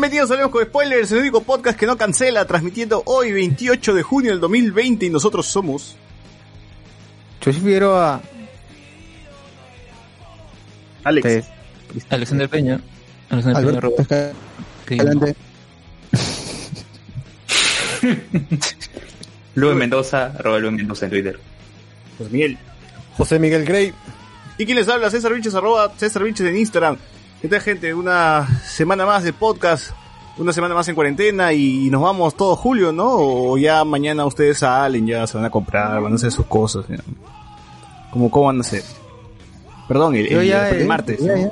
Bienvenidos a Hablemos con Spoilers, el único podcast que no cancela, transmitiendo hoy 28 de junio del 2020 y nosotros somos... Yo sí quiero a Alex. ustedes. Alexander Peña. Alexander Peña Alberto Robo. Escalante. Luis Mendoza, arroba Luis Mendoza en Twitter. Pues Miguel. José Miguel Grey. ¿Y quién les habla? César Vinches, arroba César Vinches en Instagram. ¿Qué tal gente? Una semana más de podcast, una semana más en cuarentena y nos vamos todo julio, ¿no? O ya mañana ustedes salen, ya se van a comprar, van a hacer sus cosas. ya. ¿Cómo, ¿Cómo van a hacer? Perdón, el, Yo el- ya, el martes. ya, ¿no? ya.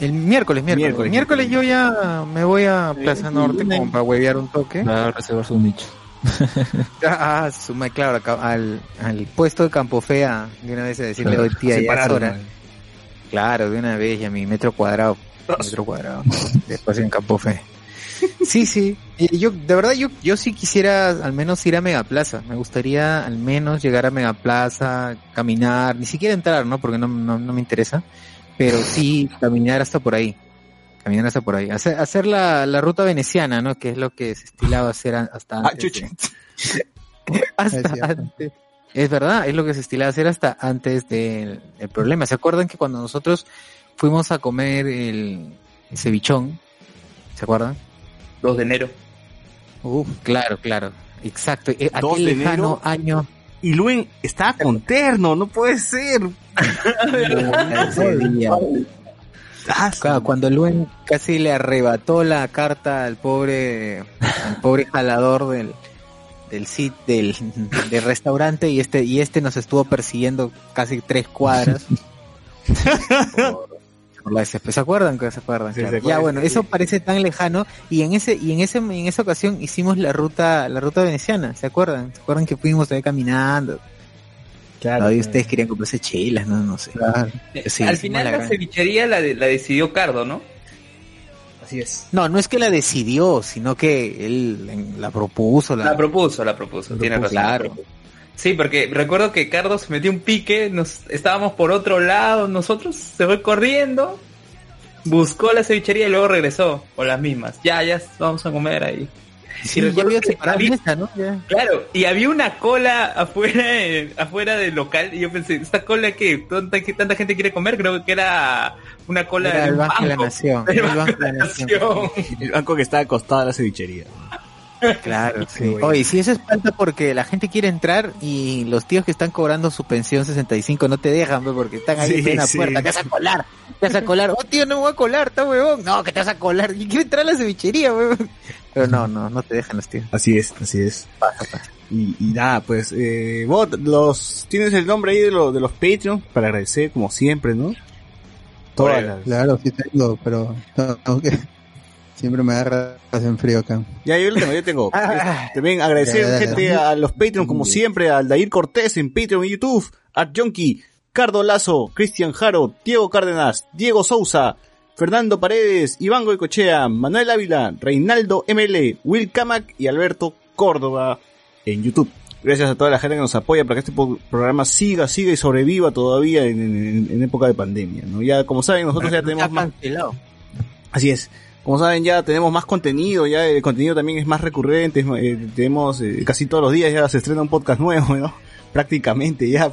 El miércoles, miércoles. Miércoles. Miércoles, yo ya me voy a Plaza Norte como para huevear un toque. Va a reservar su nicho. Ah, suma, claro, al, al puesto de Campo Fea, de una vez a decirle, hoy tía, ya es. Claro, de una vez, ya mi metro cuadrado. Metro cuadrado. Después en Campo Fe. Sí, sí. Y yo, de verdad, yo, yo sí quisiera al menos ir a Megaplaza. Me gustaría al menos llegar a Megaplaza, caminar, ni siquiera entrar, ¿no? Porque no, no, no me interesa. Pero sí caminar hasta por ahí. Caminar hasta por ahí. Hacer, hacer la, la ruta veneciana, ¿no? Que es lo que se estilaba hacer a- hasta Ah, antes. chucha. de- hasta antes. Es verdad, es lo que se estilaba hacer hasta antes del el problema. ¿Se acuerdan que cuando nosotros fuimos a comer el, el cevichón? ¿Se acuerdan? 2 de enero. Uf, claro, claro. Exacto. Eh, 2 Aquel de lejano enero. año. Y Luen estaba con terno, no puede ser. cuando Luen casi le arrebató la carta al pobre, al pobre jalador del, del sit, del, del restaurante y este, y este nos estuvo persiguiendo casi tres cuadras. por- por la SP. ¿Se acuerdan? ¿Se acuerdan? Sí, Claro. se Ya bueno, sí. eso parece tan lejano y en ese, y en ese, en esa ocasión hicimos la ruta, la ruta veneciana, ¿se acuerdan? ¿Se acuerdan que fuimos ahí caminando? Claro, Todavía ustedes querían comprarse chelas, no, no sé. Sí, Al final la la, cevichería la, de- la decidió Cardo, ¿no? Así es. No, no es que la decidió, sino que él la propuso. La, La propuso, la propuso, La tiene propuso, razón. claro. Sí, porque recuerdo que Cardo se metió un pique, nos estábamos por otro lado, nosotros se fue corriendo, buscó la cevichería y luego regresó con las mismas. Ya, ya vamos a comer ahí. Sí, Y ya había que separado había- mesa, ¿no? Ya. Claro, y había una cola afuera eh, afuera del local y yo pensé, ¿esta cola qué? ¿Tanta, qué tanta gente quiere comer? Creo que era una cola Era de el Banco de la banco. Nación. El el Banco Banco de la Nación. Nación. El banco que está acostado a la cevichería. Claro, sí. Oye, si eso es falta porque la gente quiere entrar y los tíos que están cobrando su pensión 65 no te dejan, pues, porque están ahí Sí, en la sí. puerta, te vas a colar, te vas a colar. Oh, tío, no me voy a colar, está huevón. No, que te vas a colar. Y quiero entrar a la cevichería, huevón. Pero no, no, no te dejan los tíos. Así es, así es. Y, y nada, pues, eh, vos los, tienes el nombre ahí de, los de los Patreon para agradecer, como siempre, ¿no? Todas Claro, sí tengo, pero no, siempre me agarra en frío acá. Ya, yo lo tengo, yo tengo. Ah. También agradecer, Ya, ya, ya. gente, a los Patreon, como siempre, al Dair Cortés en Patreon y YouTube, Art Junkie, Cardo Lazo, Cristian Jaro, Diego Cárdenas, Diego Sousa, Fernando Paredes, Iván Goicochea, Manuel Ávila, Reinaldo ML, Will Camac y Alberto Córdoba en YouTube. Gracias a toda la gente que nos apoya para que este programa siga, siga y sobreviva todavía en, en- en época de pandemia, ¿no? Ya, como saben, nosotros ya tenemos más. Así es. Como saben, ya tenemos más contenido, ya el contenido también es más recurrente, eh, tenemos eh, casi todos los días ya se estrena un podcast nuevo, ¿no? Prácticamente ya.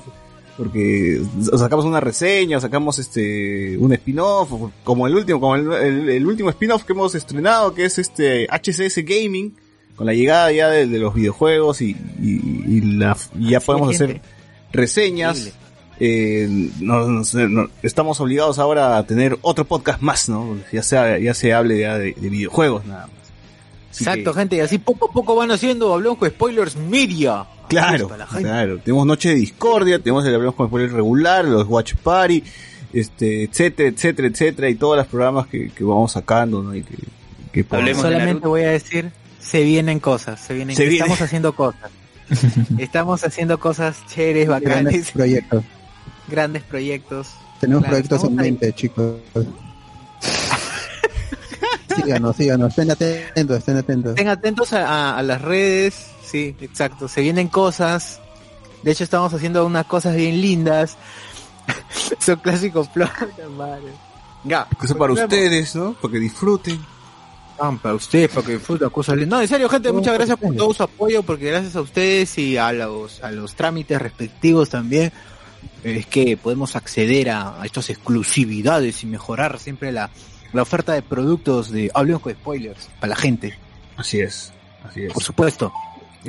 porque sacamos una reseña, sacamos este un spin-off, como el último, como el, el- el último spin-off que hemos estrenado, que es este HCS Gaming, con la llegada ya de, de los videojuegos y, y- y la, y ya podemos hacer reseñas. Eh, no- no no- estamos obligados ahora a tener otro podcast más, ¿no? Ya sea, ya se hable ya de, de videojuegos nada más. Así Exacto, que- gente, y así poco a poco van haciendo, hablamos con spoilers media. Claro, claro. Tenemos Noche de Discordia, tenemos el Hablamos con Spoiler regular, los Watch Party, este, etcétera, etcétera, etcétera, y todos los programas que, que vamos sacando, ¿no? Y que, que podemos- Hablemos de Solamente voy a decir, se vienen cosas, se vienen, Se viene. estamos haciendo cosas. estamos haciendo cosas chéveres, bacanes, proyectos. Grandes proyectos. Tenemos Claro, proyectos en mente, chicos. síganos, síganos, estén atentos, estén atentos. Estén atentos a, a- a las redes, sí, exacto, se vienen cosas. De hecho, estamos haciendo unas cosas bien lindas. Son clásicos flores, madre. Ya, Eso para ustedes, ¿no? Para que disfruten. Ah, para ustedes, para que disfruten cosas lindas. No, en serio, gente, muchas gracias por todo su apoyo, porque gracias a ustedes y a los, a los trámites respectivos también, es que podemos acceder a, a estas exclusividades y mejorar siempre la, la oferta de productos de Hablemos con Spoilers para la gente, Así es, así es. por supuesto.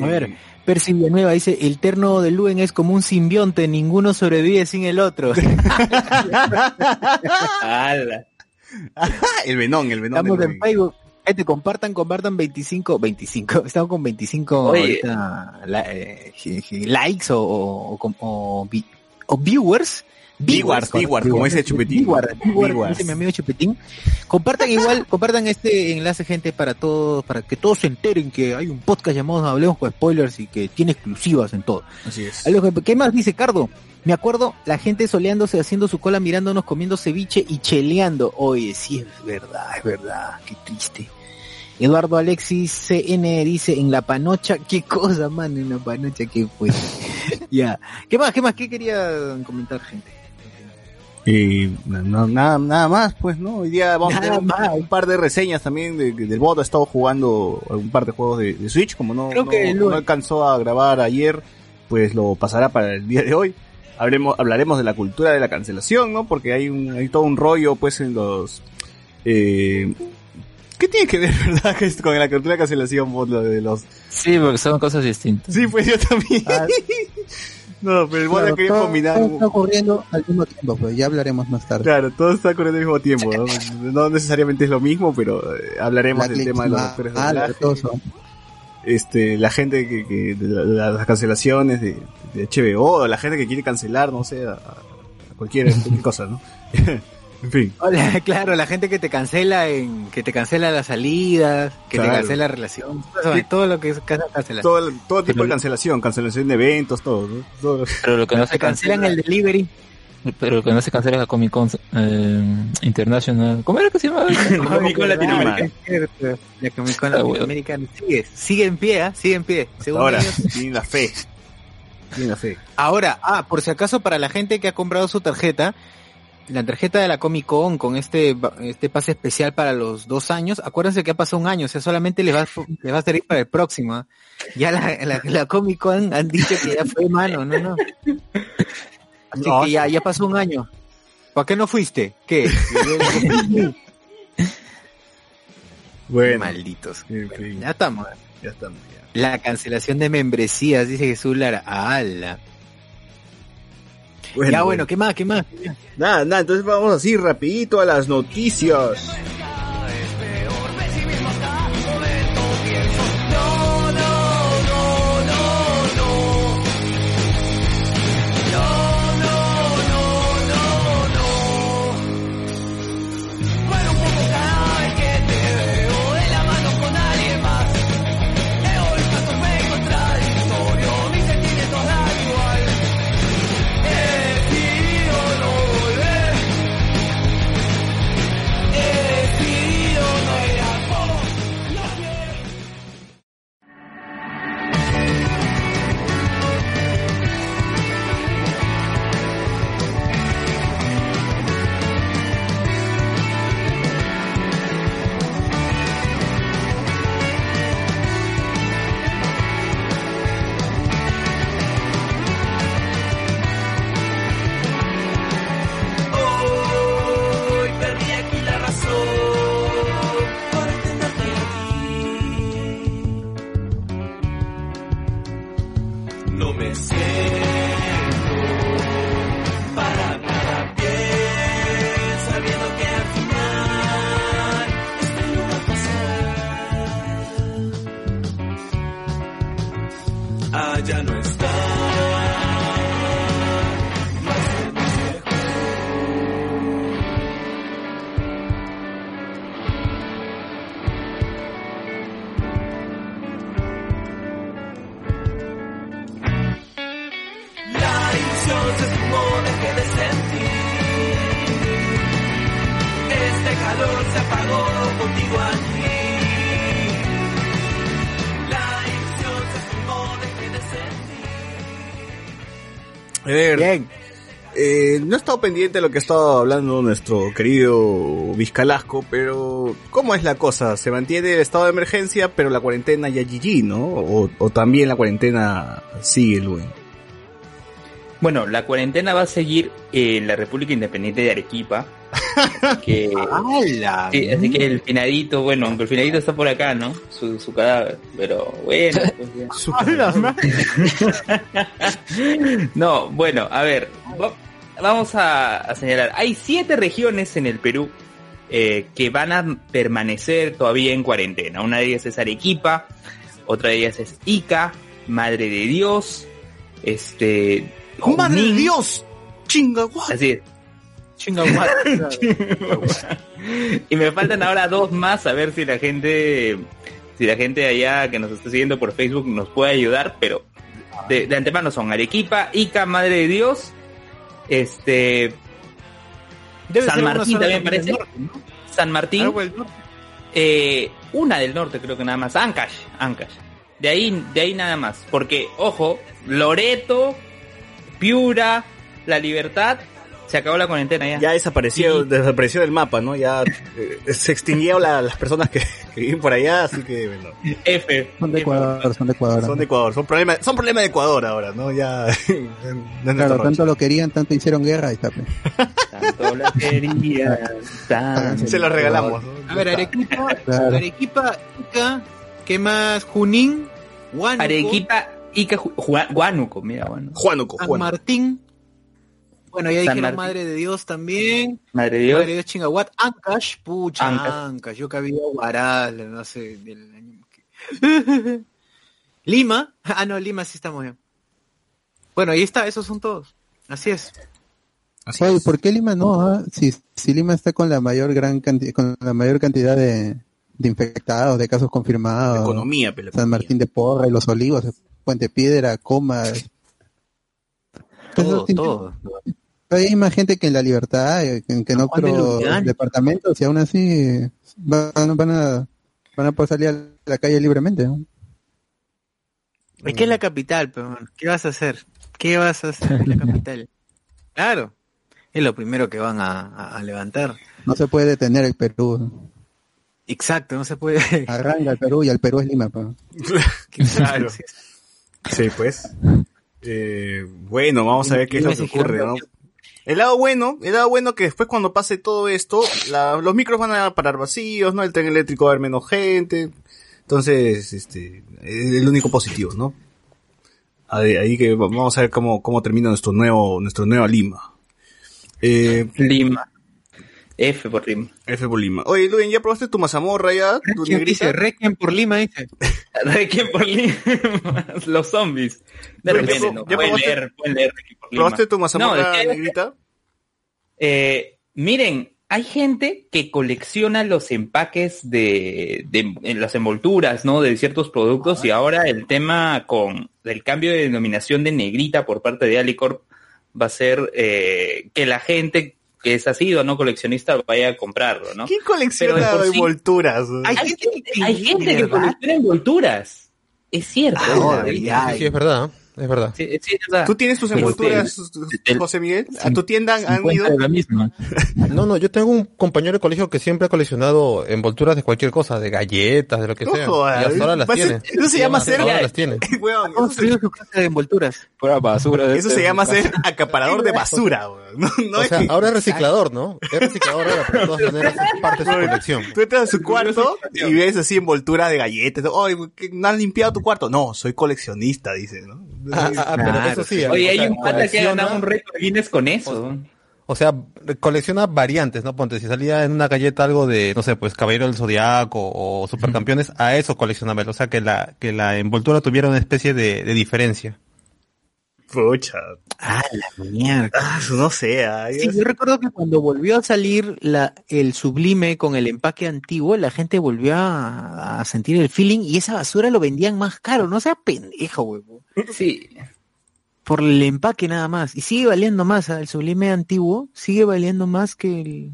A ver, Eh, Percy Villanueva dice, el terno de Luen es como un simbionte, ninguno sobrevive sin el otro. El venón, el venón. Estamos en Facebook. Gente, compartan, compartan 25, 25. Estamos con 25 Oye. ahorita, la- eh, likes o, o, o com- o vi- o viewers. Viewers, viewers, como dice Chupetín. Viewers, dice mi amigo Chupetín. Compartan igual, compartan este enlace, gente, para todos, para que todos se enteren que hay un podcast llamado Hablemos con Spoilers y que tiene exclusivas en todo. Así es. Algo que- ¿Qué más dice Cardo? Me acuerdo la gente soleándose, haciendo su cola, mirándonos, comiendo ceviche y cheleando. Oye, sí, es verdad, es verdad, qué triste. Eduardo Alexis CN dice, en la panocha, qué cosa, man, en la panocha, qué fue. ya. ¿Qué más, qué más, qué quería comentar, gente? Y no- nada, nada más, pues, ¿no? Hoy día vamos a tener un, par de reseñas también de, de- del bot. Ha estado jugando un par de juegos de, de Switch. Como no, Creo no, que lo- no alcanzó a grabar ayer, pues lo pasará para el día de hoy. Hablemos, hablaremos de la cultura de la cancelación, ¿no? Porque hay, un, hay todo un rollo, pues, en los... Eh, ¿Qué tiene que ver, verdad, con la cultura de cancelación, bot, lo de los... Sí, porque son cosas distintas. Sí, pues yo también. Ah, no, pero el ha claro, querido todo- combinar... todo está ocurriendo al mismo tiempo, pues ya hablaremos más tarde. Claro, todo está ocurriendo al mismo tiempo, ¿no? No necesariamente es lo mismo, pero eh, hablaremos La del tema de los actores de ah, doblaje, todo eso. este, la gente que, que de la- de las cancelaciones de, de HBO, la gente que quiere cancelar, no sé, a, a cualquier, cualquier cosa, ¿no? En fin, Hola, claro, la gente que te cancela en, que te cancela las salidas, que Claro. te cancela la relación, todo, Sí. todo lo que es cancelación. todo, todo tipo de Pero- cancelación, cancelación de eventos, todo, ¿no? Todo- Pero lo que no se cancela, el delivery. pero lo que no se cancela es la Comic Con eh, International. ¿Cómo era que se llama? Comic Con cierto. La Comic Con Ah, bueno. Latinoamérica sigue, sigue en pie, ¿ah? sigue en pie. Según ahora, ellos. tienen la fe, tienen la fe. Ahora, ah, por si acaso para la gente que ha comprado su tarjeta, la tarjeta de la Comic Con con este este pase especial para los dos años, acuérdense que ha pasado un año, o sea, solamente les va, a- les va a servir para el próximo. ¿ah? Ya la, la, la Comic Con han dicho que ya fue mano, no, no. Así No, que ya, ya pasó un año. ¿Para qué no fuiste? ¿Qué? Bueno, Malditos. Ya estamos. ya estamos. ya. La cancelación de membresías, dice Jesús Lara. ¡Hala! Ya bueno, ¿qué más? ¿Qué más? Nada, nada, entonces vamos así rapidito a las noticias. A ver, eh, no he estado pendiente de lo que ha estado hablando nuestro querido Vizcalasco, pero ¿cómo es la cosa? ¿Se mantiene el estado de emergencia, pero la cuarentena ya GG, ¿no? O, o también la cuarentena sigue, Luen. Bueno, la cuarentena va a seguir en la República Independiente de Arequipa. Que, ¡Hala! sí, así que el finadito, bueno, aunque el finadito está por acá, ¿no? Su, su cadáver, pero bueno. pues ya. no, bueno, a ver, va- vamos a, a señalar. Hay siete regiones en el Perú eh, que van a permanecer todavía en cuarentena. Una de ellas es Arequipa, otra de ellas es Ica, Madre de Dios, este... ¡Madre de Dios! ¡Chinga, what? Así es. Chingahuat. y me faltan ahora dos más a ver si la gente si la gente allá que nos está siguiendo por Facebook nos puede ayudar pero de, de antemano son Arequipa Ica Madre de Dios este Debe San Martín también parece. norte, ¿no? San Martín. Eh, una del norte creo que nada más Ancash Ancash. De ahí de ahí nada más porque ojo Loreto Piura La Libertad se acabó la cuarentena ya Ya desapareció, desapareció del mapa, ¿no? Ya eh, se extinguieron la- las personas que, que viven por allá, así que bueno, F Son de F. Ecuador, son de Ecuador. son de Ecuador, son problemas, son problemas de Ecuador ahora, ¿no? Ya no Claro, tanto lo querían, tanto hicieron guerra y está. pues. Tanto la quería, tanto- se los regalamos. ¿no? A ver, Arequipa, Claro. Arequipa, Ica, ¿qué más? Junín, Huánuco, Arequipa, Ica, Ju- Ju- Huánuco, mira, Huánuco. Juanuco, San Juan. Martín. Bueno, ya dijeron Martín. Madre de Dios también. Madre de Dios. Madre de Dios Chingahuat. Ancash, pucha, Ancash. Ancash. Yo que había Guaral, no sé, del año que... Lima. Ah, no, Lima sí estamos bien. Bueno, ahí está, esos son todos. Así es. Así Oye, es. ¿por qué Lima no? ah? Si, si Lima está con la mayor gran cantidad, con la mayor cantidad de, de infectados, de casos confirmados. Economía, pero San Martín de Porra y Los Olivos, Puente Piedra, Comas. Todo, todo. Hay más gente que en La Libertad, eh, que, que en Juan de otros Lurigan. departamentos y aún así van, van a van a poder salir a la calle libremente. ¿no? Es que es la capital, pero ¿qué vas a hacer? ¿Qué vas a hacer en la capital? Claro, es lo primero que van a, a- a levantar. No se puede detener el Perú. Exacto, no se puede. Arranca el Perú y el Perú es Lima. pues. Claro. Sí, pues. Eh, bueno, vamos a ver qué es lo que ocurre, ¿no? El lado bueno, el lado bueno que después cuando pase todo esto, los micros van a parar vacíos, ¿no? El tren eléctrico va a haber menos gente. Entonces, este, es el único positivo, ¿no? Ahí, que vamos a ver cómo, cómo termina nuestro nuevo, nuestro nueva Lima. Eh, Lima. F por Lima. F por Lima. Oye, Luen, ¿ya probaste tu mazamorra ya? ¿Tu ¿Quién negrita? dice? Requiem por Lima, dice. Requiem por Lima. Los zombies. De ¿Ya repente, probaste- ¿no? Pueden leer, pueden leer Requiem por Lima. ¿Probaste tu mazamorra No, es que- negrita? Eh, miren, hay gente que colecciona los empaques de, de las envolturas, ¿no? De ciertos productos y ahora el tema con el cambio de denominación de negrita por parte de Alicorp va a ser eh, que la gente que es así o no coleccionista vaya a comprarlo, ¿no? ¿Quién colecciona de por sí- envolturas? Hay Hay gente que- hay gente que colecciona envolturas. Es cierto. Ah, es ay, verdad. ay. Sí, sí, es verdad, es verdad. Sí, sí, es verdad. ¿Tú tienes tus envolturas, José Miguel? ¿A tu tienda han- han 50 ido? la misma. No, no, yo tengo un compañero de colegio que siempre ha coleccionado envolturas de cualquier cosa, de galletas, de lo que No sea. jodas, y hasta ahora las tiene. eso se llama ser- Ahora las tiene. Weón, eso, construido su casa de envolturas. Pura basura. eso se llama ser acaparador de basura, weón. No, no o es sea, que ahora es reciclador, ¿no? Es reciclador ahora, pero de todas maneras es parte de su colección. tú entras a su cuarto y ves así envoltura de galletas. Oye, ¿qué- ¿no has limpiado tu cuarto? No, soy coleccionista, dice, ¿no? Ah, ah, pero Claro, eso sí. Oye, o hay sea, un pata que ha ganado un récord Guinness con eso. O sea, colecciona variantes, ¿no? Ponte, si salía en una galleta algo de, no sé, pues Caballero del Zodiaco o Supercampeones, a eso coleccionaba. O sea, que la, que la envoltura tuviera una especie de, de diferencia. Pucha. Ah, la mierda. Ah, no sé. Sí, yo recuerdo que cuando volvió a salir la, el sublime con el empaque antiguo, la gente volvió a, a sentir el feeling y esa basura lo vendían más caro. No sea pendejo, huevo. Sí. Por el empaque nada más. Y sigue valiendo más, ¿ah? el sublime antiguo sigue valiendo más que el...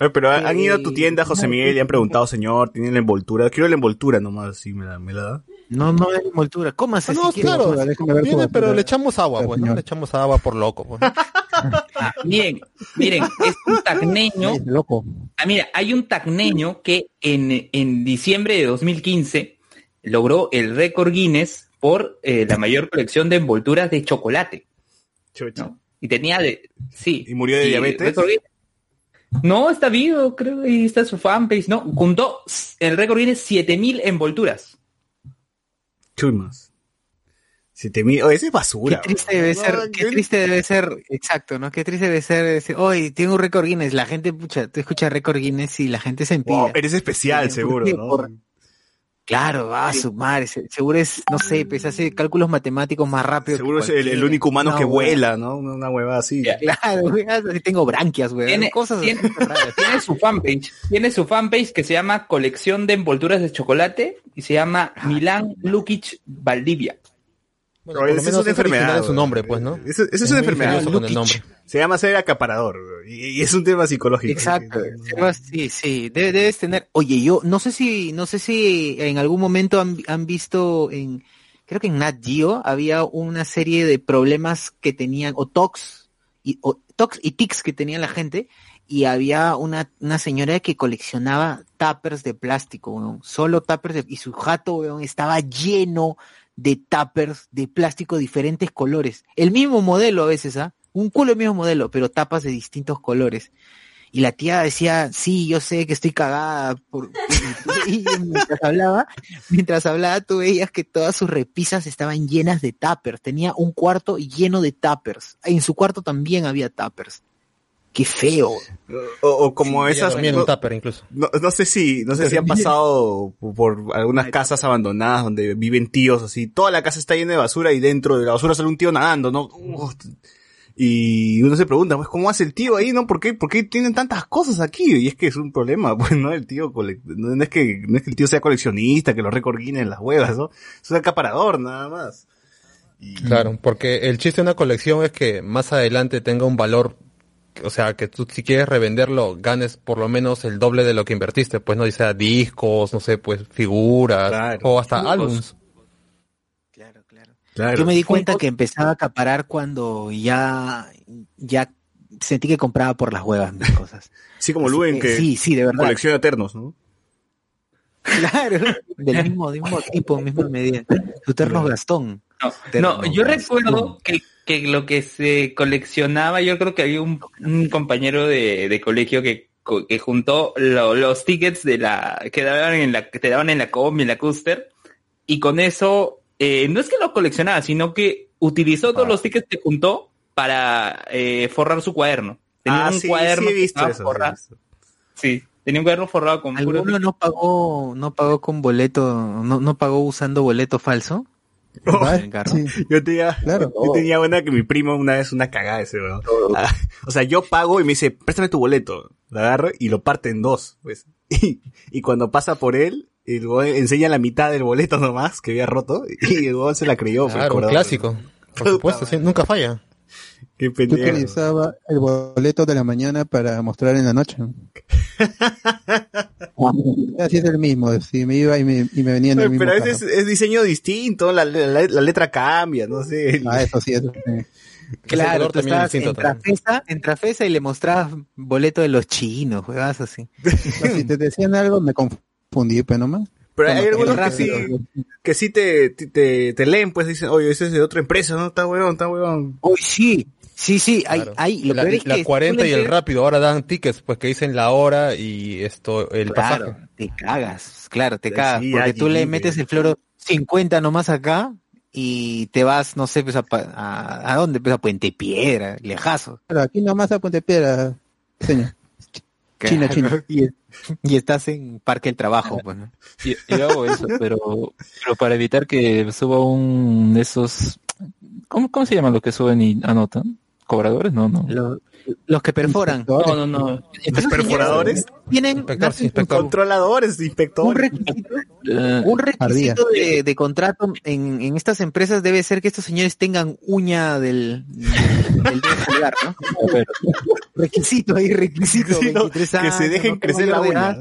Eh, Pero han han ido a tu tienda, José Miguel, y han preguntado, señor, ¿tienen la envoltura? Quiero la envoltura nomás, sí, me la, me la da. No, no hay envoltura. Cómase Ah, si no, quiere. claro, viene, pero le echamos agua, pues, ¿no? Le echamos agua por loco, pues. Ah, miren, miren, es un tacneño. Es loco. Ah, mira, hay un tacneño que en, en diciembre de 2015 logró el récord Guinness por eh, la mayor colección de envolturas de chocolate. Chucha. ¿no? Y tenía de... Sí. ¿Y murió de Y diabetes? No, está vivo, creo, y está su fanpage, ¿no? Juntó el récord Guinness 7000 envolturas. Chumas. Siete mil, oh, ese es basura. Qué triste debe No, ser, no, qué yo- triste debe ser, exacto, ¿no? Qué triste debe ser decir, hoy tengo un récord Guinness, la gente, pucha, tú escuchas récord Guinness y la gente se empila. Wow, eres especial, ¿Por seguro? ¿no? Por- Claro, va a su madre, se- seguro es, no sé, pues hace cálculos matemáticos más rápido. que Seguro es el, único humano No, que vuela, ¿no? Una, huevada así. Claro, güey, así tengo branquias, güey. Tiene, cosas tiene- tiene su fanpage. Tiene su fanpage que se llama Colección de Envolturas de Chocolate y se llama Milán Lukic Valdivia. Bueno, por lo menos es una es enfermedad. en su nombre, pues, ¿no? Esa es Es una enfermedad. con el nombre. Se llama ser acaparador. Y, y es un tema psicológico. Exacto. Sí, sí, de- debes tener. Oye, yo no sé si, no sé si en algún momento han, han visto en, creo que en Nat Geo había una serie de problemas que tenían, o tox, y, o tox y tics que tenía la gente, y había una, una señora que coleccionaba tuppers de plástico, weón, solo tuppers de, y su jato, weón, estaba lleno de tuppers de plástico diferentes colores. El mismo modelo a veces, ¿ah? Un culo el mismo modelo, pero tapas de distintos colores. Y la tía decía, sí, yo sé que estoy cagada. Por... Mientras hablaba, mientras hablaba, tú veías que todas sus repisas estaban llenas de tuppers. Tenía un cuarto lleno de tuppers. En su cuarto también había tuppers. Qué feo. O, o como esas. en no, un tupper incluso. no- no sé si, no sé si han pasado por algunas casas abandonadas donde viven tíos así. Toda la casa está llena de basura y dentro de la basura sale un tío nadando, ¿no? Uf, y uno se pregunta, pues, ¿cómo hace el tío ahí, no? ¿Por qué, por qué tienen tantas cosas aquí? Y es que es un problema, pues, ¿no? El tío, cole- no es que, no es que el tío sea coleccionista, que lo recorguine en las huevas, ¿no? Es un acaparador, nada más. Y- Claro, porque el chiste de una colección es que más adelante tenga un valor, o sea, que tú si quieres revenderlo, ganes por lo menos el doble de lo que invertiste, pues no, sea discos, no sé, pues figuras, Claro. o hasta álbums. Claro, claro. Claro. Yo me di cuenta que empezaba a acaparar cuando ya, ya sentí que compraba por las huevas mis cosas. Así como Luen, que que sí, sí, de verdad. colecciona eternos, ¿no? Claro, del mismo, del mismo tipo, misma medida. Su terno Gastón. No, no, yo recuerdo que, que lo que se coleccionaba, yo creo que había un, un compañero de, de colegio que, juntó lo- los tickets de la que daban en la que te daban en la com y en la Custer y con eso eh, no es que lo coleccionaba, sino que utilizó todos los tickets que juntó para eh, forrar su cuaderno. Tenía ah, un sí, cuaderno sí he visto eso. sí he forrado. visto. Sí, tenía un cuaderno forrado con ¿Alguno no pagó, no pagó con boleto, no, no pagó usando boleto falso? ¿Verdad? En el carro. Sí, Yo tenía, Claro. yo tenía una que mi primo una vez una cagada ese weón. Ah, o sea, yo pago y me dice, préstame tu boleto. Lo agarro y lo parte en dos, pues. Y, y cuando pasa por él, el weón enseña la mitad del boleto nomás que había roto y el weón se la creyó. pues, Claro, un cobrador. clásico. Por supuesto, sí, nunca falla. Qué Yo pendejo. utilizaba el boleto de la mañana para mostrar en la noche. Así es el mismo, sí, me iba y me, y me venía en el Oye, mismo Pero a veces es, diseño distinto, la, la, la letra cambia, no sé. Ah, eso sí, eso sí. Claro, tú estabas en. Trafesa, en Trafesa y le mostrabas boleto de los chinos, juegas así. No, si te decían algo, me confundí, pero nomás. Pero hay algunos que sí, que sí te, te, te, te leen, pues dicen, oye, ese es de otra empresa, ¿no? Está huevón, está huevón. Uy, sí, sí, sí, hay, Claro. hay, lo la, peor es la que 40 y el rápido ahora dan tickets, pues que dicen la hora y esto, el Claro, pasaje. te cagas, claro, te cagas, sí, porque tú le metes el floro 50 nomás acá y te vas, no sé, pues a, pa- a, ¿a dónde? Pues a Puente Piedra, lejazo. Claro, aquí nomás a Puente Piedra, señor. China, China. Y, y estás en Parque del Trabajo, pues, ¿no? Yo, yo hago eso, pero, pero para evitar que suba un de esos... ¿Cómo, cómo se llaman los que suben y anotan? ¿Cobradores? No, no. Los, los que perforan. No, no, no. ¿Los perforadores? Tienen Inspector, inspector. Controladores, un inspectores. requisito, Eh, un requisito de, de contrato en, en estas empresas debe ser que estos señores tengan uña del, del dedo pulgar, ¿no? Requisito ahí, requisito. Sí, no, 23 que se dejen no crecer la uña.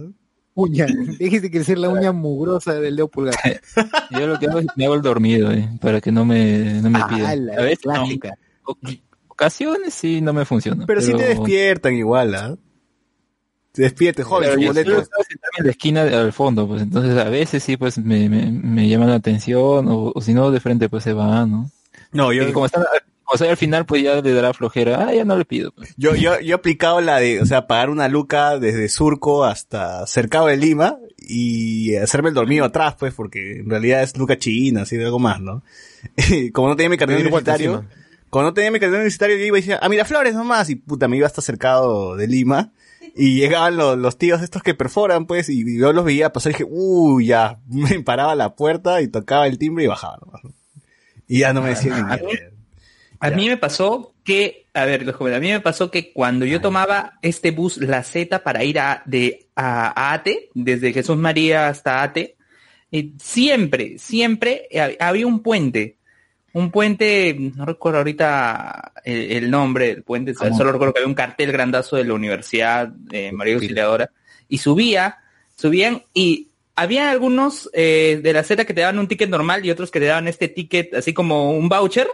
Uña, déjese crecer la uña mugrosa del dedo pulgar. yo lo que hago es me hago el dormido, eh, para que no me, no me Ah, pidan. la A veces, no, clásica. Ocasiones sí no me funciona. Pero sí te despiertan igual, ¿ah? Te despiertes, joven, yo boleto. en la esquina al fondo, pues entonces a veces sí pues me, me, me llaman la atención o, o si no de frente pues se va, ¿no? No, yo, Y como está, como está al final pues ya le dará flojera, ah ya no le pido. pues. yo, yo, yo he aplicado la de, o sea, pagar una luca desde Surco hasta Cercado de Lima y hacerme el dormido atrás, pues, porque en realidad es luca china, así de algo más, ¿no? Y como no tenía mi carnet universitario, no tenía mi carnet universitario, yo iba y decía, a Miraflores nomás, y puta, me iba hasta Cercado de Lima. Y llegaban los, los tíos estos que perforan, pues, y yo los veía pasar y dije, uy, ya, me paraba la puerta y tocaba el timbre y bajaba nomás. Y ya no me decían ni a mí- mierda. A mí me pasó que, a ver, los jóvenes, a mí me pasó que cuando yo tomaba este bus, la Z, para ir a, de, a, a Ate, desde Jesús María hasta Ate, eh, siempre, siempre eh, había un puente. Un puente, no recuerdo ahorita el, el nombre del puente, ¿Cómo? solo recuerdo que había un cartel grandazo de la Universidad de María Auxiliadora, y subía, subían, y había algunos eh, de la Z que te daban un ticket normal y otros que te daban este ticket así como un voucher,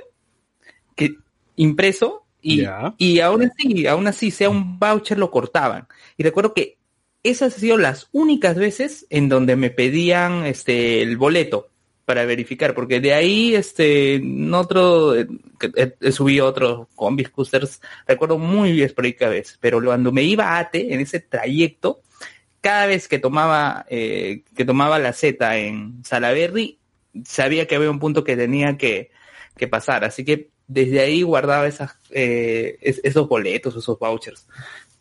que impreso y, y aún así, aún así, sea un voucher, lo cortaban. Y recuerdo que esas han sido las únicas veces en donde me pedían este el boleto para verificar, porque de ahí este en otro eh, he subido otros combis coasters, recuerdo muy esporádica vez, pero cuando me iba a ATE en ese trayecto, cada vez que tomaba eh, que tomaba la Z en Salaberry, sabía que había un punto que tenía que, que pasar, así que desde ahí guardaba esas, eh, es- esos boletos, esos vouchers.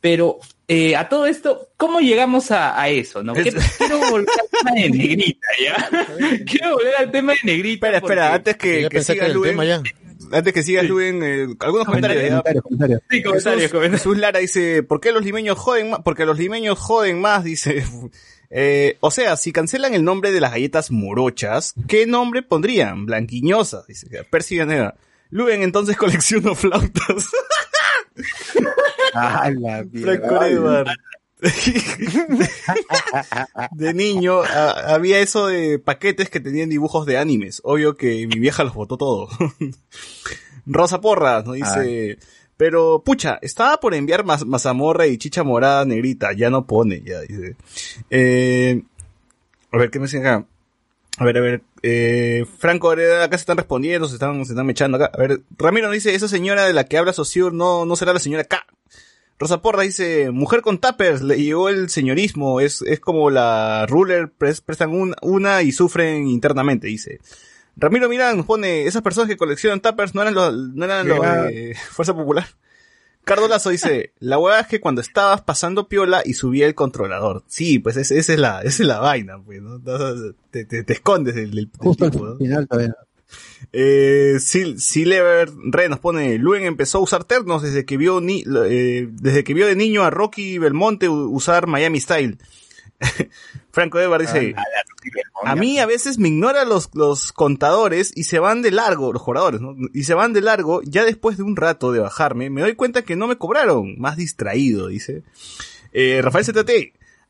Pero eh, a todo esto, ¿cómo llegamos a, a eso? ¿no? Que- Quiero volver al tema de negrita, ¿ya? Quiero volver al tema de negrita. Espera, espera, antes que, que que siga Luen, ya. antes que siga Luen, eh, algunos comentarios. Comentarios, comentarios. Sí, comentarios, Jesús, comentarios. Jesús Lara dice, ¿por qué los limeños joden más? Porque los limeños joden más, dice. Eh, o sea, si cancelan el nombre de las galletas morochas, ¿qué nombre pondrían? Blanquiñosas, dice. Percy. Luen entonces colecciono flautas. Ah, la Franco Edward. De niño a- había eso de paquetes que tenían dibujos de animes. Obvio que mi vieja los botó todo. Rosa Porras nos dice, pero pucha, estaba por enviar mazamorra y chicha morada negrita, ya no pone, ya dice. Eh, a ver, ¿qué me dicen acá? A ver, a ver, eh, Franco, acá se están respondiendo, se están, se están mechando acá. A ver, Ramiro nos dice, esa señora de la que habla Sociur no, no será la señora K. Rosa Porra dice, mujer con tappers, le llegó el señorismo, es, es como la ruler, pres- prestan un- una y sufren internamente, dice. Ramiro Mirán nos pone, esas personas que coleccionan tappers no eran los, no eran los Fuerza Popular. Cardo Lazo dice, la hueá es que cuando estabas pasando piola y subía el controlador. Sí, pues ese- esa es la, esa es la vaina, pues, ¿no? Te, te- te escondes del, del- del Justo tipo, ¿no? al final todavía. Eh, Sil Silever Re nos pone, Luen empezó a usar ternos desde que vio ni, eh, desde que vio de niño a Rocky Belmonte usar Miami Style. Franco Edward dice, a mí a veces me ignoran los, los contadores y se van de largo, los jugadores, ¿no? Y se van de largo, ya después de un rato de bajarme, me doy cuenta que no me cobraron, más distraído, dice. Eh, Rafael ZT,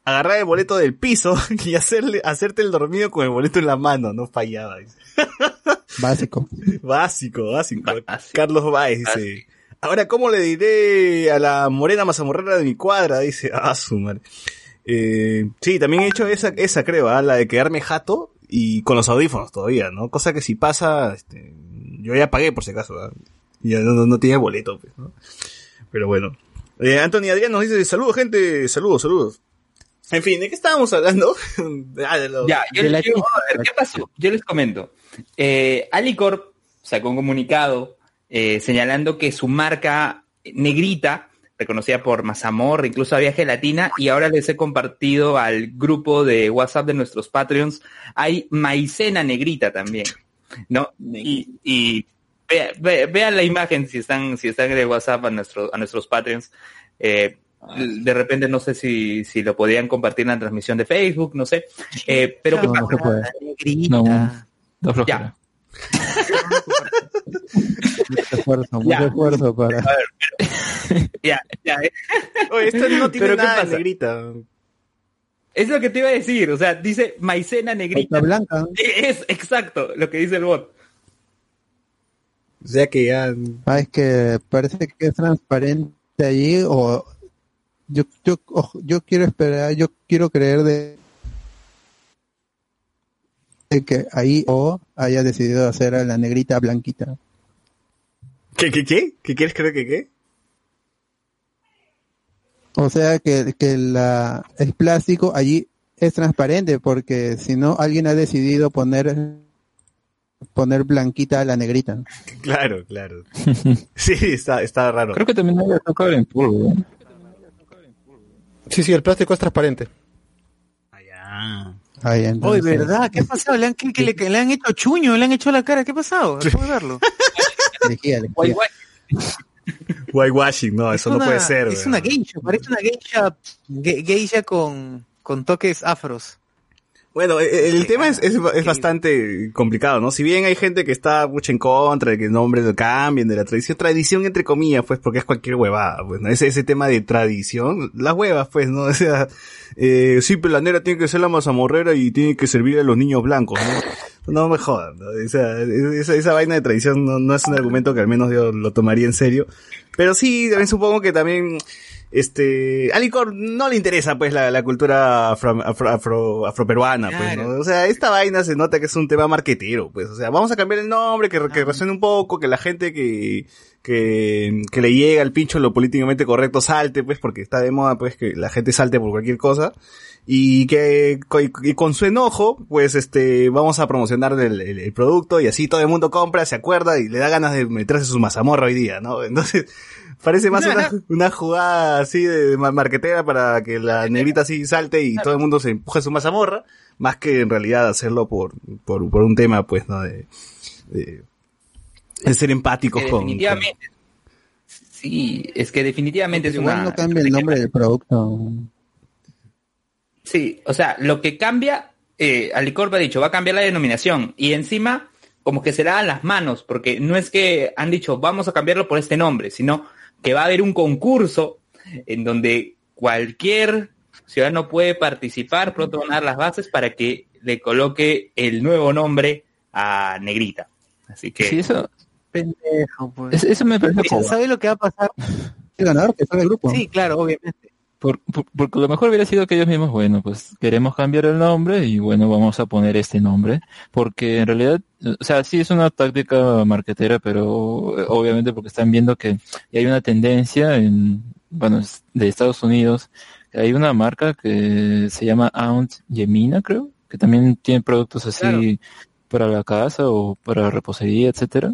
agarrar el boleto del piso y hacerle, hacerte el dormido con el boleto en la mano, no fallaba, dice. Básico. Básico, básico. Básico. Carlos Baez dice. Ahora, ¿cómo le diré a la morena mazamorrera de mi cuadra? Dice, ah, su madre. Eh, sí, también he hecho esa, esa creo, ¿ah? la de quedarme jato y con los audífonos todavía, ¿no? Cosa que si pasa, este, yo ya pagué por si acaso, ¿ah? Ya no, no, no tenía boleto, pues, ¿no? Pero bueno. Eh, Anthony Adrián nos dice, saludos gente, saludos, saludos. En fin, ¿de qué estábamos hablando? Ah, de Ya, yo, de la yo- a ver, ¿qué pasó? Yo les comento. Eh, Alicorp sacó un comunicado eh, señalando que su marca negrita, reconocida por Mazamor, incluso había gelatina, y ahora les he compartido al grupo de WhatsApp de nuestros Patreons, hay maicena negrita también, ¿no? Y, y vea- ve- vean la imagen si están, si están en el WhatsApp a, nuestro, a nuestros Patreons. Eh, de repente no sé si, si lo podían compartir en la transmisión de Facebook, no sé. Eh, pero ¿qué No, no pasa? se puede. Negrita. No. Da flojera. Mucho esfuerzo, mucho Ya. esfuerzo para... Ya, ya, eh. Oye, esto no tiene ¿Pero qué nada de pasa? negrita. Es lo que te iba a decir, o sea, dice maicena negrita. Blanca. Es exacto lo que dice el bot. O sea que ya... Ah, es que parece que es transparente allí o yo yo ojo, yo quiero esperar, yo quiero creer de, de que ahí o haya decidido hacer a la negrita blanquita. ¿Qué, qué, qué? ¿Qué quieres creer que qué? O sea que, que la, el plástico allí es transparente porque si no alguien ha decidido poner poner blanquita a la negrita. Claro, claro. Sí, está, está raro. Creo que también había tocado en polvo. ¿no? Sí, sí, el plástico es transparente. Ah, ya. Ahí, Oye, entonces, ¿verdad? ¿Qué ha pasado? ¿Le han, que, que le, que le han hecho chuño, le han hecho la cara. ¿Qué ha pasado? Acabo de verlo. lejía. Whitewashing, no, eso Es no una- puede ser. Es weón. una geisha, parece una geisha, ge- geisha con, con toques afros. Bueno, e- el, tema es, es, es bastante complicado, ¿no? Si bien hay gente que está mucho en contra de que el nombre lo cambien, de la tradición, tradición entre comillas, pues, porque es cualquier huevada, pues, ¿no? Ese, ese tema de tradición, las huevas, pues, ¿no? O sea, eh, sí, pero la negra tiene que ser la mazamorrera y tiene que servir a los niños blancos, ¿no? No me jodan, ¿no? O sea, esa, esa vaina de tradición no, no es un argumento que al menos yo lo tomaría en serio. Pero sí, también supongo que también, este, a Licor no le interesa pues la, la cultura afro, afro, afro- afroperuana, pues. ¿no? O sea, esta vaina se nota que es un tema marquetero, pues, o sea, vamos a cambiar el nombre, que, que resuene un poco, que la gente que, que, que le llega al pincho lo políticamente correcto salte, pues, porque está de moda, pues, que la gente salte por cualquier cosa. Y que y con su enojo, pues este, vamos a promocionar el, el- el producto y así todo el mundo compra, se acuerda y le da ganas de meterse su mazamorra hoy día, ¿no? Entonces, parece más una, una jugada así de ma- marquetera para que la negrita así salte y todo el mundo se empuje su mazamorra, más que en realidad hacerlo por, por, por un tema, pues, ¿no? De, de, de ser empáticos Que con, definitivamente. Sí, es que definitivamente es Igual una. no cambia el nombre del producto. Sí, o sea, lo que cambia, eh, Alicorp ha dicho, va a cambiar la denominación y encima como que se la dan las manos, porque no es que han dicho, vamos a cambiarlo por este nombre, sino que va a haber un concurso en donde cualquier ciudadano puede participar, pronto van a dar las bases para que le coloque el nuevo nombre a Negrita. Así que Sí, eso, Pendejo, pues. es- eso me parece Mira, poco. ¿Sabe lo que va a pasar? El ganador que sale el grupo. Sí, claro, obviamente. Por- por- porque lo mejor hubiera sido que ellos mismos, bueno, pues queremos cambiar el nombre y bueno, vamos a poner este nombre, porque en realidad, o sea, sí es una táctica marketera, pero obviamente porque están viendo que hay una tendencia en, bueno, de Estados Unidos, hay una marca que se llama Aunt Yemina, creo, que también tiene productos así para la casa o para repostería, etcétera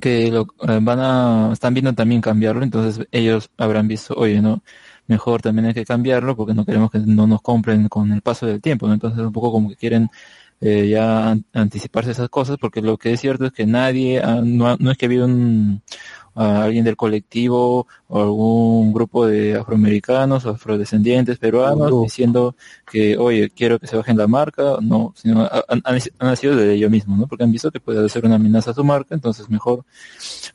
que lo, eh, van a, están viendo también cambiarlo, entonces ellos habrán visto, oye, no, mejor también hay que cambiarlo porque no queremos que no nos compren con el paso del tiempo, ¿no? Entonces un poco como que quieren eh, ya an- anticiparse esas cosas porque lo que es cierto es que nadie, ha- no, no es que ha un, a alguien del colectivo o algún grupo de afroamericanos o afrodescendientes peruanos diciendo que, oye, quiero que se bajen la marca, no, sino ha- han, han, nacido de ellos mismos, ¿no? Porque han visto que puede ser una amenaza a su marca, entonces mejor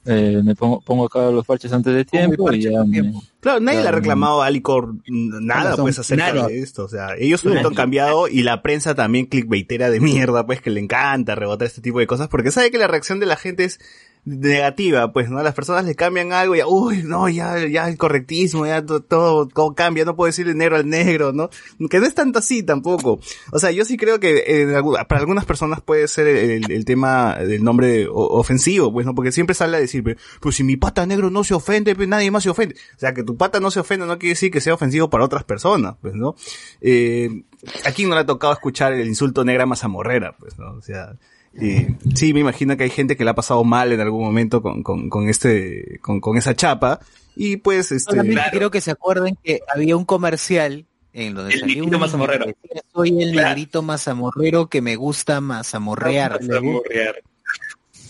eh, me pongo, pongo acá los parches antes de tiempo y ya con me- tiempo. Claro, nadie le ha reclamado a Alicor nada, pues, acerca Nadie. de esto. O sea, ellos solito han cambiado y la prensa también clickbaitera de mierda, pues, que le encanta rebotar este tipo de cosas, porque sabe que la reacción de la gente es negativa, pues, ¿no? Las personas le cambian algo y, uy, no, ya, ya el correctismo, ya to- todo, todo cambia, no puedo decirle negro al negro, ¿no? Que no es tanto así tampoco. O sea, yo sí creo que algu- para algunas personas puede ser el, tema del nombre ofensivo, pues, ¿no? Porque siempre sale a decir, pues, si mi pata negro no se ofende, pues nadie más se ofende. O sea, que tu pata no se ofenda no quiere decir que sea ofensivo para otras personas, pues, ¿no? Eh, ¿A quién no le ha tocado escuchar el insulto negra mazamorrera, pues, ¿no? O sea, eh, sí, me imagino que hay gente que la ha pasado mal en algún momento con, con, con este, con, con esa chapa. Y pues, este, Solamente quiero que se acuerden que había un comercial en donde El negrito mazamorrero. Soy el Claro. negrito mazamorrero que me gusta mazamorrear.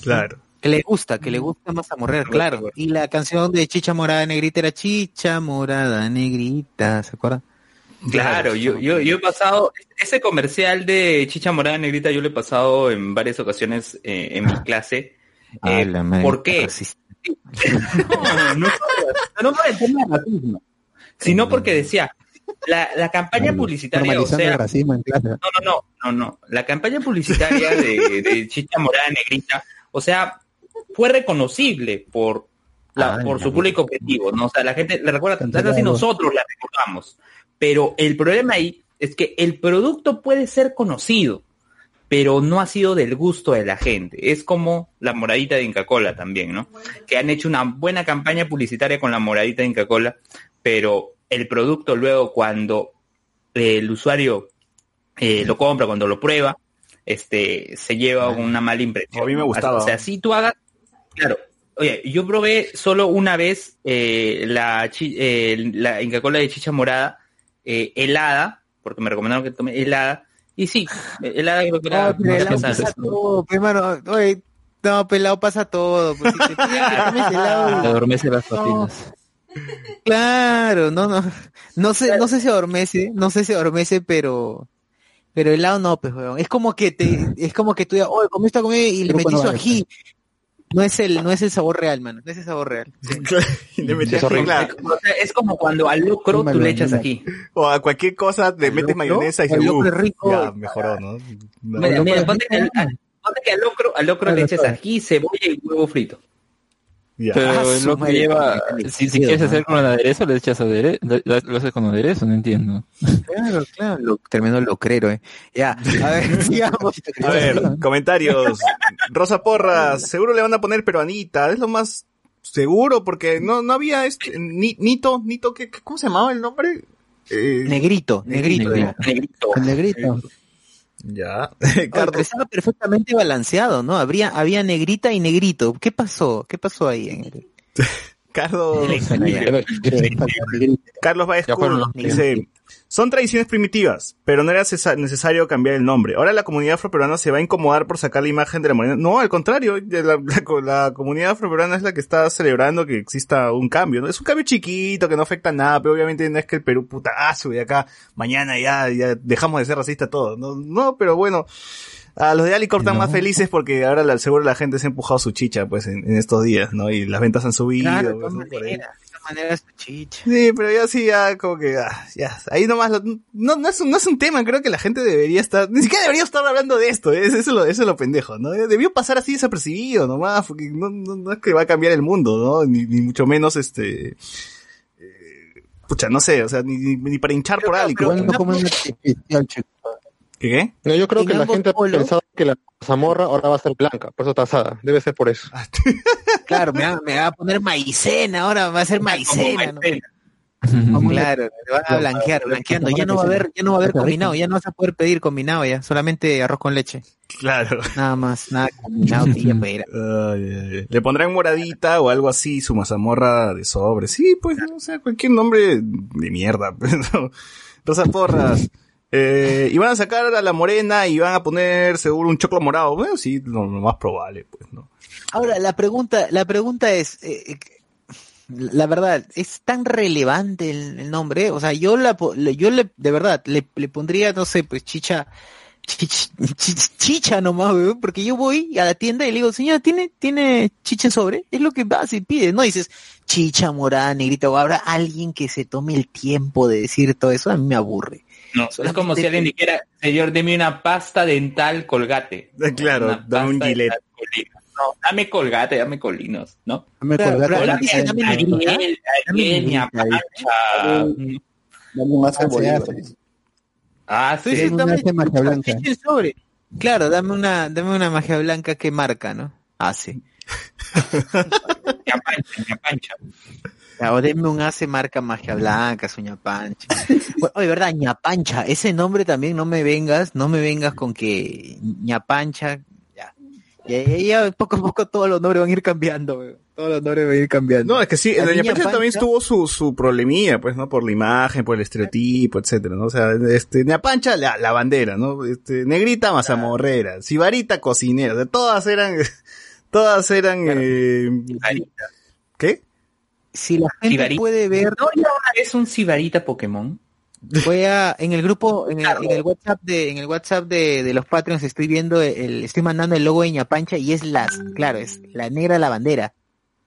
Claro. Que le gusta, que le gusta mazamorrear, claro. Y la canción de Chicha Morada Negrita era Chicha Morada Negrita, ¿se acuerdan? Claro, yo, yo, yo he pasado, ese comercial de Chicha Morada Negrita yo lo he pasado en varias ocasiones eh, en mi clase. Ah, Eh, ¿Por qué? No, no, no por el tema de racismo, sino porque decía, la, la campaña publicitaria, o sea, el racismo en clase. no, no, no, no, no. La campaña publicitaria de, de Chicha Morada Negrita, o sea, fue reconocible por la, Ah, por su público objetivo, ¿no? O sea, la gente le recuerda tanto así nosotros la recordamos. Pero el problema ahí es que el producto puede ser conocido, pero no ha sido del gusto de la gente. Es como la moradita de Inca Cola también, ¿no? Que han hecho una buena campaña publicitaria con la moradita de Inca Cola, pero el producto luego cuando eh, el usuario eh, lo compra, cuando lo prueba, este, se lleva una mala impresión. A mí me gustaba. O sea, si tú hagas, claro, oye, yo probé solo una vez eh, la, eh, la Inca Cola de chicha morada eh, helada, porque me recomendaron que tome helada, y sí, helada creo que era No, más pasa todo, pues, hermano. Oye, no, pelado pasa todo. Pues, si te piden que tomes helado, Le adormece las No. patinas. Claro, no, no. No sé, no sé si adormece, no sé si adormece, pero, pero helado no, pues, weón. Es como que te, es como que tú digas, oye, comí esta comida y le metí su vale. ají. No es el, no es el sabor real, mano. No es el sabor real. Y le metías Es horrible. claro. O sea, es como cuando al locro tú le echas aquí. O a cualquier cosa le ¿Al metes mayonesa y se ¿Al locro "Uf, es rico? ya mejoró, ¿no? No. Mira, locro mira, es ponte que, al, ponte que al locro, al locro le claro. aquí, cebolla y huevo frito. Ya. Pero Ah, es lo que lleva, si, quieres ¿no? hacer con el aderezo, le echas aderezo, lo haces con aderezo, no entiendo. Claro, claro. Lo, tremendo locrero, eh. Ya, a ver, sigamos. A ver, comentarios. Rosa Porras, seguro le van a poner peruanita, es lo más seguro porque no no había este ni, Nito, Nito ¿qué, cómo se llamaba el nombre? Eh, Negrito, negrito. Negrito. ya. Negrito. Negrito. Ya. Pero estaba perfectamente balanceado, ¿no? Habría, había negrita y negrito. ¿Qué pasó? ¿Qué pasó ahí? En el... Carlos Baez Ya fueron Cool los dice, son tradiciones primitivas, pero no era cesa- necesario cambiar el nombre. Ahora la comunidad afroperuana se va a incomodar por sacar la imagen de la morena. No, al contrario, la, la co- la comunidad afroperuana es la que está celebrando que exista un cambio, ¿no? Es un cambio chiquito que no afecta a nada, pero obviamente no es que el Perú putazo de acá mañana ya, ya dejamos de ser racistas todos. No, no, pero bueno. A los de Alicor están No. más felices porque ahora la- seguro la gente se ha empujado su chicha, pues, en, en estos días, ¿no? Y las ventas han subido. Claro, pues, todas maneras, de todas maneras, chicha. Sí, pero ya sí, ya como que, ah, ya, ahí nomás, lo- no, no, es un, no es un tema, creo que la gente debería estar, ni siquiera debería estar hablando de esto, ¿eh? eso, es lo, eso es lo pendejo, ¿no? Debió pasar así desapercibido nomás, porque no, no, no es que va a cambiar el mundo, ¿no? Ni, ni mucho menos, este, eh, pucha, no sé, o sea, ni, ni, ni para hinchar por algo. pero, como. ¿Qué, qué? No, yo creo que la gente ha pensado que la zamorra ahora va a ser blanca, por eso está asada. Debe ser por eso. Claro, me va, me va a poner maicena, ahora va a ser maicena, ¿no? Claro, le van a blanquear, blanqueando. Ya no va a haber, ya no va a haber combinado, ya no vas a poder pedir combinado ya, solamente arroz con leche. Claro. Nada más, nada combinado. Ay, ay, ay. Le pondrán moradita o algo así, su mazamorra de sobre. Sí, pues, o sea, cualquier nombre de mierda. pues. Rosa Porras. Eh, y van a sacar a la morena y van a poner seguro un choclo morado. Bueno, sí, lo, lo más probable, pues, ¿no? Ahora, la pregunta, la pregunta es, eh, eh, la verdad, ¿es tan relevante el, el nombre? O sea, yo la, yo le, de verdad, le, le pondría, no sé, pues chicha, chich- chich- chicha nomás, weón, porque yo voy a la tienda y le digo, señora, ¿tiene, tiene chicha en sobre? Es lo que vas y pides, ¿no? Dices, chicha morada, negrita, o habrá alguien que se tome el tiempo de decir todo eso, a mí me aburre. No, es Solamente como si alguien dijera, señor, deme una pasta dental colgate. Claro, dame un dental Colgate. No, dame colgate, dame colinos, ¿no? Dame colgate. dame. Ariel, Ariel, Ah. Ah, sí. dame- magia blanca. sobre. Claro, dame una, dame una magia blanca que marca, ¿no? Ñapancha. O denme un hace marca magia blanca, suña pancha. Bueno, Oye, verdad, ñapancha, ese nombre también no me vengas, no me vengas con que ñapancha, ya. Ya, ya, ya, poco a poco todos los nombres van a ir cambiando, weón. Todos los nombres van a ir cambiando. No, es que sí, La el niña Ñapancha también Pancha- tuvo su, su problemilla, pues, ¿no? Por la imagen, por el estereotipo, etcétera, ¿no? O sea, este, Ñapancha, la, la bandera, ¿no? Este, Negrita, mazamorrera, Sibarita, cocinera, o sea, todas eran, todas eran, eh, Sibarita. ¿qué? Si la gente puede ver, ¿No vez un Sibarita Pokémon? Voy a, en el grupo, en el, en el WhatsApp de, en el WhatsApp de, de los Patreons estoy viendo el, estoy mandando el logo de ñapancha y es las, claro, es la negra la bandera.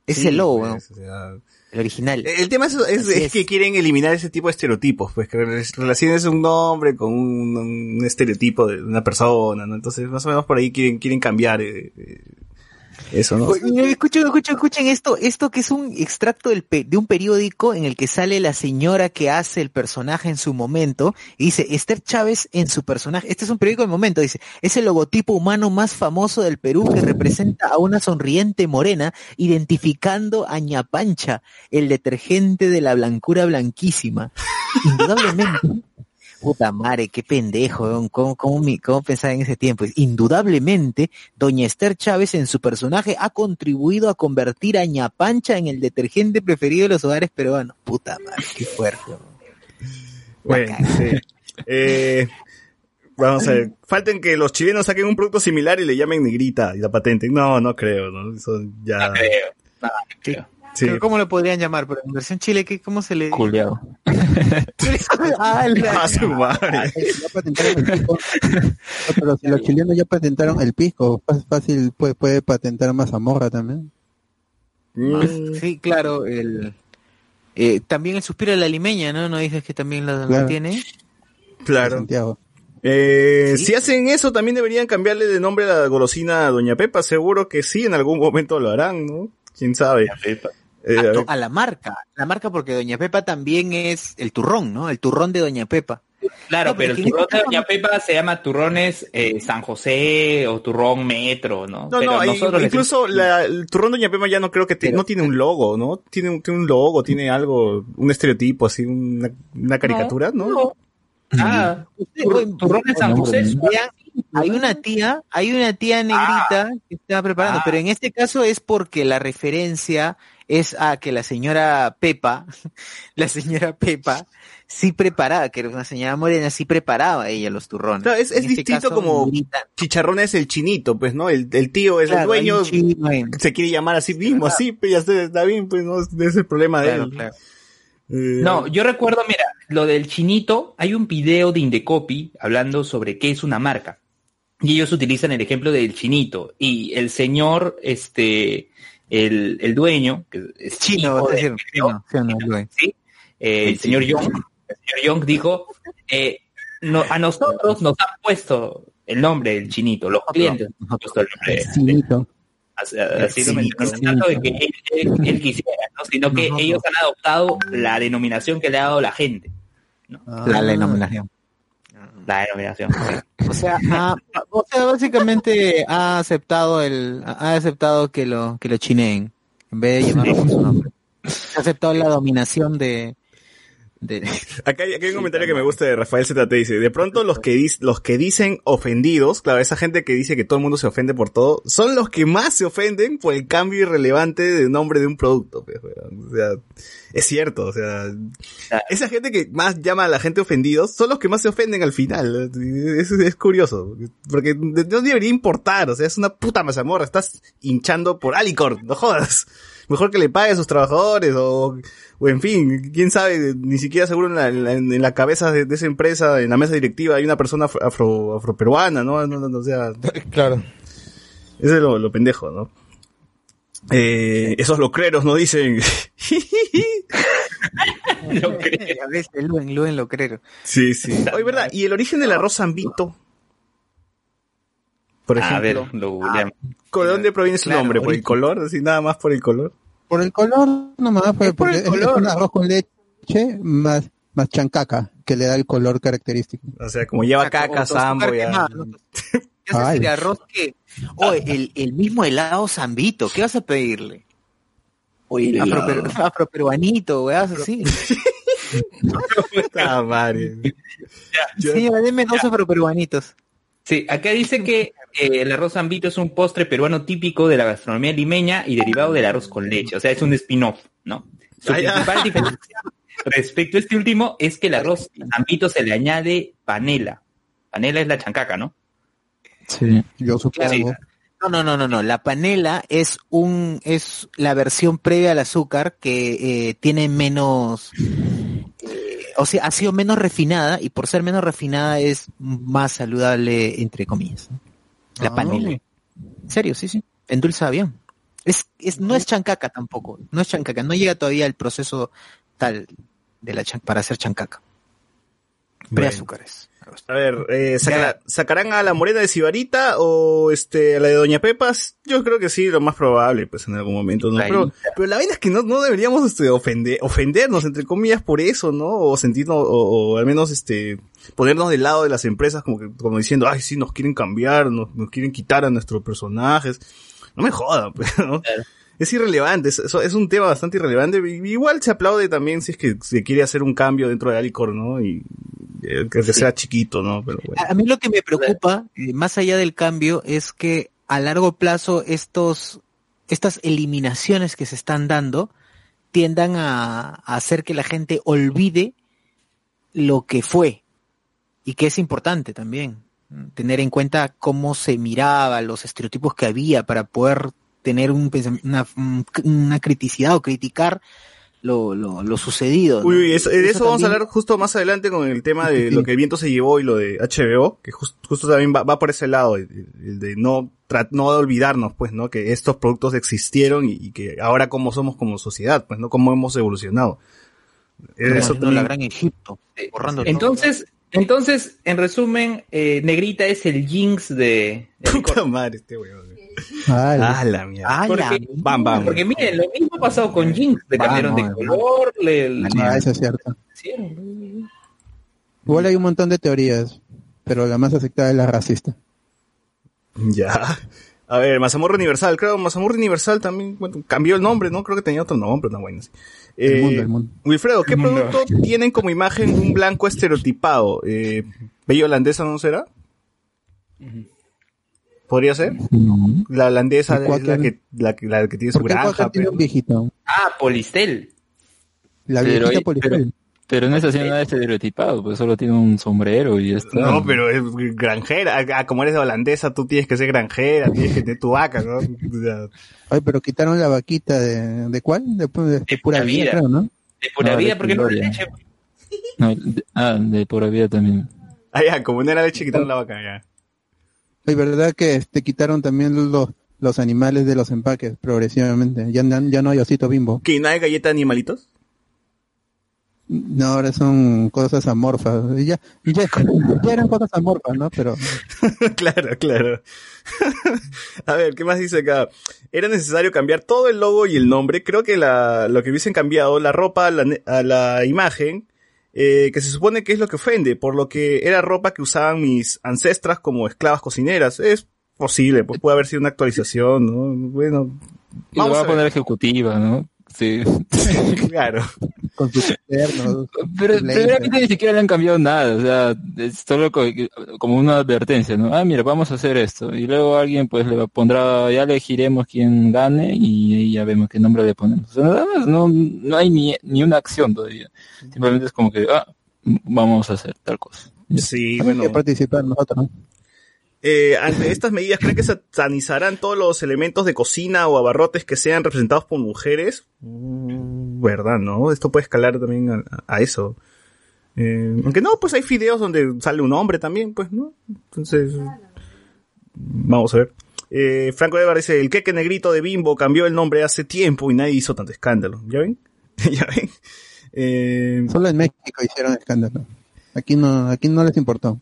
Es Sí, el logo, pues, weón, o sea, el original. El tema es, es- Así es es. que quieren eliminar ese tipo de estereotipos, pues que relaciones un nombre con un, un estereotipo de una persona, ¿no? Entonces, más o menos por ahí quieren, quieren cambiar eh, eh, eso, ¿no? Escuchen, escuchen, escuchen esto, esto que es un extracto del de un periódico en el que sale la señora que hace el personaje en su momento y dice Esther Chávez en su personaje. Este es un periódico del momento, dice, es el logotipo humano más famoso del Perú que representa a una sonriente morena identificando a Ñapancha, el detergente de la blancura blanquísima. Indudablemente. Puta madre, qué pendejo, weón. ¿Cómo, cómo, cómo pensaba en ese tiempo? Indudablemente, Doña Esther Chávez en su personaje ha contribuido a convertir a Ñapancha en el detergente preferido de los hogares peruanos. Puta madre, qué fuerte. weón. Bueno, sí. Eh, vamos a ver. Falten que los chilenos saquen un producto similar y le llamen negrita y la patente. No, no creo, ¿no? Eso ya. No creo. No, no creo. Sí. Pero ¿Cómo lo podrían llamar? Pero en versión chile, ¿qué, ¿cómo se le dice? Culeado. ah, la- Ah, su madre. No, pero si los chilenos ya patentaron el pisco, fácil, fácil puede, puede patentar mazamorra también. Mm, Sí, claro, el... eh, también el suspiro de la limeña, ¿no? ¿No dices que también Claro. tiene? claro. Santiago. Eh, ¿Sí? Si hacen eso, también deberían cambiarle de nombre a la golosina a Doña Pepa. Seguro que sí, en algún momento lo harán, ¿no? ¿Quién sabe? Eh, a Ah, la marca, la marca porque Doña Pepa también es el turrón, ¿no? El turrón de Doña Pepa. Claro, No, pero el turrón de Doña Pepa se llama turrones eh, San José o turrón Metro, ¿no? No, pero no, nosotros incluso decimos- la, el turrón Doña Pepa ya no creo que te- Pero- no tiene un logo, ¿no? Tiene un, tiene un logo, tiene algo, un estereotipo, así, una, una caricatura, ¿no? No. Ah, tur- turrones San José. Hay una tía, hay una tía negrita que está preparando, Ah. pero en este caso es porque la referencia es a que la señora Pepa, la señora Pepa, sí preparaba, que era una señora morena, sí preparaba ella los turrones. Claro, es- este distinto caso, como- negrita, Chicharrón es el chinito, pues, ¿no? El, el tío es el claro, hay dueño, se quiere llamar así mismo, así, pues ya está, bien, pues, ¿no? Ese es el problema de él. Eh, No, yo recuerdo, mira, lo del chinito, hay un video de Indecopy hablando sobre qué es una marca. Y ellos utilizan el ejemplo del chinito. Y el señor, este, el, el dueño, que es Chino, decir, chino, sí o no, Luis. ¿sí? Eh, el señor Young, el señor Young dijo, eh, no, a nosotros nos han puesto el nombre del chinito, los clientes nos han puesto el nombre. Cinito. Así, así lo mencionó, no tanto de que él, él- él quisiera, ¿no? sino que ellos han adoptado la denominación que le ha dado la gente. La denominación. La denominación. O sea, ha- o sea, básicamente ha aceptado el, ha aceptado que lo, que lo chineen, en vez de llamarlo por su nombre. Ha aceptado la dominación de, de Acá hay, acá hay un comentario que me gusta de Rafael ZT, dice, de pronto los que, los que dicen ofendidos, claro, esa gente que dice que todo el mundo se ofende por todo, son los que más se ofenden por el cambio irrelevante de nombre de un producto. pues. O sea, es cierto, o sea, esa gente que más llama a la gente ofendidos son los que más se ofenden al final. Es, es curioso, porque no debería importar, o sea, es una puta mazamorra, estás hinchando por Alicor, no jodas. Mejor que le pague a sus trabajadores o, o en fin, quién sabe, ni siquiera seguro en la, en la- en la cabeza de, de esa empresa, en la mesa directiva hay una persona afro, afro- afroperuana, ¿no? No, no, no, O sea, Claro. eso es lo, lo pendejo, ¿no? Eh, esos locreros no dicen. Lo creo. a veces Luen, Luen lo creo. sí, sí. Oye, ¿verdad? ¿Y el origen del arroz zambito? Por A ver, ejemplo. lo googleamos. ¿De dónde proviene su Claro, nombre? ¿Por el color? Así nada más por el color. Por el color nomás, pues, Es por el porque color. es un arroz con leche más, más chancaca, que le da el color característico. O sea, como lleva caca, sambo, ya. ¿Qué el arroz que... Oye, el, el mismo helado zambito, ¿qué vas a pedirle? Oye, el Afro, helado. afroperuanito, weas, así. Ah, madre. Sí, deme dos afroperuanitos. Sí, acá dice que eh, el arroz zambito es un postre peruano típico de la gastronomía limeña y derivado del arroz con leche, o sea, es un spin-off, ¿no? Su principal diferencia respecto a este último es que el arroz zambito se le añade panela. Panela es la chancaca, ¿no? Sí. Yo supongo. Sí. No, no, no, no, no. La panela es un, es la versión previa al azúcar que eh, tiene menos, o sea, ha sido menos refinada y por ser menos refinada es más saludable, entre comillas. ¿no? La Ah. panela. En serio, sí, sí. Endulza bien. Es, es, no es chancaca tampoco. No es chancaca. No llega todavía el proceso tal de la chan- para hacer chancaca. Preazúcares. A ver, eh, sacará- ¿sacarán a la morena de Sibarita o este a la de Doña Pepas? Yo creo que sí, lo más probable, pues en algún momento, ¿no? Pero, pero la vaina es que no, no deberíamos este, ofender, ofendernos, entre comillas, por eso, ¿no? O sentirnos, o, o al menos este, ponernos del lado de las empresas como que, como diciendo, ay, sí, nos quieren cambiar, nos, nos quieren quitar a nuestros personajes. No me jodan, pues, ¿no? Es irrelevante, es, es un tema bastante irrelevante. Igual se aplaude también si es que se quiere hacer un cambio dentro de Alicor, ¿no? Y que, sea chiquito, ¿no? Pero bueno. A mí lo que me preocupa, eh, más allá del cambio, es que a largo plazo estos, estas eliminaciones que se están dando tiendan a, a hacer que la gente olvide lo que fue y que es importante también tener en cuenta cómo se miraba, los estereotipos que había para poder tener un una, un- una criticidad o criticar lo, lo, lo sucedido. ¿no? Uy, uy, eso, de eso, vamos a también- hablar justo más adelante con el tema de lo que el viento se llevó y lo de HBO, que jus- justo también va, va por ese lado, el, el de no no olvidarnos, pues, ¿no? Que estos productos existieron y, y que ahora cómo somos como sociedad, pues, ¿no? Cómo hemos evolucionado. Como Eso haciendo la también- gran Egipto, borrando todo. Entonces, entonces, en resumen, eh, Negrita es el jinx de... de Puta madre, este weón. Ay, Ah, la mierda. Ah, la Porque, Bam, bam. porque miren, lo mismo ha pasado con Jinx, le cambiaron de color, le, le ah, eso es cierto. Igual hay un montón de teorías, pero la más aceptada es la racista. Ya. A ver, Mazamorra Universal, creo, Mazamorra Universal también, bueno, cambió el nombre, ¿no? Creo que tenía otro nombre, no bueno. sí. El Eh, mundo, el mundo. Wilfredo, ¿qué producto tienen como imagen un blanco estereotipado? Eh, ¿Bella holandesa no será? ¿Podría ser? No. La holandesa ¿Y es la que, la, que- la que tiene su ¿Por qué granja. Quaker tiene pe. un viejito? Ah, Polistel. La Pero, viejita Polistel. Pero no es así nada estereotipado, pues solo tiene un sombrero y ya está. No, pero es granjera. Ah, como eres de holandesa, tú tienes que ser granjera, tienes que tener tu vaca, ¿no? O sea, Ay, pero quitaron la vaquita de, ¿de cuál? De, de- de pura vida, vida. creo, ¿no? De pura Ah, de vida, porque no Gloria. leche. No, de- ah, de pura vida también. ah, ya, como no era leche, quitaron la vaca, ya. Ay, verdad que este quitaron también los, los animales de los empaques progresivamente. Ya, no- ya no hay osito bimbo. ¿Que no hay galleta de animalitos? No, ahora son cosas amorfas. Ya, ya, ya eran cosas amorfas, ¿no? Pero claro, claro. a ver, ¿qué más dice acá? Era necesario cambiar todo el logo y el nombre. Creo que la, lo que hubiesen cambiado, la ropa la, a la imagen, eh, que se supone que es lo que ofende, por lo que era ropa que usaban mis ancestras como esclavas cocineras. Es posible, pues puede haber sido una actualización, ¿no? Bueno, Y lo vamos va a a poner ejecutiva, ¿no? Sí. Claro. Con sus externos. Pero primeramente ni siquiera le han cambiado nada, o sea, es solo co- como una advertencia, ¿no? Ah, mira, vamos a hacer esto. Y luego alguien pues le pondrá, ya elegiremos quién gane y, y ya vemos qué nombre le ponemos. O sea, nada más, no, no hay ni, ni una acción todavía. Simplemente es como que, ah, vamos a hacer tal cosa. Sí, Tenemos que bueno. participar nosotros, ¿no? Eh, ante estas medidas, ¿creen que satanizarán todos los elementos de cocina o abarrotes que sean representados por mujeres? Mm, ¿Verdad, no? Esto puede escalar también a, a eso. Eh, aunque no, pues hay fideos donde sale un hombre también, pues, ¿no? Entonces, vamos a ver. Eh, Franco Evar dice, el queque negrito de Bimbo cambió el nombre hace tiempo y nadie hizo tanto escándalo. ¿Ya ven? ¿Ya ven? Eh, Solo en México hicieron escándalo. Aquí no, aquí no les importó.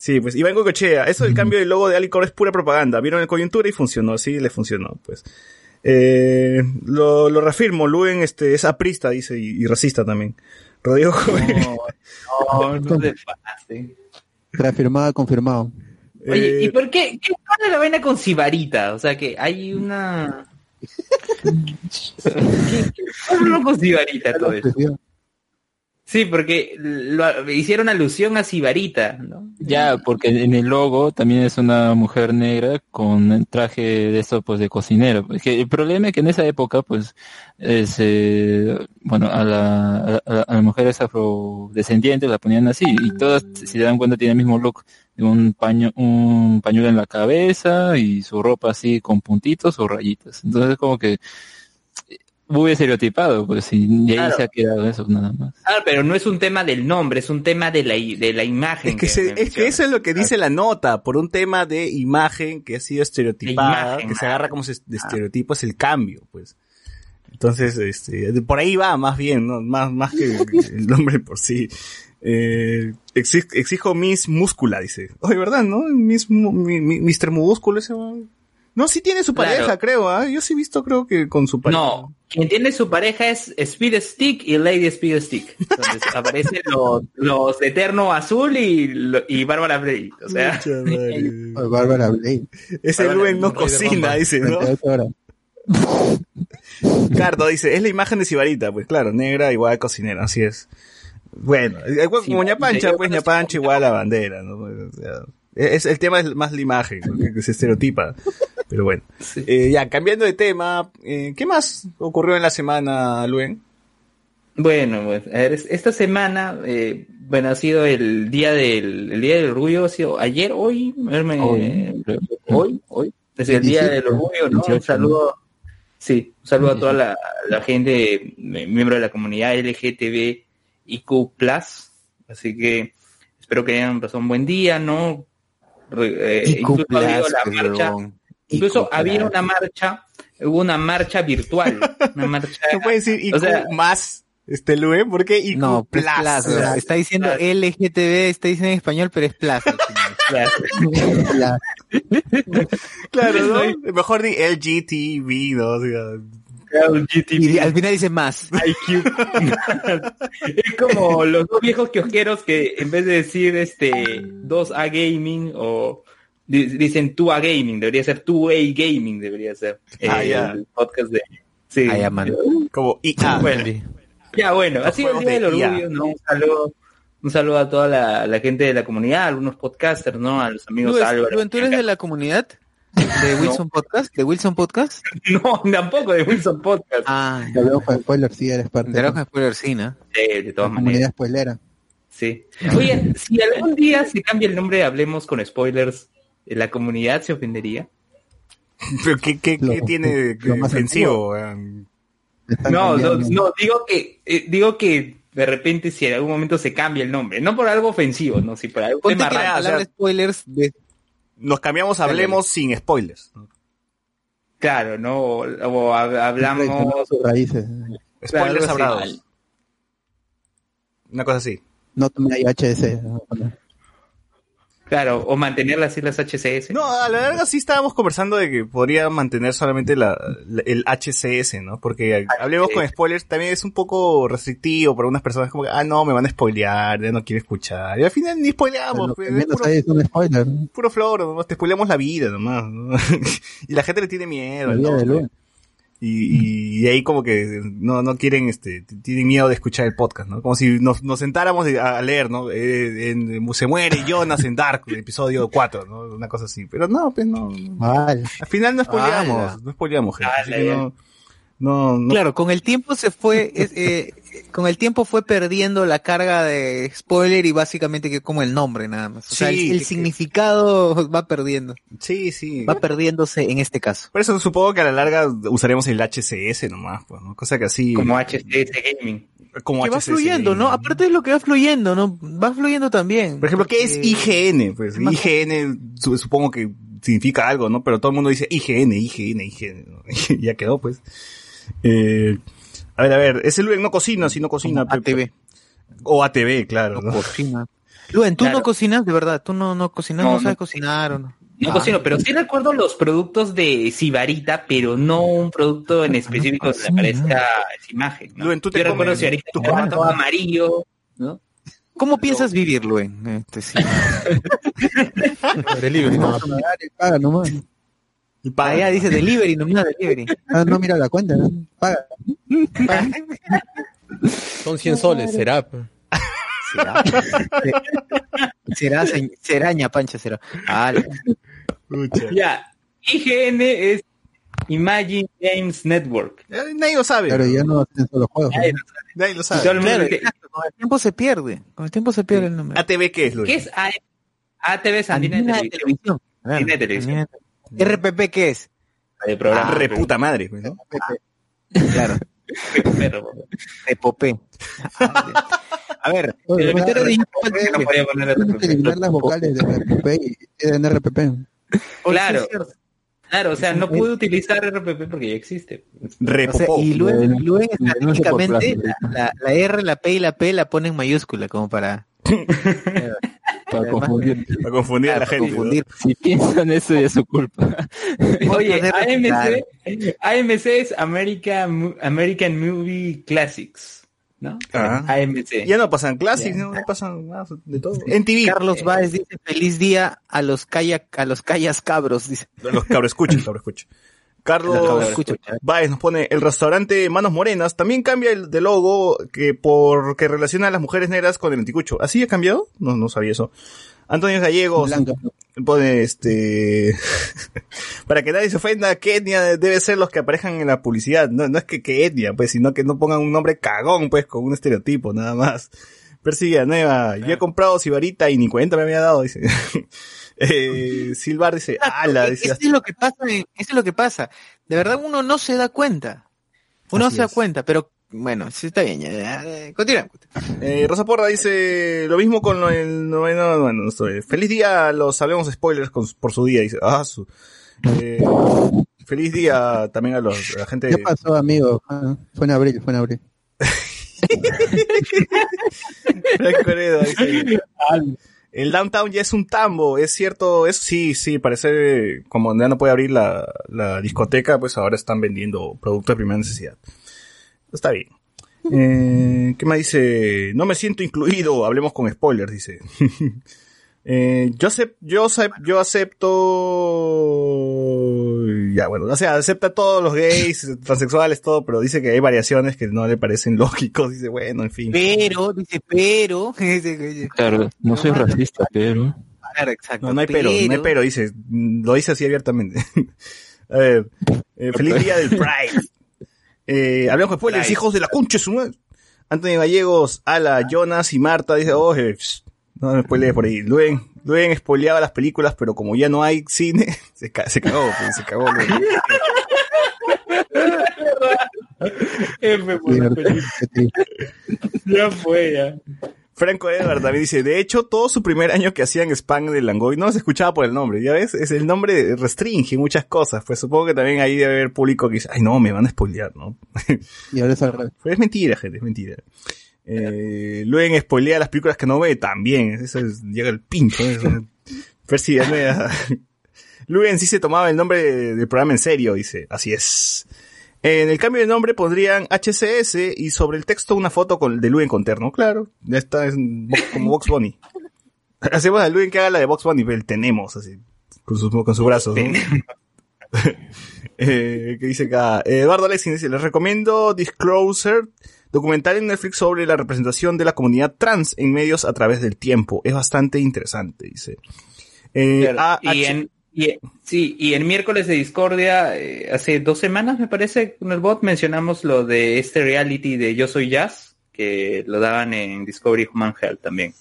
Sí, pues Iván Cochea, eso del cambio del logo de Alicor es pura propaganda. Vieron el coyuntura y funcionó, sí, le funcionó, pues. Eh, lo, lo reafirmo, Luen este, es aprista, dice, y, y racista también. Rodrigo. No, no, no te pases. Reafirmado, confirmado. Oye, ¿y Eh, por qué? ¿Qué es la vaina con Sibarita? O sea, que hay una... ¿Qué, qué, ¿Cómo no con Sibarita todo eso? Sí, porque lo, hicieron alusión a Sibarita, ¿no? Ya, porque en el logo también es una mujer negra con un traje de esto, pues, de cocinero. Es que el problema es que en esa época, pues, eh, se, bueno, a, la, a, la- a las mujeres afrodescendientes la ponían así y todas, si se dan cuenta, tienen el mismo look de un paño, un pañuelo en la cabeza y su ropa así con puntitos o rayitas. Entonces, como que eh, muy estereotipado, pues, y, y ahí Claro. se ha quedado eso, nada más. Ah, pero no es un tema del nombre, es un tema de la, de la imagen. Es que, se- es que eso es lo que dice la nota, por un tema de imagen que ha sido estereotipada, imagen, que se ah. agarra como se- de estereotipo, es el cambio, pues. Entonces, este, de- por ahí va más bien, ¿no? Más, más que el nombre por sí. Eh, exi- exijo Miss Múscula, dice. Oye, ¿verdad, no? Miss, mi, mi- Mr. Músculo ese No, sí tiene su Claro. pareja, creo, ¿ah? Yo sí he visto, creo que con su pareja. No, quien tiene su pareja es Speed Stick y Lady Speed Stick. Entonces aparecen los, los Eterno Azul y, lo- y Bárbara Blade. O sea, madre. Bárbara Blade. Ese Bárbara no cocina, dice, ¿no? 38 horas. Cardo dice, es la imagen de Sibarita, pues claro, negra igual cocinera, así es. Bueno, igual como ñapancha, pues ñapancha igual la bandera, ¿no? O sea, es, el tema es más la imagen, que se estereotipa. Pero bueno. Eh, ya, cambiando de tema, eh, ¿qué más ocurrió en la semana, Luen? bueno, pues, a ver, es- esta semana, eh, bueno, ha sido el día del, el día del orgullo, ha sido ayer, hoy, me- Hoy, creo. hoy, hoy, es el día 17, del orgullo, ¿no? Un 18, saludo, sí, un saludo a toda la, la gente, eh, miembro de la comunidad LGTB IQ+, así que espero que hayan pasado un buen día, ¿no? Re- eh, incluso ha habido la marcha, incluso había una marcha, hubo una marcha virtual, una marcha, ¿No puede decir IQ O sea- más, este Luen? ¿Por qué IQ No, pues plus? plus, o sea, está diciendo Plus. LGTB, está diciendo en español, pero es plus. Claro, ¿no? Mejor di LGTB, ¿no? O sea, y al final dice más. IQ. es como los dos viejos kiosqueros que en vez de decir este 2A Gaming o di- dicen 2A Gaming, debería ser 2A Gaming, debería ser Ah, eh, ya. el podcast de sí. Ah, man. como IA. Bueno, ya bueno, sido el día del de orgullo, ¿no? Un saludo, un saludo a toda la, la gente de la comunidad, a algunos podcasters, ¿no? A los amigos Luis, Álvaro. ¿tú eres de la comunidad? ¿De Wilson Podcast? ¿De Wilson Podcast? No, tampoco de Wilson Podcast. Ah, Ya veo con spoiler, sí, eres parte de de la la spoiler, sí, ¿no? Sí, de todas maneras. comunidad spoilera. Sí. Oye, si algún día se cambia el nombre de Hablemos con Spoilers, ¿la comunidad se ofendería? Pero ¿qué, qué, qué Lo- tiene de lo más ofensivo? No, no, digo que, eh, digo que de repente si en algún momento se cambia el nombre, no por algo ofensivo, no, si por algo tema raro. o sea- spoilers de... Nos cambiamos, hablemos sin spoilers. Claro, ¿no? O, o hab- hablamos, raíces. Spoilers hablados. Una cosa así. No tome ahí HDC. Claro, o mantener así las HCS. No, a la larga sí estábamos conversando de que podría mantener solamente la, la- el HCS, ¿no? Porque hablemos con spoilers también es un poco restrictivo para unas personas como que, ah, no, me van a spoilear, ya no quiero escuchar. Y al final ni spoileamos, pues, es puro, es un spoiler. ¿no? puro floro, nomás, te spoileamos la vida nomás. ¿no? y la gente le tiene miedo. La al vida. Luen. Y, y ahí como que no, no quieren, este, tienen miedo de escuchar el podcast, ¿no? Como si nos, nos sentáramos a leer, ¿no? Eh, en- se muere Jonas en Dark, el episodio 4, ¿no? Una cosa así. Pero no, pues no. no. Vale. Al final no spoileamos, Ala. no spoileamos, gente. Así que no, no, no. Claro, con el tiempo se fue, es, eh, con el tiempo fue perdiendo la carga de spoiler y básicamente que como el nombre nada más. O sea, Sí, el, el que- significado va perdiendo, Sí, sí. va perdiéndose en este caso. Por eso supongo que a la larga usaremos el HCS nomás, pues, ¿no? Cosa que así. Como HCS Gaming. como Que va fluyendo, ¿no? Aparte de lo que va fluyendo, ¿no? Va fluyendo también. Por ejemplo, ¿qué es Porque- IGN? Pues IGN su- supongo que significa algo, ¿no? Pero todo el mundo dice IGN, IGN, IGN. ya quedó, pues. Eh, a ver, a ver, ese Luen no cocina, si no cocina. ATV. O ATV, claro. No ¿no? cocina. Luen, tú Claro. no cocinas, de verdad, tú no, no cocinas, No, no, no. sabes cocinar o no. No Ah. cocino, pero sí recuerdo los productos de Sibarita, pero no un producto en específico que cocina. aparezca esa imagen. ¿no? Luen, tú te Yo recuerdo Sibarita tu que todo amarillo, ¿no? ¿Cómo piensas vivir, Luen? Este, sí. Delivery, no. Y paga. Allá dice delivery, nomás delivery. Ah, no mira la cuenta, ¿no? Paga. Son 100 soles, será. Será, será, se- será, será. Ah, Pucha. Ya, IGN es Imagine Games Network. Eh, Nadie lo sabe. Pero ya no hacen solo juegos. Nadie ¿no? lo sabe. Nadie lo claro, con el tiempo se pierde. Con el tiempo se pierde el nombre. ATV, ¿qué es, Luis? ¿Qué es A- ATV Sandina de Andina de Televisión? de televisión. RPP, ¿qué es? De programa. Re puta madre. pues, ¿no? Claro, Perro. de Popé. A ver, Oye, el comentario de Que no podía poner eliminar las vocales de RPP y quedan RPP. Claro. Claro, o sea, no pude utilizar RPP porque ya existe. O sea, y luego, plagio. la, la, la R, la P y la P la pone en mayúscula como para, Para confundir. Para confundir a la para gente. Si piensan eso ya es su culpa. Oye. AMC, AMC es American, Mo- American Movie Classics, ¿no? Ah. AMC. Ya no pasan clásicos, ¿no? No pasan nada de todo. En TV. Carlos Báez dice feliz día a los calla, a los callas cabros, dice. Los cabros escuchan, cabros escuchan. Carlos Baez nos pone el restaurante Manos Morenas también cambia el de logo que porque relaciona a las mujeres negras con el anticucho. ¿Así ha cambiado? No, no sabía eso. Antonio Gallegos pone este para que nadie se ofenda, ¿qué etnia debe ser los que aparezcan en la publicidad? No, no es que qué etnia, pues, sino que no pongan un nombre cagón, pues, con un estereotipo, nada más. Persigue a Nueva, yo he comprado Sibarita y ni cuenta me había dado, dice. eh, Silvar dice, ala, Eso dice, es lo que pasa, eso es lo que pasa. De verdad uno no se da cuenta. Uno no se da es. cuenta, pero bueno, sí está bien. eh, Continúa. Eh, Rosa Porra dice lo mismo con el noveno, bueno, no sé. feliz día, a los hablemos spoilers con- por su día, dice, ah, su, eh, feliz día también a los, a la gente, ¿Qué pasó, amigo? Ah, Fue en abril, fue en abril. Frank Coreda dice, el downtown ya es un tambo, es cierto, eso sí, sí, parece como ya no puede abrir la, la discoteca, pues ahora están vendiendo productos de primera necesidad. Está bien. Eh, ¿Qué más dice? No me siento incluido, hablemos con spoilers, dice. Eh, yo, acep- yo, acep- yo acepto... Ya, bueno, o sea, acepta todos los gays, transexuales, todo, pero dice que hay variaciones que no le parecen lógicos. Dice, bueno, en fin. Pero, dice, pero. Claro, no soy racista, pero... Claro, exacto. No, no hay pero, no hay pero, dice, lo dice así abiertamente. A ver, eh, feliz día del Pride. Eh, hablamos después de los Pride. hijos de la concha su madre. Antonio Gallegos, Ala, Jonas y Marta dice, oh, eh, pss, no me spoilees por ahí. Luen, Luen spoileaba las películas, pero como ya no hay cine, se, ca- se cagó, pues, se cagó. Luen. F por la película. Ya fue, ya. Franco Edward también dice, de hecho, todo su primer año que hacían spam de Langoy no se escuchaba por el nombre, ¿ya ves? Es el nombre restringe muchas cosas, pues supongo que también ahí debe haber público que dice, ay no, me van a spoilear, ¿no? Y ahora es al revés. Pero es mentira, gente, es mentira. Eh, Luen spoilea las películas que no ve también, eso es- llega el pincho. Eso. Percy Almeida. Luen sí se tomaba el nombre de- del programa en serio, dice, así es. En el cambio de nombre pondrían HCS y sobre el texto una foto con, de Luen con terno, claro. Ya está es como Box Bunny. Hacemos a Luen que haga la de Box Bunny, pero el tenemos así, con sus, con sus brazos. ¿no? eh, que dice acá, eh, Eduardo Alexin dice, les recomiendo Disclosure, documental en Netflix sobre la representación de la comunidad trans en medios a través del tiempo. Es bastante interesante, dice. Eh, Claro, A- y en, y, sí, y en miércoles de Discordia, eh, hace dos semanas me parece, con el bot mencionamos lo de este reality de Yo Soy Jazz, que lo daban en Discovery Human Health también.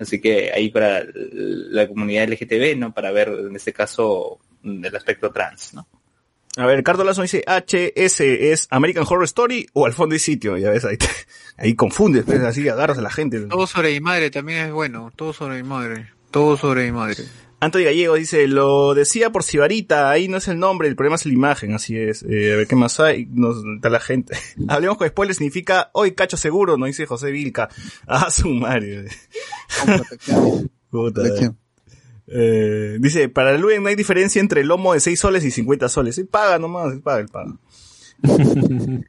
Así que ahí para la comunidad LGTB, ¿no? Para ver, en este caso, el aspecto trans, ¿no? A ver, Cardo Lazo dice, HS es American Horror Story o al fondo y sitio, ya ves, ahí, te- ahí confundes, pues, así agarras a la gente. Todo sobre mi madre también es bueno. Todo sobre mi madre. Todo sobre mi madre. Antonio Gallego dice, lo decía por Sibarita, ahí no es el nombre, el problema es la imagen, así es. Eh, a ver qué más hay, nos da la gente. Hablemos con spoilers, significa, hoy cacho seguro, nos dice José Vilca. Ah, su. Puta. Eh, dice, para Luen no hay diferencia entre el lomo de 6 soles y 50 soles. Sí, paga nomás, paga el paga.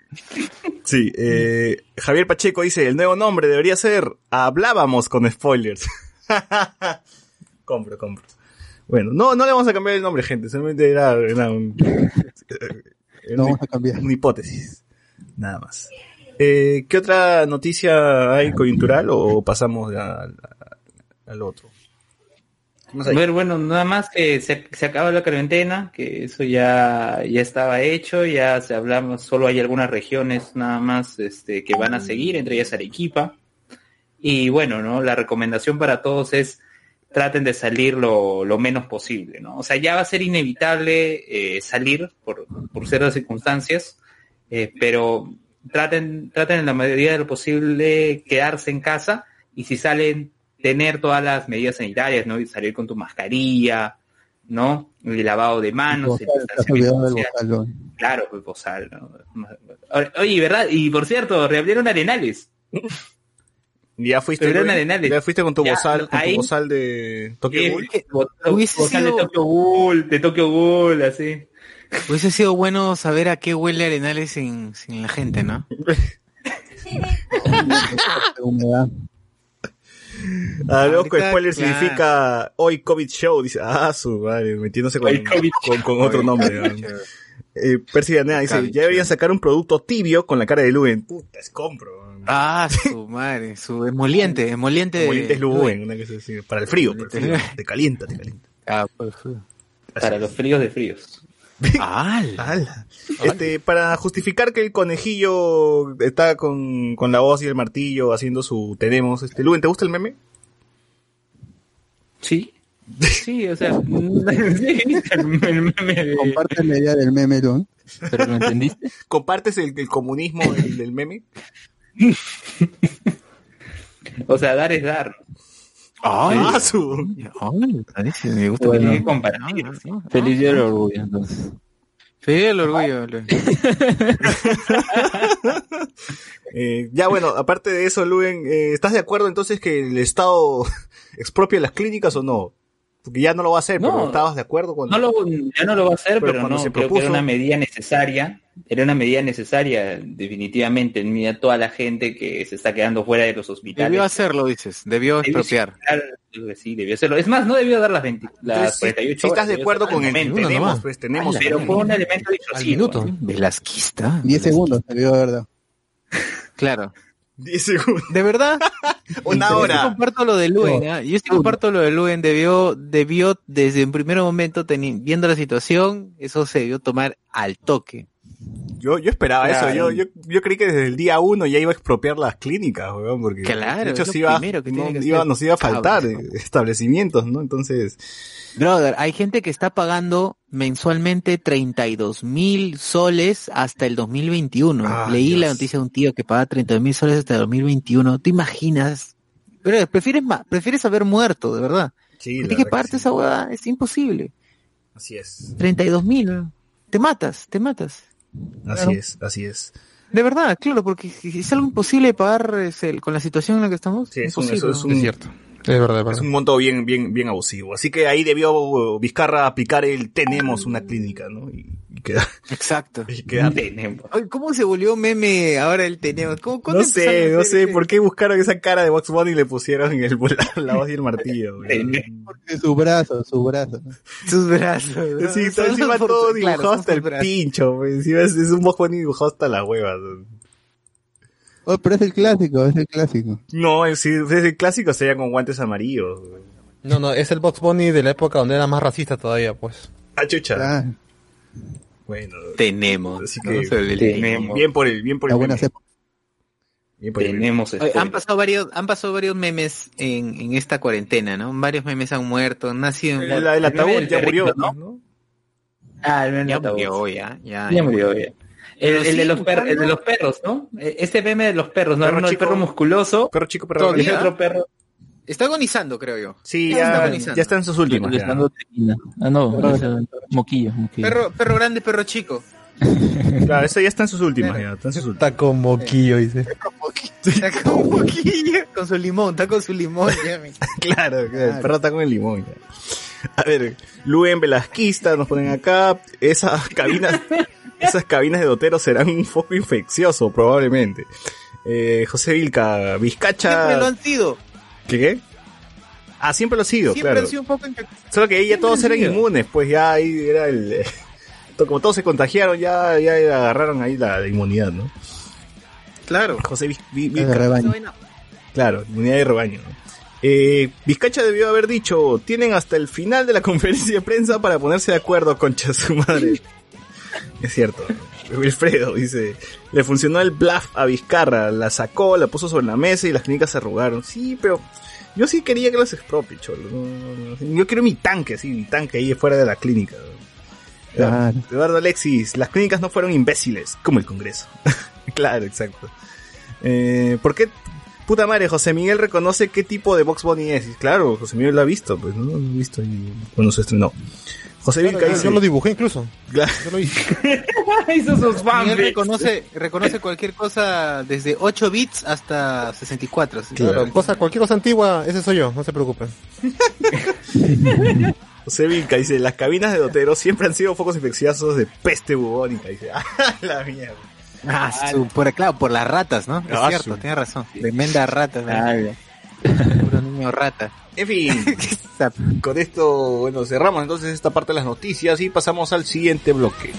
Sí, eh, Javier Pacheco dice, el nuevo nombre debería ser Hablábamos con spoilers. compro, compro. Bueno, no, no le vamos a cambiar el nombre, gente, solamente era, era un- era No una, vamos a cambiar. una hipótesis. Nada más. Eh, ¿Qué otra noticia hay coyuntural o pasamos al otro? Ver, bueno, nada más que se, se acaba la cuarentena, que eso ya, ya estaba hecho, ya se hablamos, solo hay algunas regiones nada más este, que van a seguir, entre ellas Arequipa. Y bueno, ¿no? La recomendación para todos es traten de salir lo, lo menos posible, ¿no? O sea, ya va a ser inevitable eh, salir por, por ciertas circunstancias, eh, pero traten, traten en la medida de lo posible quedarse en casa y si salen tener todas las medidas sanitarias, ¿no? Y salir con tu mascarilla, ¿no? El lavado de manos, el. Claro, pues bozal, ¿no? Oye, ¿verdad? Y por cierto, reabrieron Arenales. Ya fuiste, Pero arenales. ya fuiste con tu Ya, bozal, con ahí- tu bozal de Tokyo Ghoul? bozal sido- de Tokyo Ghoul, de Tokyo Ghoul, así. Hubiese sido bueno saber a qué huele Arenales sin, sin la gente, ¿no? Ah, luego spoiler claro. significa hoy COVID show, dice, ah, su madre, metiéndose con, Hoy COVID con, con otro nombre. ¿no? Eh, Percy Danea dice, COVID ya deberían sacar un producto tibio con la cara de Luen. Puta, es compro. Ah, su madre, su emoliente, emoliente. Molientes Luen, una cosa así, para el frío, para el frío. Emoliente. Te calienta, te calienta. Ah, pues, sí. Para los fríos de fríos. ¡Al! Ala. Este, para justificar que el conejillo está con, con la voz y el martillo haciendo su tenemos, este, Luen, ¿te gusta el meme? Sí. Sí, o sea, el meme de- Comparte la idea del meme, ¿no? ¿Pero lo entendiste? ¿Compartes el, el comunismo del, del meme? o sea, dar es dar. ¡Ay! Ah, su. Ay, me gusta Bueno, que compartir, no, sí. no. Feliz día del orgullo, entonces. Feliz el orgullo. Luis. Eh, ya bueno, aparte de eso, Luen, eh, ¿estás de acuerdo entonces que el Estado expropia las clínicas o no? Porque ya no lo va a hacer, No. pero ¿estabas de acuerdo con No lo, ya no lo va a hacer, Pero no, se creo que propuso- era una medida necesaria. Era una medida necesaria, definitivamente. Mira toda la gente que se está quedando fuera de los hospitales. Debió hacerlo, dices. Debió Debió expropiar. Que sí, debió hacerlo. Es más, no debió dar las, 20, las Entonces, si, 48 si estás de debió acuerdo con al el momento. tenemos, nomás. pues tenemos. Pero fue un elemento Al disuasivo. minuto. ¿eh? Velasquista. 10 segundos, te digo de verdad. Claro. 10 segundos. De verdad, Una Yo sí hora. comparto lo de Luen, ¿ah? Yo sí comparto lo de Luen. Debió, debió desde un primer momento, viendo la situación, eso se debió tomar al toque. Yo, yo esperaba Claro. eso. Yo, yo, yo creí que desde el día uno ya iba a expropiar las clínicas, weón, porque Claro, de hecho sí iba, que no, que iba- nos iba a faltar Cabrón. establecimientos, ¿no? Entonces, Brother, hay gente que está pagando mensualmente 32 mil soles hasta el 2021. Ah, Leí la noticia de un tío que paga 32 mil soles hasta el 2021. ¿Te imaginas? Pero prefieres, prefieres haber muerto, de verdad. sí, que verdad pagarte sí. esa hueá, es imposible. Así es. 32 mil. Te matas, te matas. Así Claro. es, así es. De verdad, claro, porque es algo imposible de pagar es el- con la situación en la que estamos. Sí, es un, eso es un, Es cierto. Es verdad, es un monto bien, bien, bien abusivo. Así que ahí debió Vizcarra aplicar el tenemos una clínica, ¿no? Y, y queda, Exacto. y queda- Tenemos. Ay, ¿Cómo se volvió meme ahora el tenemos? ¿Cómo, cuándo No sé, no sé, ese- ¿por qué buscaron esa cara de Box Bunny y le pusieron el, la, la voz y el martillo? Porque su brazo, su brazo. Sus brazos. ¿no? Sí, está encima por- todo dibujado hasta el brazos. pincho. Encima es, es un Box Bunny dibujado hasta las huevas. Oh, pero es el clásico, es el clásico. No, el, si es el clásico sería con guantes amarillos. No, no, es el Box Bunny de la época donde era más racista todavía, pues. Ah, chucha. Ah, Bueno, Tenemos. Así ¿no? que- el Tenemos. bien por el, bien por el épocas. Bien por el. Tenemos Oye, han spoilers. pasado varios, han pasado varios memes en, en esta cuarentena, ¿no? Varios memes han muerto, han nacido en- El, el El ataúd ya murió, ¿no? ¿no? Ah, el meme ya murió, ya, ya. Ya murió, ya. El, el de los per- el de los perros, ¿no? E- Ese meme de los perros, ¿no? Perro Uno el chico. perro musculoso, Perro chico, perro Todavía. y el otro perro. Está agonizando, creo yo. Sí, Ya está ya, agonizando. ya está en sus últimas. Ya. Ah, no, ese- moquillo, moquillo. Perro, perro grande, perro chico. Claro, eso ya está en sus últimas. Ya, está en sus últimas. Está con moquillo, dice. Está con moquillo, con su limón, está con su limón. ya me- Claro, el perro está con el limón. ya. A ver, Luen Velasquista nos ponen acá. Esas cabinas, esas cabinas de dotero serán un foco infeccioso, probablemente. Eh, José Vilca, Vizcacha. Siempre lo han sido. ¿Qué? Ah, siempre lo ha sido, Siempre claro. sido un poco Solo que ahí ya todos eran sido. inmunes, pues ya ahí era el... Como todos se contagiaron, ya, ya agarraron ahí la, la inmunidad, ¿no? Claro. José Viz- rebaño. Claro, inmunidad de rebaño. ¿no? Eh, Vizcacha debió haber dicho, tienen hasta el final de la conferencia de prensa para ponerse de acuerdo, concha su madre. es cierto. Wilfredo dice, le funcionó el bluff a Vizcarra, la sacó, la puso sobre la mesa y las clínicas se arrugaron. Sí, pero yo sí quería que los expropie, cholo. No, no, no. Yo quiero mi tanque, sí, mi tanque ahí fuera de la clínica. Claro. Eduardo Alexis, las clínicas no fueron imbéciles, como el Congreso. claro, exacto. Eh, ¿Por qué, puta madre, José Miguel reconoce qué tipo de Box Bunny es? Y Claro, José Miguel lo ha visto, pues, ¿no? Lo ha visto ahí cuando se estrenó. José Claro, Vilca yo, dice... yo lo dibujé incluso. Claro. Yo lo hice. Hizo sus fanfics. reconoce, reconoce cualquier cosa desde 8 bits hasta 64. así. Claro, cosa, cualquier cosa antigua, ese soy yo, no se preocupen. José Vilca dice, las cabinas de Dotero siempre han sido focos infecciosos de peste bubónica. Dice, ah, la mierda. Ah, su- por, claro, por las ratas, ¿no? Es Ah, cierto, su- tiene razón. Tremenda rata. ¿no? Puro niño rata. En fin, con esto, bueno, cerramos entonces esta parte de las noticias y pasamos al siguiente bloque.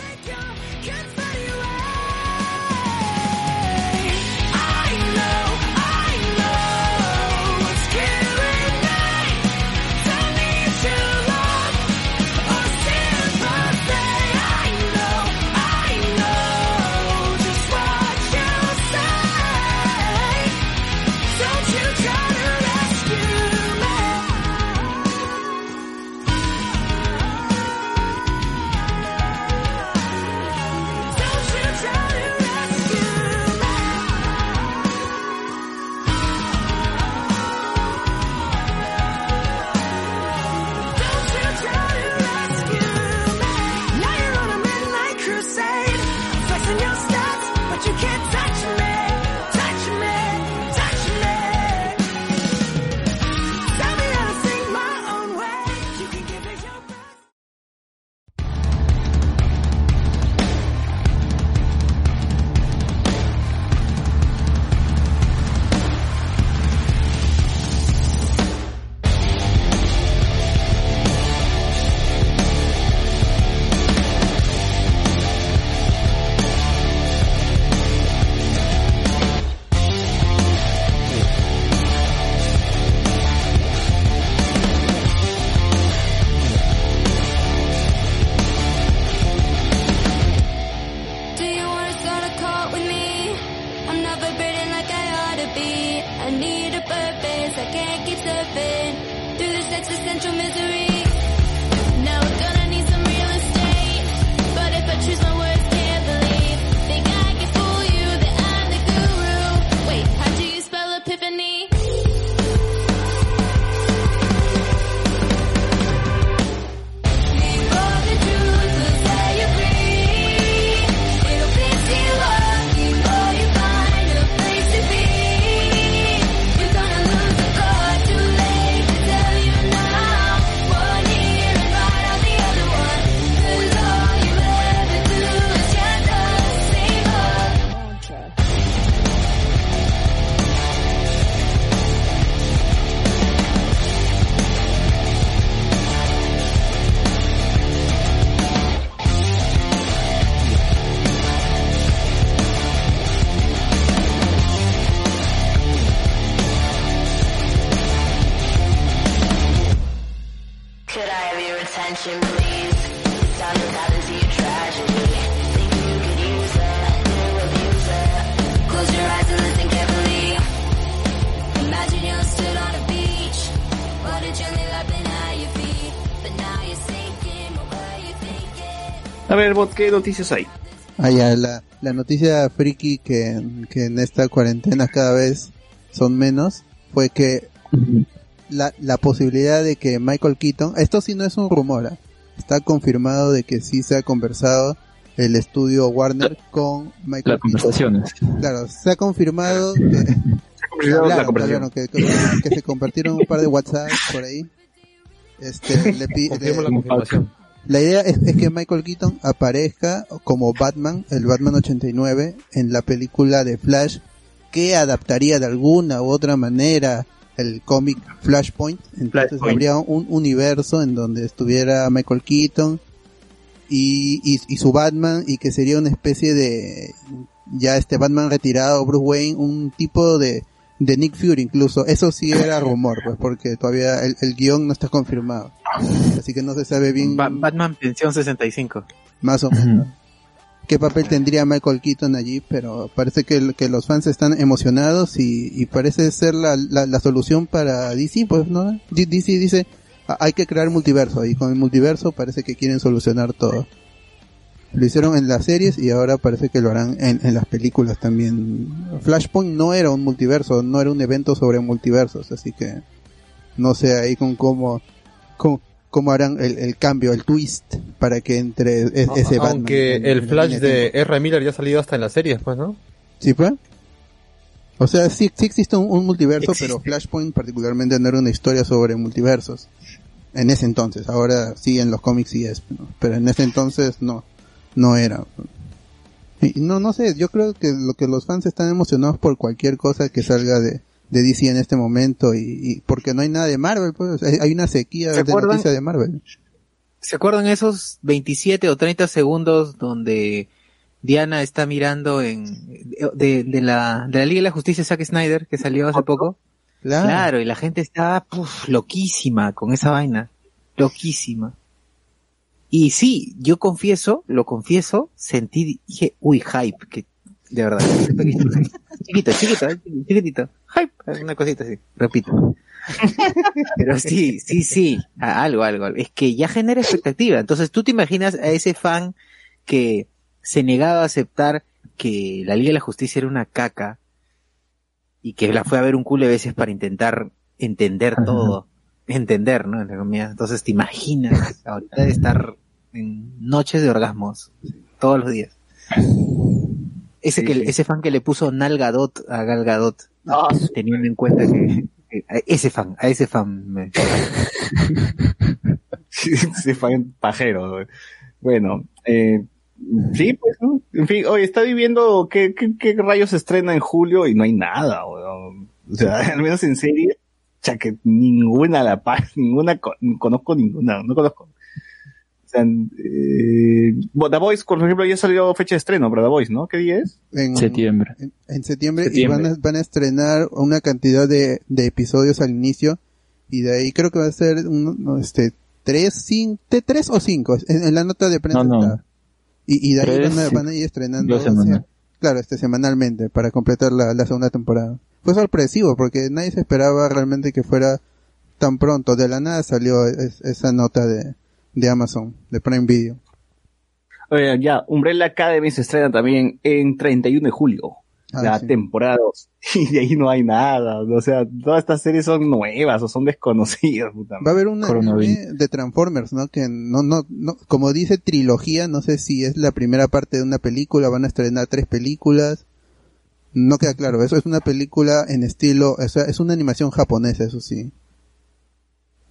¿Qué noticias hay? Ah, ya, la, la noticia friki que, que en esta cuarentena cada vez son menos fue que la, la posibilidad de que Michael Keaton, esto sí no es un rumor, ¿ah? está confirmado de que sí se ha conversado el estudio Warner con Michael Las conversaciones. Keaton. Claro, se ha confirmado que, hablaron, hablaron, que, que- que se compartieron un par de WhatsApp por ahí. Este, le Confirmo la le- confirmación. La idea es, es que Michael Keaton aparezca como Batman, el Batman 89, en la película de Flash, que adaptaría de alguna u otra manera el cómic Flashpoint. Entonces Flashpoint. habría un universo en donde estuviera Michael Keaton y, y, y su Batman y que sería una especie de ya este Batman retirado, Bruce Wayne, un tipo de, de Nick Fury incluso. Eso sí era rumor, pues porque todavía el, el guion no está confirmado. Así que no se sabe bien Ba- Batman Pensión 65. más o menos qué papel tendría Michael Keaton allí, pero parece que, que los fans están emocionados y, y parece ser la, la, la solución para DC, pues, ¿no? D- DC dice, "Ah, hay que crear multiverso y con el multiverso parece que quieren solucionar todo. Lo hicieron en las series y ahora parece que lo harán en, en las películas también. Flashpoint no era un multiverso, no era un evento sobre multiversos, así que no sé ahí con cómo, cómo, cómo harán el, el cambio, el twist para que entre e- ese Batman. Aunque en- el en Flash de. R. Miller ya ha salido hasta en las series, pues, ¿no? ¿Sí fue? O sea, sí, sí existe un, un multiverso, Existe. pero Flashpoint particularmente no era una historia sobre multiversos. En ese entonces, ahora sí en los cómics sí es, ¿no? pero en ese entonces no, no era. No, no sé, yo creo que lo que los fans están emocionados por cualquier cosa que salga de, de DC en este momento y, y porque no hay nada de Marvel, pues hay, una sequía ¿Se de noticias de Marvel. ¿Se acuerdan esos 27 o 30 segundos donde Diana está mirando en de, de la de la Liga de la Justicia Zack Snyder que salió hace poco? Claro. Claro, y la gente estaba puf, loquísima con esa vaina, loquísima. Y sí, yo confieso, lo confieso, sentí, dije, uy, hype, que de verdad, chiquito, chiquito, eh, chiquitito, hype, una cosita así, repito. Pero sí, sí, sí, algo, algo, es que ya genera expectativa. Entonces tú te imaginas a ese fan que se negaba a aceptar que la Liga de la Justicia era una caca y que la fue a ver un culo de veces para intentar entender todo, entender, ¿no? Entonces te imaginas ahorita de estar en noches de orgasmos todos los días. Ese Sí, que sí. ese fan que le puso Nalgadot a Gal Gadot, teniendo en cuenta que, que a ese fan, a ese fan me, Se fue en pajero. Bueno, eh, sí, pues, ¿no? en fin, oye, está viviendo qué, qué, qué rayos se estrena en julio y no hay nada, weón. O sea, al menos en serie, o sea, que ninguna la paz, ninguna, co- no conozco ninguna, no conozco. Eh, bueno, The Voice, por ejemplo, ya salió fecha de estreno para The Voice, ¿no? ¿Qué día es? En, Septiembre. en, en septiembre, Septiembre. y van a, van a estrenar una cantidad de, de episodios al inicio y de ahí creo que va a ser un, no, este tres, cin- te- tres o cinco en, en la nota de prensa No, no. está. Y, y de ahí Tres, van a, sí. van a ir estrenando claro este semanalmente para completar la, la segunda temporada fue sorpresivo porque nadie se esperaba realmente que fuera tan pronto de la nada salió es- esa nota de, de Amazon de Prime Video Oye, ya, Umbrella Academy se estrena también en 31 de julio. Ah, la sí. temporada 2. Y de ahí no hay nada. O sea, todas estas series son nuevas o son desconocidas. Puta Va a haber un Coronavirus. anime de Transformers, ¿no? Que no, no, no, como dice trilogía, no sé si es la primera parte de una película, van a estrenar tres películas. No queda claro, eso es una película en estilo, o sea, es una animación japonesa, eso sí.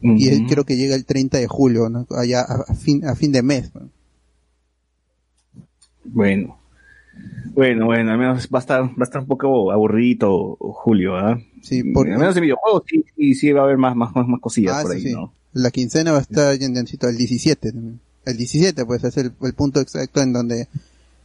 Y él creo que llega el 30 de julio, ¿no? Allá a, fin, a fin de mes. ¿no? Bueno. Bueno, bueno, al menos va a estar, va a estar un poco aburrido Julio, ¿ah? Sí, por, Al menos en videojuegos sí, sí, sí va a haber más, más, más, más cosillas Ah, por ahí, sí. ¿no? La quincena va a estar Yandancito, el 17 también. El 17 pues es el, el punto exacto en donde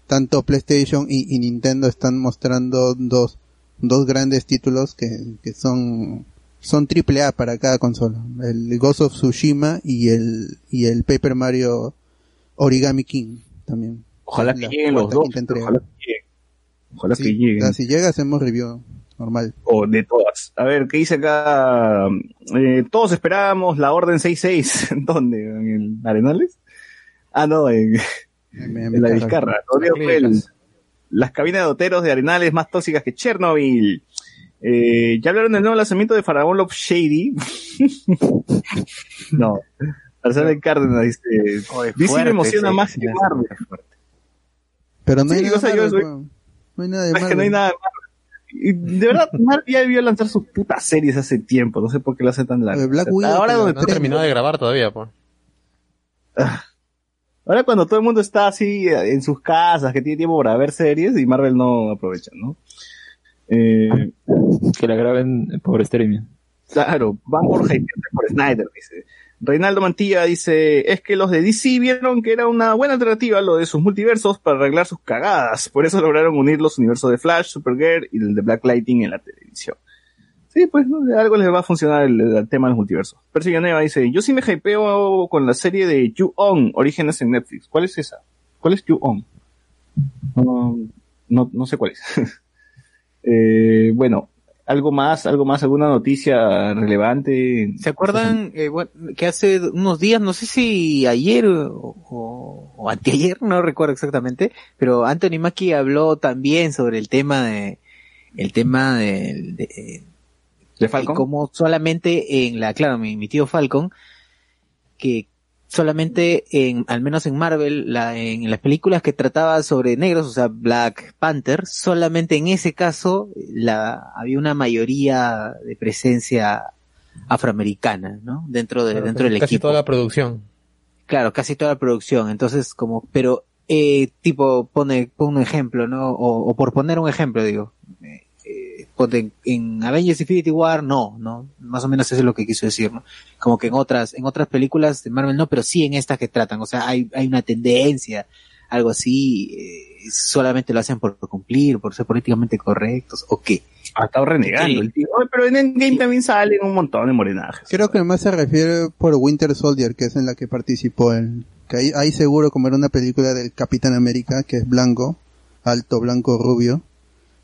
tanto PlayStation y, y Nintendo están mostrando dos, dos grandes títulos que, que son, son triple A para cada consola. El Ghost of Tsushima y el, y el Paper Mario Origami King también. Ojalá que lleguen los dos. Ojalá que lleguen. Ojalá Sí, que lleguen. ya, si llega hacemos review normal. O de todas. A ver, ¿qué dice acá? Eh, todos esperábamos la Orden 66. ¿Dónde? ¿En el Arenales? Ah, no, en, Me- me- en me la. Vizcarra. Las cabinas de hoteros de Arenales más tóxicas que Chernobyl. Eh, ¿Ya hablaron del nuevo lanzamiento de Faraón Love Shady? no. Arsenal Cárdenas dice, DC me emociona más que Marvel. Pero no hay Sí, nada Marvel, soy-. No hay nada de Es que no hay Marvel. nada de Marvel. Y de verdad, Marvel ya debió lanzar sus putas series hace tiempo. No sé por qué lo hace tan largo. Black O sea, Widow, ahora, donde No terminado de grabar todavía, pues. ahora cuando todo el mundo está así eh, en sus casas, que tiene tiempo para ver series y Marvel no aprovecha, ¿no? Eh, Que la graben por streaming. Claro, van por por Snyder, dice. Reinaldo Mantilla dice, es que los de DC vieron que era una buena alternativa lo de sus multiversos para arreglar sus cagadas. Por eso lograron unir los universos de Flash, Supergirl y el de Black Lightning en la televisión. Sí, pues ¿no? de algo les va a funcionar el, el tema de los multiversos. Percy Neva dice, yo sí me hypeo con la serie de You-On, Orígenes en Netflix. ¿Cuál es esa? ¿Cuál es You-On? No, no, no sé cuál es. eh, bueno, algo más, algo más, alguna noticia relevante. ¿Se acuerdan eh, que hace unos días, no sé si ayer o, o- o anteayer, no recuerdo exactamente, pero Anthony Mackie habló también sobre el tema de el tema de, de, ¿De Falcon? como solamente en la, claro, mi, mi tío Falcon, que solamente en, al menos en Marvel, la, en las películas que trataba sobre negros, o sea, Black Panther, solamente en ese caso, la, había una mayoría de presencia afroamericana, ¿no? Dentro de, dentro del Casi equipo. toda la producción. Claro, casi toda la producción. Entonces, como, pero, eh, tipo, pone, pone un ejemplo, ¿no? O, o por poner un ejemplo, digo. eh, en Avengers Infinity War, no, ¿no? Más o menos eso es lo que quiso decir, ¿no? Como que en otras, en otras películas de Marvel no, pero sí en estas que tratan. O sea, hay, hay una tendencia, algo así, eh, solamente lo hacen por, por cumplir, por ser políticamente correctos, o qué. Ha estado renegando Sí. el tío. Pero en Endgame también salen un montón de morenajes. Creo que más se refiere por Winter Soldier, que es en la que participó él. Que ahí, ahí seguro como era una película del Capitán América, que es blanco, alto, blanco, rubio.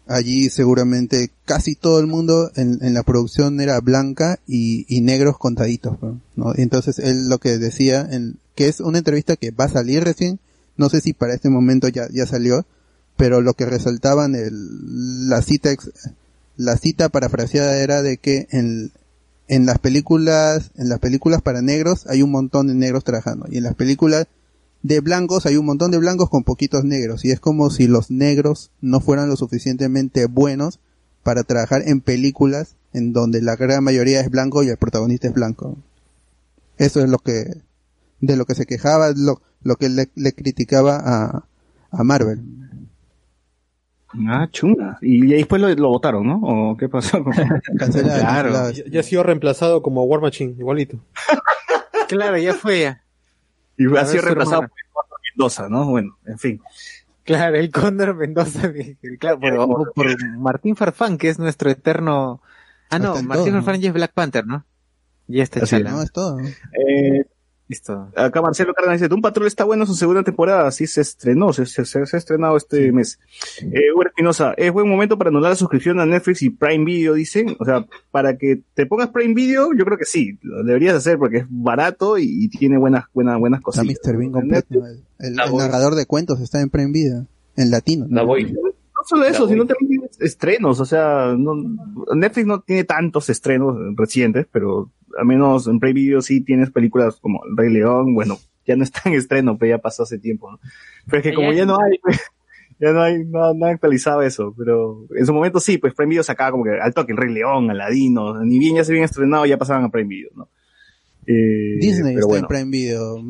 Allí seguramente casi todo el mundo en, en la producción era blanca y, y negros contaditos, ¿no? Entonces él lo que decía, en, que es una entrevista que va a salir recién, no sé si para este momento ya, ya salió, pero lo que resaltaban el, la cita ex- la cita parafraseada era de que en, en las películas, en las películas para negros hay un montón de negros trabajando y en las películas de blancos hay un montón de blancos con poquitos negros y es como si los negros no fueran lo suficientemente buenos para trabajar en películas en donde la gran mayoría es blanco y el protagonista es blanco. Eso es lo que de lo que se quejaba, lo, lo que le, le criticaba a, a Marvel. Ah, chunga. Y después lo, lo votaron, ¿no? ¿O qué pasó? Cancelada, Claro. Ya, ya ha sido reemplazado como War Machine, igualito. Claro, ya fue ya. Y ha sido reemplazado por Eduardo Mendoza, ¿no? Bueno, en fin. Claro, el Cóndor Mendoza, claro, por, o por Martín Farfán, que es nuestro eterno... Ah, no, Martín todo, ¿no? Farfán ya es Black Panther, ¿no? Ya está Así chala. No, es todo. ¿no? Eh, Listo. acá Marcelo Cárdenas dice, un patrón está bueno su segunda temporada, sí se estrenó, se, se- se- se ha estrenado este mes. Eh, Hugo Espinosa, es buen momento para anular la suscripción a Netflix y Prime Video, dicen. O sea, para que te pongas Prime Video, yo creo que sí, lo deberías hacer porque es barato y, y tiene buenas, buenas, buenas Está cosas. Mr. Bean completo. El, el- el narrador de cuentos está en Prime Video. En latino. La voy. No solo eso, sino también tiene estrenos, o sea, no, Netflix no tiene tantos estrenos recientes, pero al menos en Prime Video sí tienes películas como El Rey León, bueno, ya no está en estreno, pero ya pasó hace tiempo, ¿no? Pero es que Ya como es- ya no hay, ya no hay, no, no han actualizado eso, pero en su momento sí, pues Prime Video sacaba como que al toque El Rey León, Aladino, ni bien ya se habían estrenado, ya pasaban a Prime Video, ¿no? Eh, Disney pero está bueno. en Prime Video,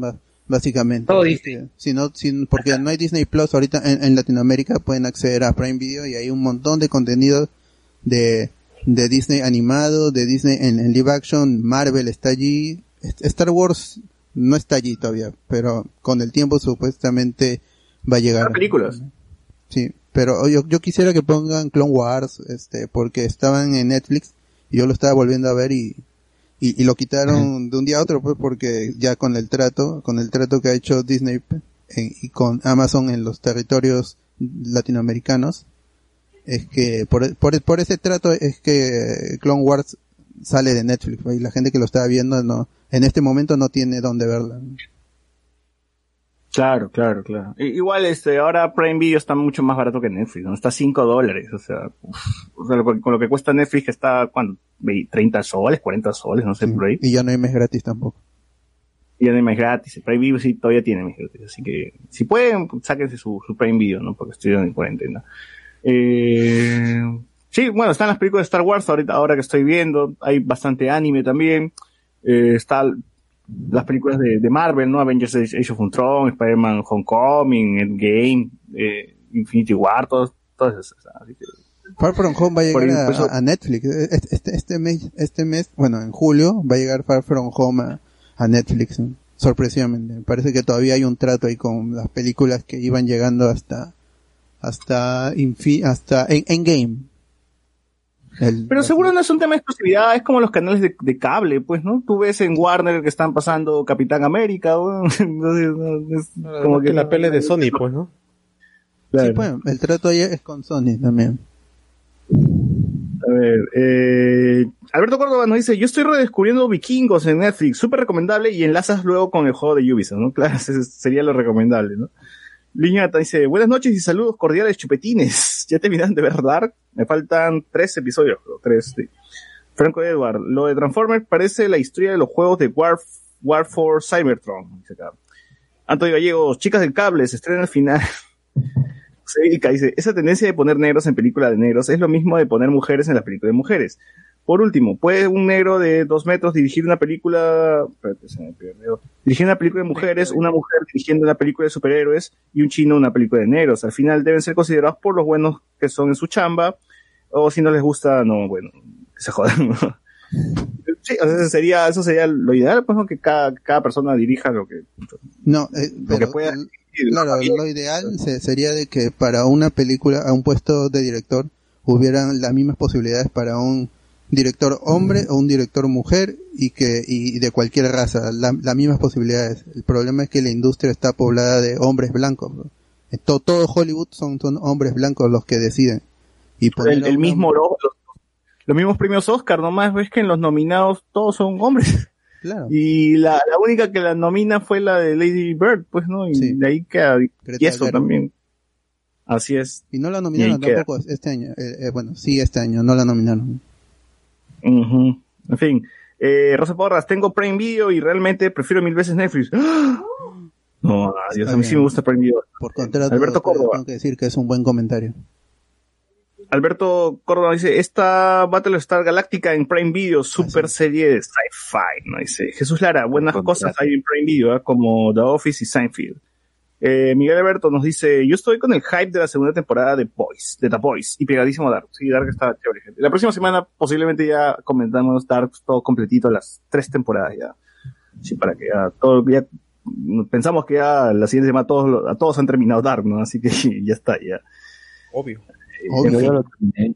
básicamente. Todo Disney. Si no, si- porque no hay Disney Plus ahorita en, en Latinoamérica, pueden acceder a Prime Video y hay un montón de contenido de, de Disney animado, de Disney en, en live action, Marvel está allí, Star Wars no está allí todavía, pero con el tiempo supuestamente va a llegar. Las películas. Sí, pero yo, yo quisiera que pongan Clone Wars, este, porque estaban en Netflix y yo lo estaba volviendo a ver y, y, y lo quitaron de un día a otro, pues, porque ya con el trato, con el trato que ha hecho Disney en- y con Amazon en los territorios latinoamericanos, es que por, por, por ese trato es que Clone Wars sale de Netflix, pues, y la gente que lo estaba viendo no, en este momento no tiene dónde verla. Claro, claro, claro. Igual, este, ahora Prime Video está mucho más barato que Netflix, ¿no? Está a 5 dólares, o sea, uf, o sea, lo- con lo que cuesta Netflix que está, ¿cuánto? Ve- 30 soles, 40 soles, no sé, por ahí. Y ya no hay mes gratis tampoco. Y ya no hay más gratis. Prime Video sí todavía tiene más gratis, así que, si pueden, sáquense su, su Prime Video, ¿no? Porque estoy en cuarentena. Eh, sí, bueno, están las películas de Star Wars ahorita, ahora que estoy viendo, hay bastante anime también, eh, está las películas de, de Marvel, ¿no? Avengers Age of Ultron, Spider-Man Homecoming, Endgame, eh, Infinity War, todos, todas esas. Así que, Far From Home va a llegar a, eso- a Netflix. Este, este, este mes, este mes, bueno, en julio va a llegar Far From Home a, a Netflix. ¿no? Sorpresivamente. Me parece que todavía hay un trato ahí con las películas que iban llegando hasta, hasta, infi- hasta en, Endgame. El- Pero seguro no es un tema de exclusividad, es como los canales de, de cable, pues, ¿no? Tú ves en Warner que están pasando Capitán América. Entonces, no, es Como que la pele de Sony, pues, ¿no? Sí, pues, el trato ahí es con Sony también. A ver, eh, Alberto Córdoba nos dice, yo estoy redescubriendo Vikingos en Netflix, súper recomendable y enlazas luego con el juego de Ubisoft, ¿no? Claro, ese sería lo recomendable, ¿no? Liñata dice, buenas noches y saludos cordiales chupetines. ¿Ya terminaron de ver Dark? Me faltan tres episodios, tres, sí. Franco Edward, lo de Transformers parece la historia de los juegos de War, War for Cybertron, dice acá. Antonio Gallegos, chicas del cable, se estrena al final. José Vilca dice, esa tendencia de poner negros en películas de negros es lo mismo de poner mujeres en las películas de mujeres. Por último, ¿puede un negro de dos metros dirigir una película, espérate, se me perdió. dirigir una película de mujeres, una mujer dirigiendo una película de superhéroes y un chino una película de negros? Al final deben ser considerados por los buenos que son en su chamba, o si no les gusta, no, bueno, que se jodan. ¿no? Sí, o sea, eso sería, eso sería lo ideal, pues, ¿no? que cada, cada persona dirija lo que, No, eh, lo pero, que pueda. el- claro, lo ideal se- sería de que para una película, a un puesto de director, hubieran las mismas posibilidades para un director hombre o un director mujer y que y de cualquier raza, la- las mismas posibilidades. El problema es que la industria está poblada de hombres blancos. todo Hollywood son, son hombres blancos los que deciden. Y el, mismo lo- los, los mismos premios Oscar, nomás ves que en los nominados todos son hombres. Claro. Y la, la única que la nomina fue la de Lady Bird, pues, ¿no? Y Sí. de ahí queda. Y eso también. Así es. Y no la nominaron queda. tampoco este año. Eh, eh, bueno, sí, este año, no la nominaron. Ujú. En fin. Eh, Rosa Porras, tengo Prime Video y realmente prefiero mil veces Netflix. ¡Ah! No, Dios, a mí sí me gusta Prime Video. Por contrato, Alberto Córdoba. tengo que decir que es un buen comentario. Alberto Córdoba dice, esta Battlestar Galáctica en Prime Video, super serie de sci-fi, ¿no? Dice, Jesús Lara, buenas cosas hay en Prime Video, ¿ah? como The Office y Seinfeld. Eh, Miguel Alberto nos dice, yo estoy con el hype de la segunda temporada de Boys, de The Boys, y pegadísimo a Dark. Sí, Dark está chévere, gente. La próxima semana posiblemente ya comentamos Dark todo completito, las tres temporadas ya. Sí, para que ya todo, ya, pensamos que ya la siguiente semana todos, a todos han terminado Dark, ¿no? Así que ya está, ya. Obvio. Eh, Obvio. Yo en ya lo terminé.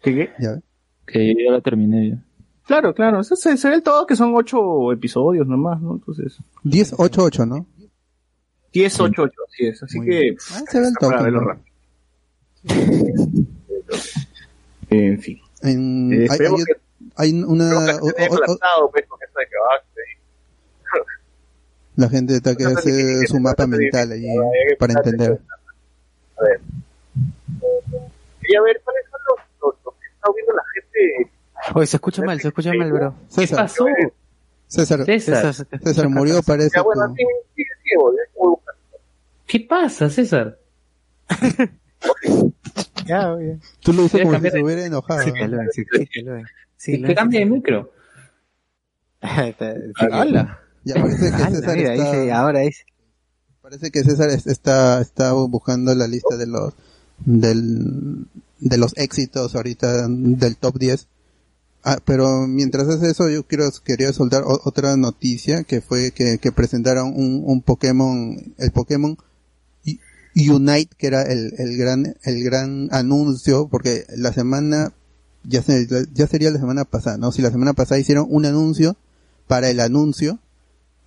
¿Qué, qué? Ya. Que yo ya la terminé yo. Claro, claro. Se, se ve el todo que son ocho episodios nomás, ¿no? Entonces, 10, 8, 8, ¿no? 10, 8, 8, así es. Así Muy que, bien. Ah, se ve el para toque, verlo rápido. En fin. En- Eh, hay, hay- que, hay una, que o- o- o- pues, la gente está que No sé hace qué- qué- su mapa mental allí para entender. A ver. Quería ver cuáles son los, los, los que está viendo la gente. Oye, se escucha mal, se escucha mal, bro. ¿Qué pasó? César, César, César murió parece. Ya, bueno, con- sí, sí, sí, voy, a. ¿qué pasa, César? Ya, oye. Tú lo dices como si se hubiera enojado. Sí, que lo ven, sí, sí, que lo ven. Sí, que cambie de micro. ¡Hala! Ya parece que Ala, César mira, está, dice, ahora dice. parece que César es- está, está buscando la lista de los del, de los éxitos ahorita del top 10. Ah, pero mientras hace eso, yo quiero, quería soltar otra noticia que fue que, que presentaron un, un Pokémon, el Pokémon Unite, que era el, el gran, el gran anuncio, porque la semana, ya, se, ya sería la semana pasada, ¿no? Si la semana pasada hicieron un anuncio para el anuncio,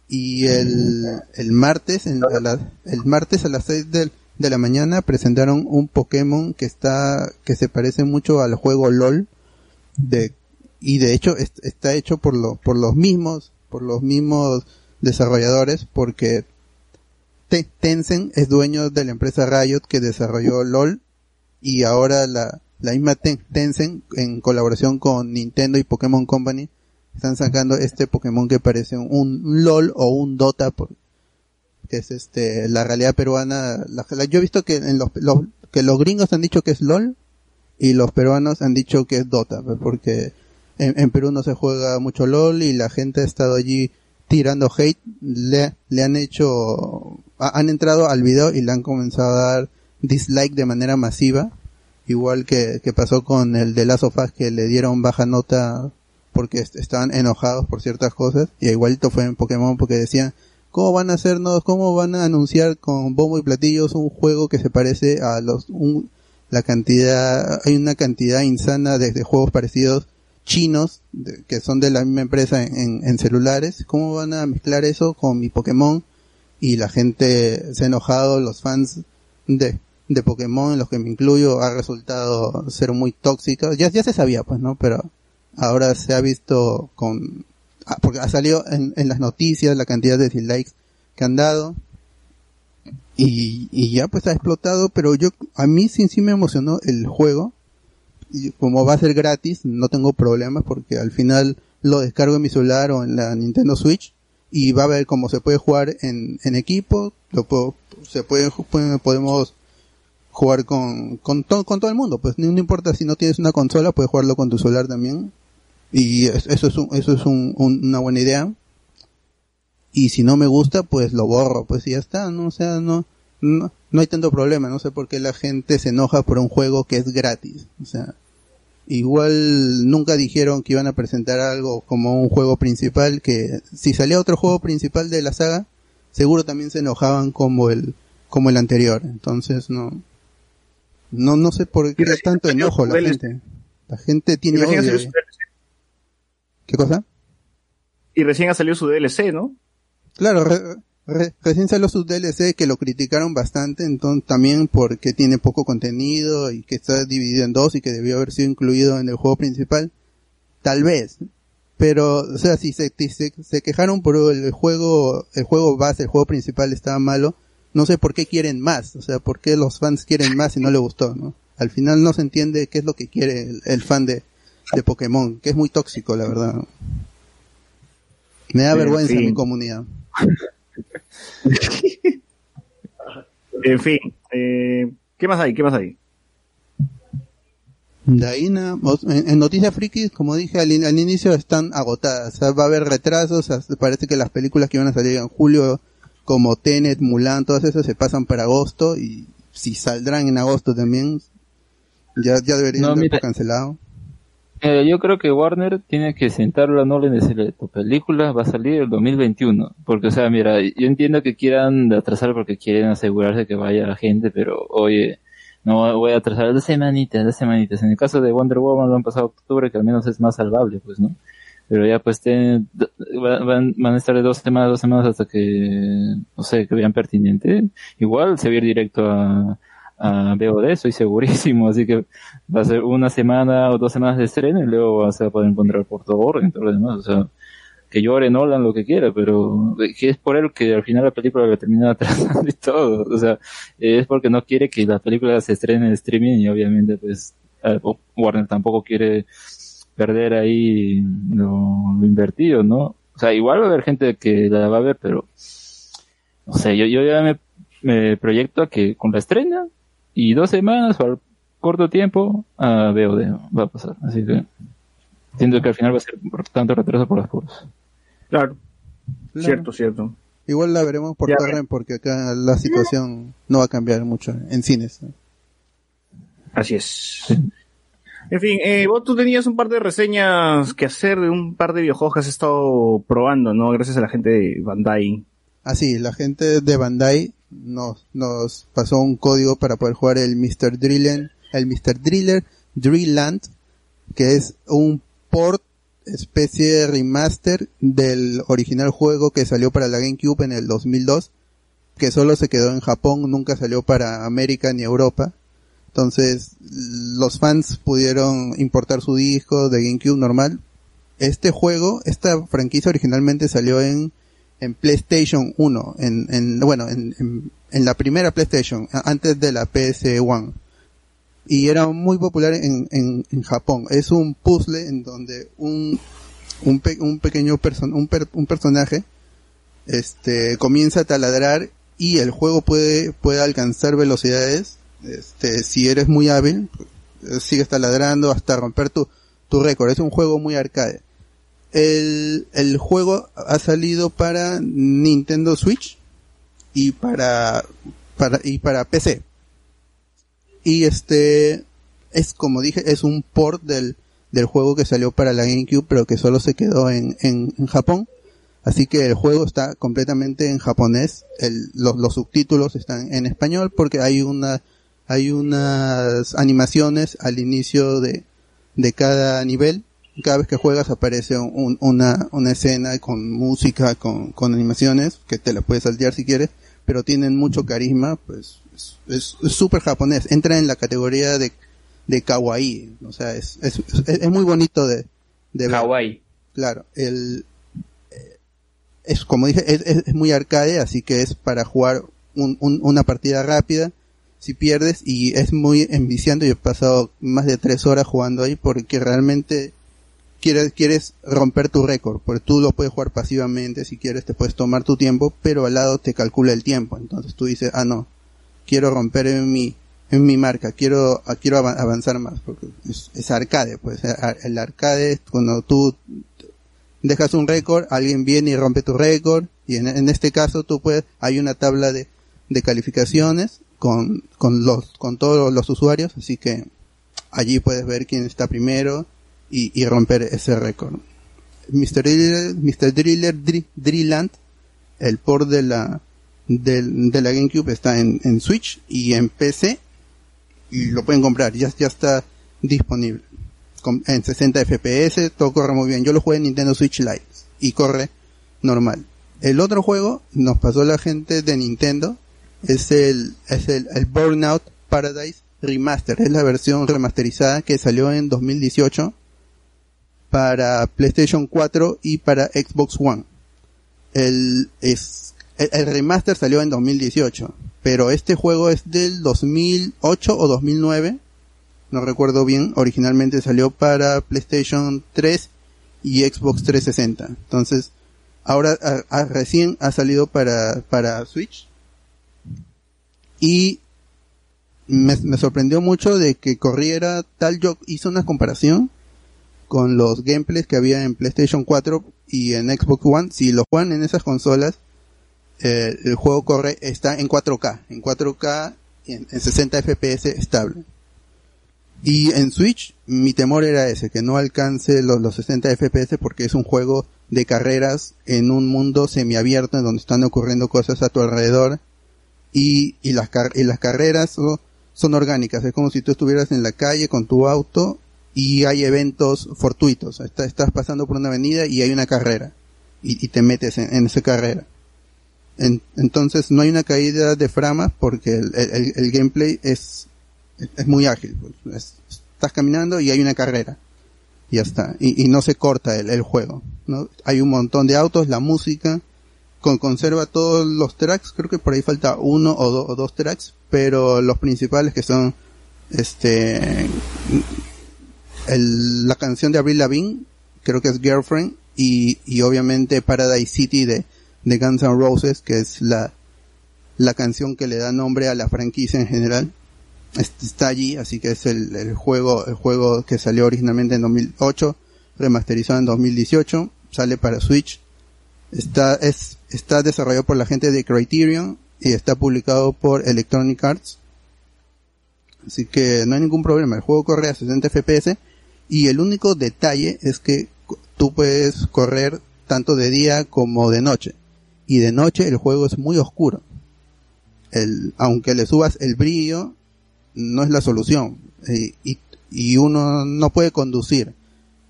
y el, el martes, el martes a las 6 del- de la mañana presentaron un Pokémon que está, que se parece mucho al juego LOL, de, y de hecho es- está hecho por, lo, por los mismos, por los mismos desarrolladores, porque Te- Tencent es dueño de la empresa Riot que desarrolló LOL y ahora la, la misma Ten- Tencent en colaboración con Nintendo y Pokémon Company están sacando este Pokémon que parece un, LOL o un Dota que es este la realidad peruana la- la- yo he visto que en los, los- que los gringos han dicho que es LOL y los peruanos han dicho que es Dota pues, porque en, Perú no se juega mucho LOL y la gente ha estado allí tirando hate, le, le han hecho, ha- han entrado al video y le han comenzado a dar dislike de manera masiva, igual que, que pasó con el de Last of Us que le dieron baja nota porque est- estaban enojados por ciertas cosas, y igualito fue en Pokémon porque decían, ¿cómo van a hacernos, cómo van a anunciar con bombo y platillos un juego que se parece a los, un, la cantidad, hay una cantidad insana de juegos parecidos chinos de- que son de la misma empresa en, celulares, ¿cómo van a mezclar eso con mi Pokémon? Y la gente se ha enojado, los fans de, de Pokémon, en los que me incluyo, ha resultado ser muy tóxico. Ya, ya se sabía, pues, ¿no? Pero ahora se ha visto con, ah, porque ha salido en, en las noticias la cantidad de dislikes que han dado. Y, y ya pues ha explotado, pero yo, a mí sí, sí me emocionó el juego como va a ser gratis, no tengo problemas porque al final lo descargo en mi celular o en la Nintendo Switch y va a ver cómo se puede jugar en, en equipo, lo puedo, se puede, podemos jugar con, con, to- con todo el mundo, pues no, no importa si no tienes una consola, puedes jugarlo con tu celular también. Y es- eso es, un- eso es un- una buena idea. Y si no me gusta, pues lo borro, pues y ya está, no, o sea, no, no, no hay tanto problema, no sé por qué la gente se enoja por un juego que es gratis, o sea, igual nunca dijeron que iban a presentar algo como un juego principal, que si salía otro juego principal de la saga, seguro también se enojaban como el, como el anterior, entonces no, no, no sé por qué tanto enojo la gente, la gente tiene odio, DLC. ¿qué cosa? y recién ha salido su DLC, ¿no? Claro, re- re- recién salió su DLC que lo criticaron bastante, entonces también porque tiene poco contenido y que está dividido en dos y que debió haber sido incluido en el juego principal. Tal vez. Pero, o sea, si se, si se, se quejaron por el juego, el juego base, el juego principal estaba malo, no sé por qué quieren más, o sea, por qué los fans quieren más y no le gustó, ¿no? Al final no se entiende qué es lo que quiere el, el fan de, de Pokémon, que es muy tóxico, la verdad. Me da En vergüenza fin. mi comunidad. En fin, eh, ¿qué más hay? ¿Qué más hay? De ahí nada, o- en, en Noticias Frikis, como dije al, in- al inicio, están agotadas. O sea, va a haber retrasos. o sea, parece que las películas que iban a salir en julio, como Tenet, Mulan, todas esas se pasan para agosto. Y si saldrán en agosto también, ya, ya deberían No, haber mira. cancelado. Eh, yo creo que Warner tiene que sentarlo a Nolan y decirle, tu película va a salir el 2021. Porque, o sea, mira, yo entiendo que quieran atrasar porque quieren asegurarse que vaya la gente, pero oye, no voy a atrasar dos semanitas, dos semanitas. En el caso de Wonder Woman lo han pasado octubre, que al menos es más salvable, pues, ¿no? Pero ya pues ten- va- van, van a estar dos semanas, dos semanas hasta que, no sé, que vean pertinente. Igual se va directo a, a VOD, estoy segurísimo, así que va a ser una semana o dos semanas de estreno y luego se va a poder encontrar por todo orden y todo lo demás, o sea, que llore Nolan lo que quiera, pero que es por él que al final la película lo termina atrasando y todo, o sea, es porque no quiere que la película se estrene en streaming y obviamente pues eh, Warner tampoco quiere perder ahí lo, invertido, ¿no? O sea, igual va a haber gente que la va a ver, pero no sé, yo, yo ya me proyecto a que con la estrena y dos semanas o al corto tiempo a VOD va a pasar, así que siento que al final va a ser por tanto retraso por las puras. Claro, Claro. cierto, cierto. Igual la veremos por Ya, torrent porque acá la situación no va a cambiar mucho en cines. Así es. En fin, eh, vos tú tenías un par de reseñas que hacer de un par de videojuegos que has estado probando, ¿no? Gracias a la gente de Bandai. Así, la gente de Bandai nos, nos pasó un código para poder jugar el Mr. Driller, el Mr. Driller Drillland, que es un port especie de remaster del original juego que salió para la GameCube en el 2002, que solo se quedó en Japón, nunca salió para América ni Europa. Entonces, los fans pudieron importar su disco de GameCube normal. Este juego, esta franquicia originalmente salió en en PlayStation 1, en, en bueno, en, en, en la primera PlayStation, antes de la PS1. Y era muy popular en, en, en Japón. Es un puzzle en donde un, un, pe- un pequeño person, un, per- un personaje este comienza a taladrar y el juego puede puede alcanzar velocidades este si eres muy hábil sigues taladrando hasta romper tu tu récord es un juego muy arcade el el juego ha salido para Nintendo Switch y para para y para PC y este es como dije es un port del del juego que salió para la GameCube pero que solo se quedó en en, en Japón. Así que el juego está completamente en japonés, el- los, los subtítulos están en español porque hay una, hay unas animaciones al inicio de, de cada nivel. Cada vez que juegas aparece un- una, una escena con música, con, con animaciones, que te la puedes saltear si quieres, pero tienen mucho carisma, pues es- súper japonés. Entra en la categoría de, de kawaii, o sea, es, es, es, es muy bonito de, de ver. Kawaii. Claro, el eh, es como dije, es, es- es muy arcade, así que es para jugar un- un- una partida rápida. Si pierdes y es muy enviciante, yo he pasado más de tres horas jugando ahí porque realmente quieres, quieres romper tu récord, porque tú lo puedes jugar pasivamente, si quieres te puedes tomar tu tiempo, pero al lado te calcula el tiempo, entonces tú dices, ah no, quiero romper en mi, en mi marca, quiero, ah, quiero ava- avanzar más, porque es, es arcade, pues, a- el arcade es cuando tú dejas un récord, alguien viene y rompe tu récord, y en, en este caso tú puedes, hay una tabla de, de calificaciones con, con los, con todos los usuarios, así que allí puedes ver quién está primero y, y romper ese récord. Mr. Driller, Mr. Driller Dri- Drilland, el port de la, del- de la GameCube está en, en Switch y en PC y lo pueden comprar, ya, ya está disponible en 60 FPS, todo corre muy bien. Yo lo jugué en Nintendo Switch Lite y corre normal. El otro juego nos pasó la gente de Nintendo es el es el, el Burnout Paradise Remaster, es la versión remasterizada que salió en 2018 para PlayStation 4 y para Xbox One. El remaster salió en 2018, pero este juego es del 2008 o 2009 no recuerdo bien, originalmente salió para PlayStation 3 y Xbox 360. Entonces, ahora recién ha salido para, para Switch. Y me, me sorprendió mucho de que corriera tal, yo hice una comparación con los gameplays que había en PlayStation 4 y en Xbox One. Si lo juegan en esas consolas, eh, el juego corre, está en 4K, en 4K y en, en 60 FPS estable. Y en Switch, mi temor era ese, que no alcance los, los 60 FPS porque es un juego de carreras en un mundo semiabierto en donde están ocurriendo cosas a tu alrededor y, y, las, car- las carreras son, son orgánicas, es como si tú estuvieras en la calle con tu auto y hay eventos fortuitos, Está- estás pasando por una avenida y hay una carrera y, te metes en, esa carrera. En- entonces no hay una caída de framas porque el, gameplay es, es muy ágil. pues. Es- estás caminando y hay una carrera. Y ya está. Y, no se corta el, juego. Hay un montón de autos, la música, con, conserva todos los tracks. Creo que por ahí falta uno o, o dos tracks, pero los principales que son este la canción de Avril Lavigne, creo que es Girlfriend, y, y obviamente Paradise City de, de Guns N' Roses, que es la, la canción que le da nombre a la franquicia en general. Est- Está allí, así que es el, el juego, el juego que salió originalmente en 2008, remasterizado en 2018, sale para Switch. Está, es, está desarrollado por la gente de Criterion y está publicado por Electronic Arts. Así que no hay ningún problema, el juego corre a 60 FPS y el único detalle es que tú puedes correr tanto de día como de noche. Y de noche el juego es muy oscuro. El, aunque le subas el brillo, no es la solución. Y, y uno no puede conducir.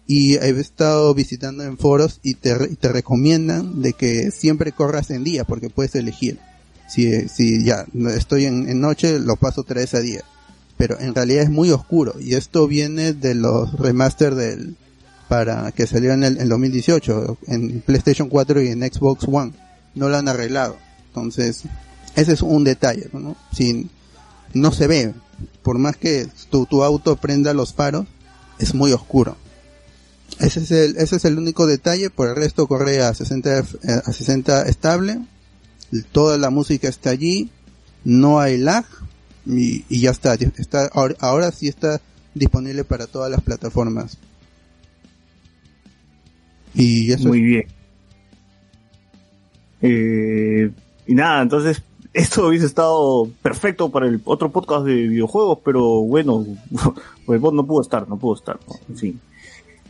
Y he estado visitando en foros y te, te recomiendan de que siempre corras en día porque puedes elegir. Si, si ya estoy en, en noche, lo paso vez a día. Pero en realidad es muy oscuro. Y esto viene de los remaster del, para que salió en el en 2018 en PlayStation 4 y en Xbox One. no lo han arreglado. Entonces, ese es un detalle, ¿no? Si no se ve, por más que tu, tu auto prenda los faros, es muy oscuro. Ese es el, ese es el único detalle, por el resto corre a 60, F- eh, a 60 estable, toda la música está allí, no hay lag, y, y ya está, está ahora, ahora sí está disponible para todas las plataformas. Y eso Muy bien. Eh, y nada, entonces, esto hubiese estado perfecto para el otro podcast de videojuegos, pero bueno, pues vos no pudo estar, no pudo estar, ¿no? en fin.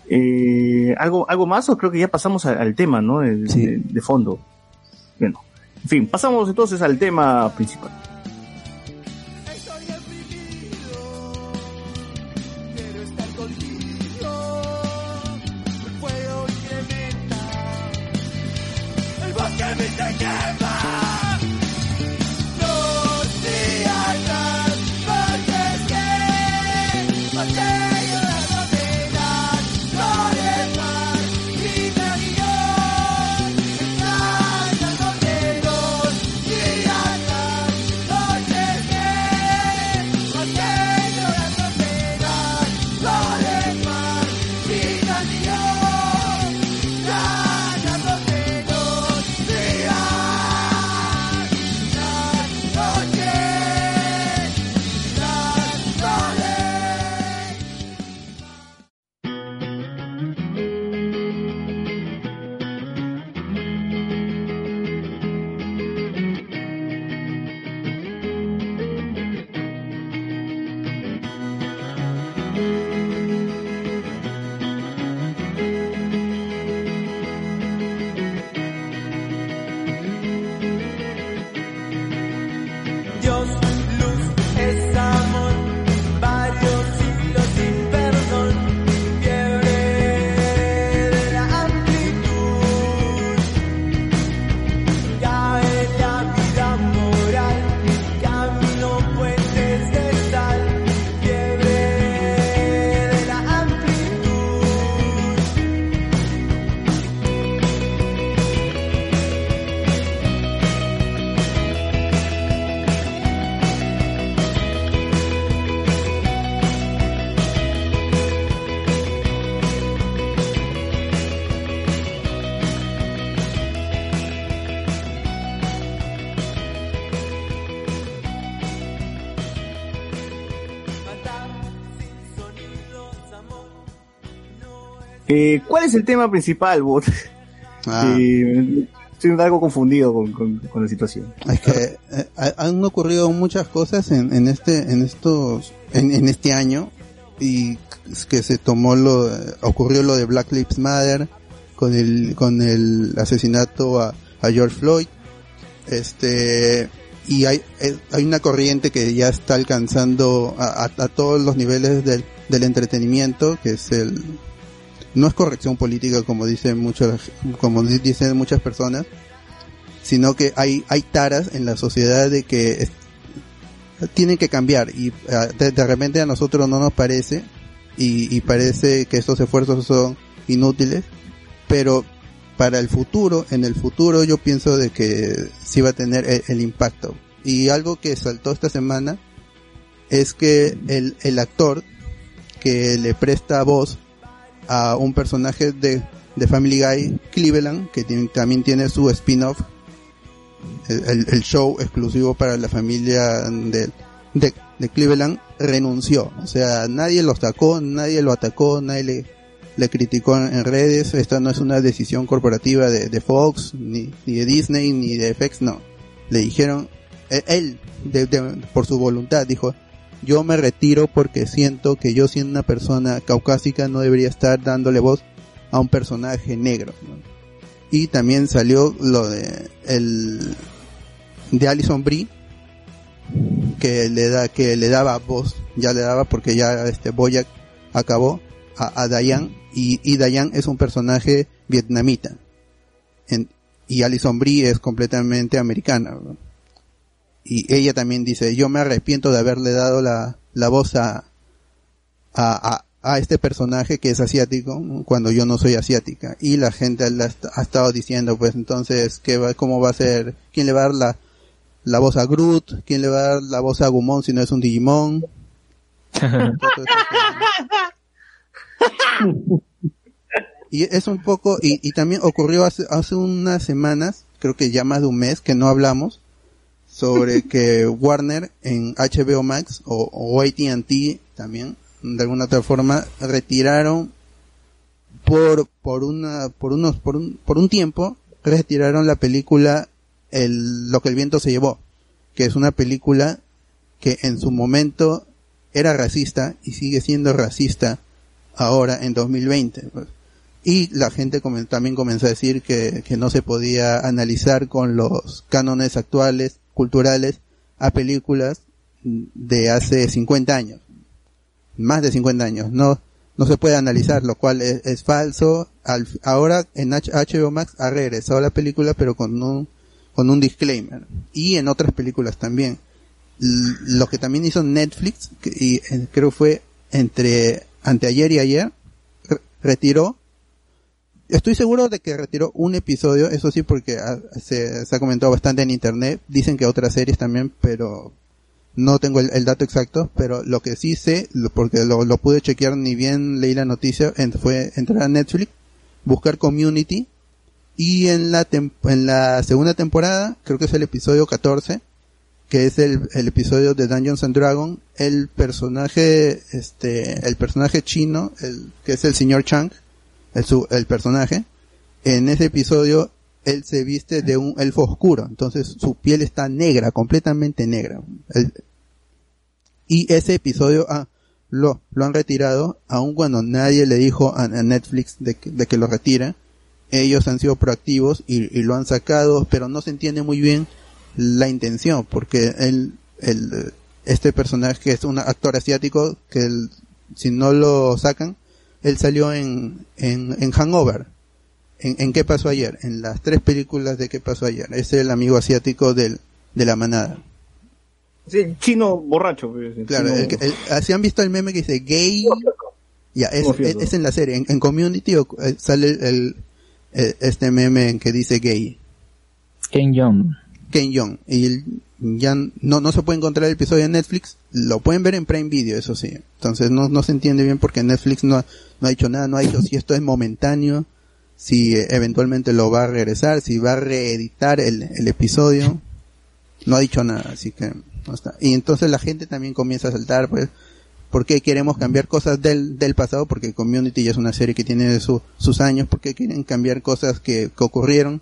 Eh, ¿algo, ¿Algo más o creo que ya pasamos al, al tema, ¿no? El- Sí. de, de fondo. Bueno, en fin, pasamos entonces al tema principal. Eh, ¿Cuál es el tema principal, bot? Ah. Eh, estoy algo confundido con, con- con la situación. Es que eh, ha- han ocurrido muchas cosas en, en este, en estos, en, en este año y que se tomó lo, ocurrió lo de Black Lives Matter con el, con el asesinato a, a George Floyd, este, y hay, eh, hay una corriente que ya está alcanzando a, a- a todos los niveles del, del entretenimiento, que es el, no es corrección política como dicen muchos, como di- dicen muchas personas, sino que hay, hay taras en la sociedad de que tienen que cambiar y ah, de, de repente a nosotros no nos parece y, y parece que estos esfuerzos son inútiles, pero para el futuro, en el futuro yo pienso de que sí va a tener el, el impacto. Y algo que saltó esta semana es que el, el actor que le presta voz a un personaje de, de Family Guy, Cleveland, que también tiene su spin-off, el, show exclusivo para la familia de, de, Cleveland, renunció. O sea, nadie lo sacó, nadie lo atacó, nadie le, criticó en, redes. Esta no es una decisión corporativa de, de Fox, ni, ni de Disney, ni de FX, no. Le dijeron, eh, él, por su voluntad, dijo, yo me retiro porque siento que yo siendo una persona caucásica no debería estar dándole voz a un personaje negro. Y también salió lo de el de Alison Brie que le da que le daba voz, ya le daba porque ya este Boyack acabó a, Dayan y, Dayan es un personaje vietnamita. Y Alison Brie es completamente americana. Y ella también dice, yo me arrepiento de haberle dado la, la voz a, a, a, este personaje que es asiático cuando yo no soy asiática y la gente la ha estado diciendo pues entonces qué va, cómo va a ser quién le va a dar la la voz a Groot quién le va a dar la voz a Gumon si no es un Digimon y es un poco y, y también ocurrió hace, hace unas semanas creo que ya más de un mes que no hablamos sobre que Warner en HBO Max o, o AT&T también de alguna otra forma retiraron por por una por unos por un por un tiempo retiraron la película el lo que el viento se llevó que es una película que en su momento era racista y sigue siendo racista ahora en 2020 pues. y la gente también comenzó a decir que, que no se podía analizar con los cánones actuales culturales a películas de hace 50 años más de 50 años. No no se puede analizar lo cual es, falso. Al- ahora en HBO Max ha regresado la película pero con un con un disclaimer. Y en otras películas también. Lo que también hizo Netflix y eh, creo fue entre anteayer y ayer re- retiró estoy seguro de que retiró un episodio eso sí porque ah, se, ha comentado bastante en internet. Dicen que otras series también pero no tengo el, dato exacto, pero lo que sí sé, porque lo, lo pude chequear ni bien leí la noticia, fue entrar a Netflix, buscar Community, y en la, en la segunda temporada, creo que es el episodio 14, que es el, el episodio de Dungeons and Dragons, el personaje, este, el personaje chino, el, que es el señor Chang, el, personaje, en ese episodio él se viste de un elfo oscuro, entonces su piel está negra, completamente negra. Y ese episodio ah, lo, lo han retirado, aun cuando nadie le dijo a, Netflix de que, lo retire. Ellos han sido proactivos y, lo han sacado, pero no se entiende muy bien la intención, porque él, el, este personaje que es un actor asiático, que si no lo sacan, él salió en, en, en Hangover. ¿En, en qué pasó ayer? En las tres películas de qué pasó ayer. Es el amigo asiático del, de la manada. Sí, chino borracho. pues, el Claro, chino- el, que- el- ¿así han visto el meme que dice gay? Ya, es, es, es en la serie. En, en Community o- eh, sale el, el- eh, este meme en que dice gay. Ken Young. Ken Young. Y el- ya no, no se puede encontrar el episodio en Netflix. Lo pueden ver en Prime Video, eso sí. Entonces no, no se entiende bien porque Netflix no, ha- no ha dicho nada, no ha dicho si esto es momentáneo, si eh, eventualmente lo va a regresar, si va a reeditar el, el episodio. No ha dicho nada, así que no está. Y entonces la gente también comienza a saltar, pues, ¿por qué queremos cambiar cosas del, del pasado? Porque Community ya es una serie que tiene su- sus años, ¿por qué quieren cambiar cosas que, que ocurrieron?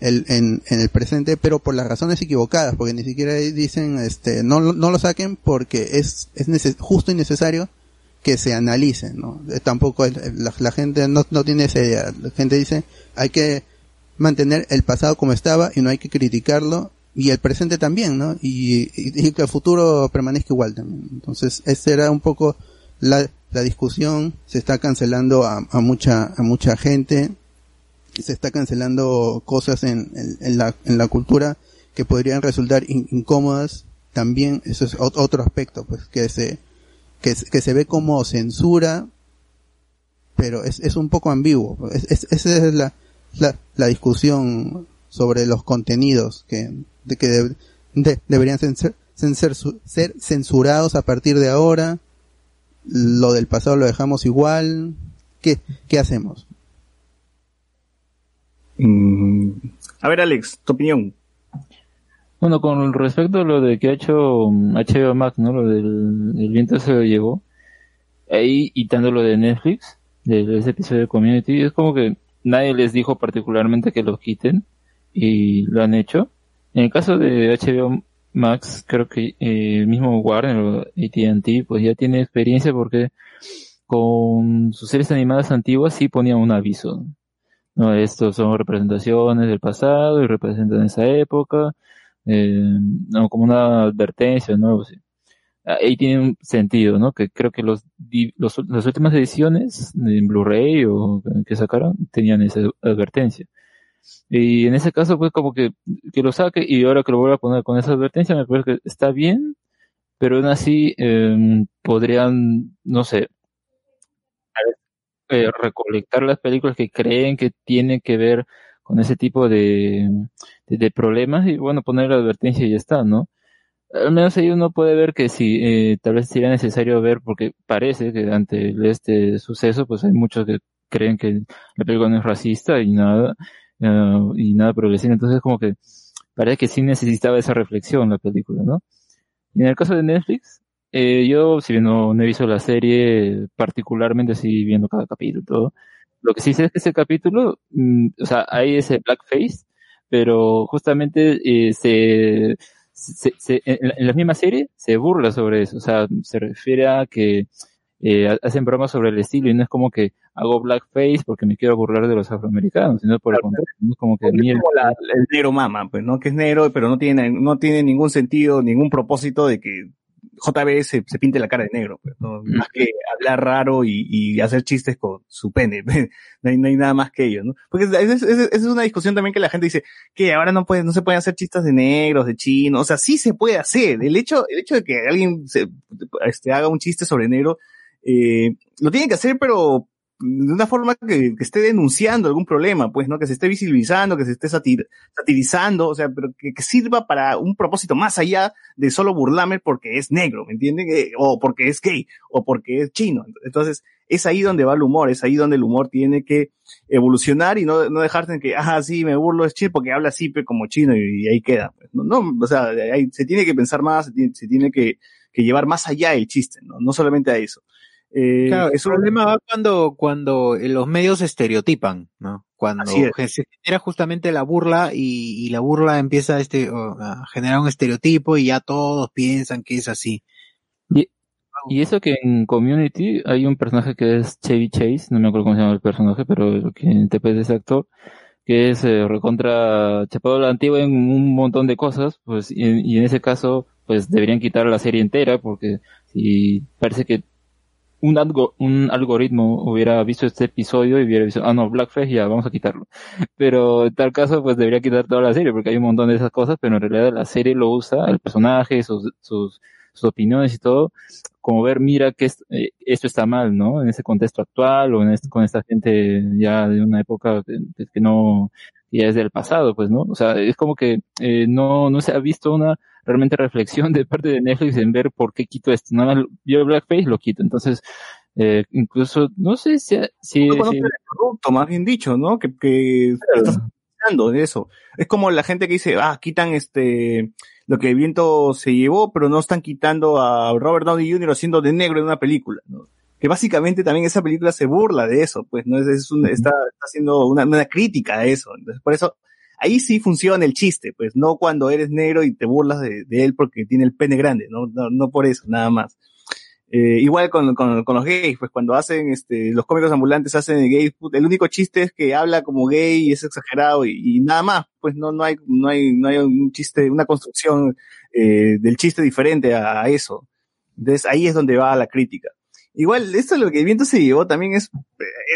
El, en, en el presente, pero por las razones equivocadas, porque ni siquiera dicen, este, no, no lo saquen porque es, es neces- justo y necesario que se analice, ¿no? Eh, Tampoco el- la, la gente no, no tiene esa idea. La gente dice, hay que mantener el pasado como estaba y no hay que criticarlo y el presente también, ¿no? Y, y- y que el futuro permanezca igual también. Entonces, esa era un poco la, la discusión, se está cancelando a, a mucha, a mucha gente, se está cancelando cosas en, en- en la, en la cultura que podrían resultar in- incómodas también eso es ot- otro aspecto pues que se que, que se ve como censura pero es, es un poco ambiguo. Es, es- esa es la, la, discusión sobre los contenidos que de que de- de- deberían ser, ser, ser censurados a partir de ahora. Lo del pasado lo dejamos igual. Qué qué hacemos Mm, A ver, Alex, tu opinión. Bueno, con respecto a lo de que ha hecho HBO Max, ¿no? Lo del el viento se lo llevó. Ahí, y lo de Netflix, de, de ese episodio de Community, es como que nadie les dijo particularmente que lo quiten y lo han hecho. En el caso de HBO Max, creo que eh, el mismo Warner o AT&T pues ya tiene experiencia porque con sus series animadas antiguas sí ponían un aviso. No, estos son representaciones del pasado y representan esa época, eh, no, como una advertencia, ¿no? Ahí tiene un sentido, ¿no? Que creo que los, los las últimas ediciones en Blu-ray o que sacaron tenían esa advertencia. Y en ese caso, pues como que, que lo saque y ahora que lo vuelva a poner con esa advertencia, me parece que está bien, pero aún así eh, podrían, no sé, eh, recolectar las películas que creen que tienen que ver con ese tipo de, de, problemas y bueno, poner la advertencia y ya está, ¿no? Al menos ahí uno puede ver que si eh, tal vez sería necesario ver, porque parece que ante este suceso, pues hay muchos que creen que la película no es racista y nada, eh, y nada progresista, entonces como que parece que sí necesitaba esa reflexión la película, ¿no? Y en el caso de Netflix, eh, yo, si bien no, no he visto la serie, particularmente sí viendo cada capítulo todo, lo que sí sé es que ese capítulo, mm, o sea, hay ese blackface, pero justamente eh, se, se, se- en, la- en la misma serie se burla sobre eso, o sea, se refiere a que eh, ha- hacen bromas sobre el estilo y no es como que hago blackface porque me quiero burlar de los afroamericanos, sino por el contrario, no es como que Es miren, como la- el negro mama, pues, ¿no? Que es negro, pero no tiene, no tiene ningún sentido, ningún propósito de que JB se, se pinte la cara de negro, pues, ¿no? Más que hablar raro y, y hacer chistes con su pene. pues, No hay, no hay nada más que ello, ¿no? Porque esa es, esa es una discusión también que la gente dice que ahora no puede, no se pueden hacer chistes de negros, de chinos. O sea, sí se puede hacer. El hecho, el hecho de que alguien se, este, haga un chiste sobre negro, eh, lo tiene que hacer, pero de una forma que, esté denunciando algún problema, pues, ¿no? Que se esté visibilizando, que se esté satir- satirizando, o sea, pero que, sirva para un propósito más allá de solo burlarme porque es negro, ¿me entienden? Eh, o porque es gay, o porque es chino. Entonces, es ahí donde va el humor, es ahí donde el humor tiene que evolucionar y no, no dejarte en que, ah, sí, me burlo, es chino porque habla así, pues, como chino y, ahí queda. pues, No, no, o sea, ahí se tiene que pensar más, se tiene, se tiene que, que llevar más allá el chiste, ¿no? No solamente a eso. Eh, Claro, el problema va cuando, cuando eh, los medios estereotipan, ¿no? Cuando Así es. ge- se genera justamente la burla y, y la burla empieza este, o, a generar un estereotipo y ya todos piensan que es así. Y, y eso que en Community hay un personaje que es Chevy Chase, no me acuerdo cómo se llama el personaje, pero que interpreta ese actor, que es eh, recontra chapado a la antigua en un montón de cosas, pues, y, y en ese caso, pues deberían quitar la serie entera, porque si parece que un, algo, un algoritmo hubiera visto este episodio y hubiera visto, ah no, Blackface ya, vamos a quitarlo. Pero en tal caso, pues debería quitar toda la serie, porque hay un montón de esas cosas, pero en realidad la serie lo usa, el personaje, sus, sus, sus opiniones y todo, como ver, mira que eh, esto está mal, ¿no? En ese contexto actual o en este, con esta gente ya de una época que, no, ya es del pasado, pues, ¿no? O sea, es como que eh, no, no se ha visto una realmente reflexión de parte de Netflix en ver por qué quito esto. Nada más vio Blackface, lo quito. Entonces, eh, incluso, no sé si, si, no conoce si- el producto, más bien dicho, ¿no? Que, que estás de eso. Es como la gente que dice, ah, quitan este, lo que el viento se llevó, pero no están quitando a Robert Downey Jr. haciendo de negro en una película, ¿no? Que básicamente también esa película se burla de eso, pues, ¿no? Es, es un- está, está haciendo una, una crítica a eso. Entonces, por eso, ahí sí funciona el chiste, pues, no cuando eres negro y te burlas de, de él porque tiene el pene grande, ¿no? No, no por eso, nada más. Eh, igual con, con, con los gays, pues cuando hacen, este, los cómicos ambulantes hacen gays, el único chiste es que habla como gay y es exagerado y, y nada más, pues no, no hay, no hay, no hay un chiste, una construcción, eh, del chiste diferente a, eso. Entonces ahí es donde va la crítica. Igual, esto lo que viento se llevó también es,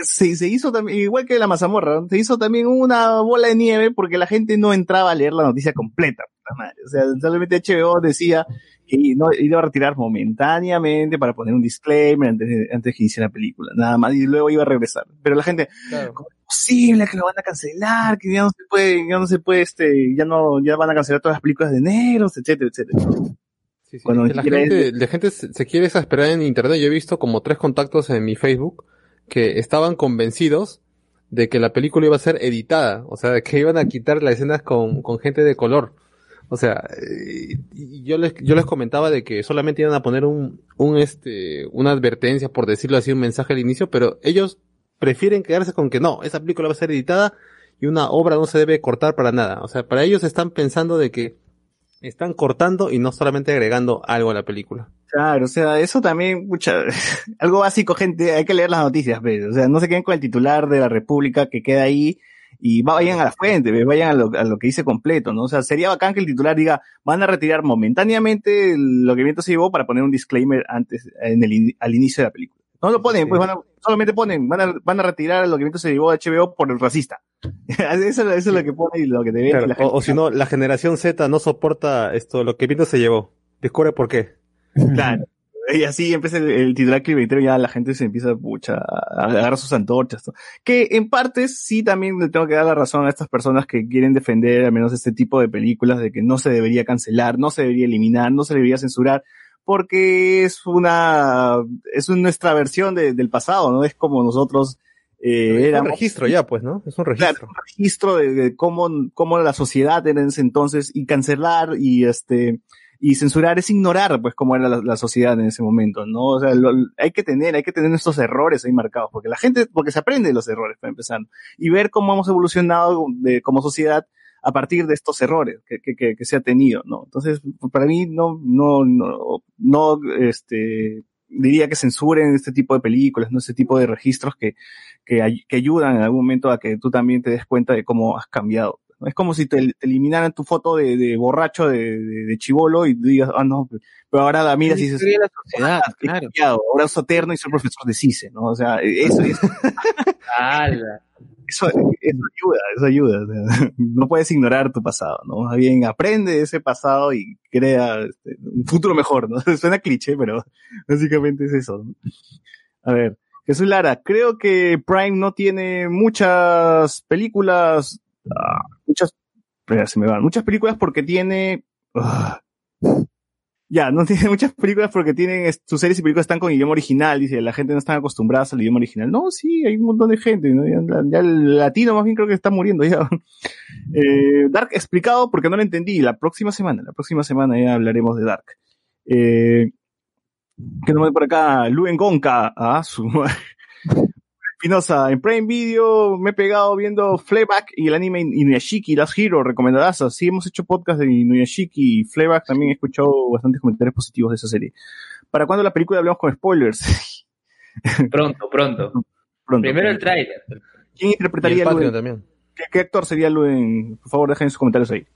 es- se, se hizo también, igual que la mazamorra, se hizo también una bola de nieve porque la gente no entraba a leer la noticia completa. madre. O sea, solamente HBO decía que no, iba a retirar momentáneamente para poner un disclaimer antes de, antes que inicie la película, nada más, y luego iba a regresar. Pero la gente, ¿cómo es posible que lo van a cancelar? Que ya no se puede, ya no se puede, este, ya no, ya van a cancelar todas las películas de negros, etcétera, etcétera. Sí, sí, Cuando la gente, la gente se, se quiere exasperar en internet. Yo he visto como tres contactos en mi Facebook que estaban convencidos de que la película iba a ser editada, o sea, que iban a quitar las escenas con, con gente de color. O sea, eh, yo les, yo les comentaba de que solamente iban a poner un, un este, una advertencia, por decirlo así, un mensaje al inicio, pero ellos prefieren quedarse con que no, esa película va a ser editada y una obra no se debe cortar para nada. O sea, para ellos están pensando de que están cortando y no solamente agregando algo a la película. Claro, o sea, eso también, mucha, algo básico, gente, hay que leer las noticias, ¿ves? o sea, no se queden con el titular de la República que queda ahí y vayan a la fuente, ¿ves? vayan a lo, a lo que dice completo, ¿no? O sea, sería bacán que el titular diga, van a retirar momentáneamente lo que viento se llevó para poner un disclaimer antes, en el, al inicio de la película. No lo ponen, Sí. pues van a, solamente ponen, van a, van a retirar lo que viento se llevó de HBO por el racista. eso, eso es lo que pone y lo que te ve. Claro, la o, gente- o si no, la generación Z no soporta esto, lo que Pinto se llevó. Descubre por qué. Claro. Y así empieza el, el titular clickbaitero, ya la gente se empieza pucha, a agarrar sus antorchas. ¿no? Que en partes sí también le tengo que dar la razón a estas personas que quieren defender al menos este tipo de películas de que no se debería cancelar, no se debería eliminar, no se debería censurar, porque es una, es nuestra versión de- del pasado, ¿no? Es como nosotros eh, es un registro ya, pues, ¿no? Es un claro, registro. un registro de, de cómo, cómo la sociedad era en ese entonces y cancelar y este y censurar es ignorar pues cómo era la, sociedad en ese momento, ¿no? O sea, lo- hay que tener, hay que tener estos errores ahí marcados, porque la gente, porque se aprende de los errores para empezar, y ver cómo hemos evolucionado como sociedad a partir de estos errores que, se ha tenido, ¿no? Entonces, para mí no, no, no, no, este, diría que censuren este tipo de películas, ¿no? Este tipo de registros que, que, que ayudan en algún momento a que tú también te des cuenta de cómo has cambiado. Es como si te, te eliminaran tu foto de, de borracho, de, de, de chivolo y digas, ah, no, pero ahora la miras y dices, la sociedad, "Ah, he cambiado, ahora soy eterno y soy profesor de CICE, ¿no? O sea, eso, eso, ¡Hala! eso, eso ayuda, eso ayuda. no puedes ignorar tu pasado, ¿no? Más bien aprende de ese pasado y crea este, un futuro mejor, ¿no? Suena cliché, pero básicamente es eso. ¿no? A ver, Jesús Lara, creo que Prime no tiene muchas películas, muchas, se me van, muchas películas porque tiene, ya, no tiene muchas películas porque tienen, sus series y películas están con idioma original, dice, la gente no está acostumbrada al idioma original. No, sí, hay un montón de gente. Ya, el latino más bien creo que está muriendo ya. Eh, Dark explicado porque no lo entendí. La próxima semana, la próxima semana ya hablaremos de Dark. Eh, que no me por acá, Luen Gonka, ah, su Espinosa, en Prime Video me he pegado viendo Fleabag y el anime Inuyashiki, Last Hero, recomendadas. Sí, hemos hecho podcast de Inuyashiki y Fleabag, también he escuchado bastantes comentarios positivos de esa serie. ¿Para cuándo la película hablamos con spoilers? Pronto, pronto. Pronto. Primero el tráiler. ¿Quién interpretaría el a Luen? también. ¿Qué, qué actor sería Luen? Por favor, dejen sus comentarios ahí.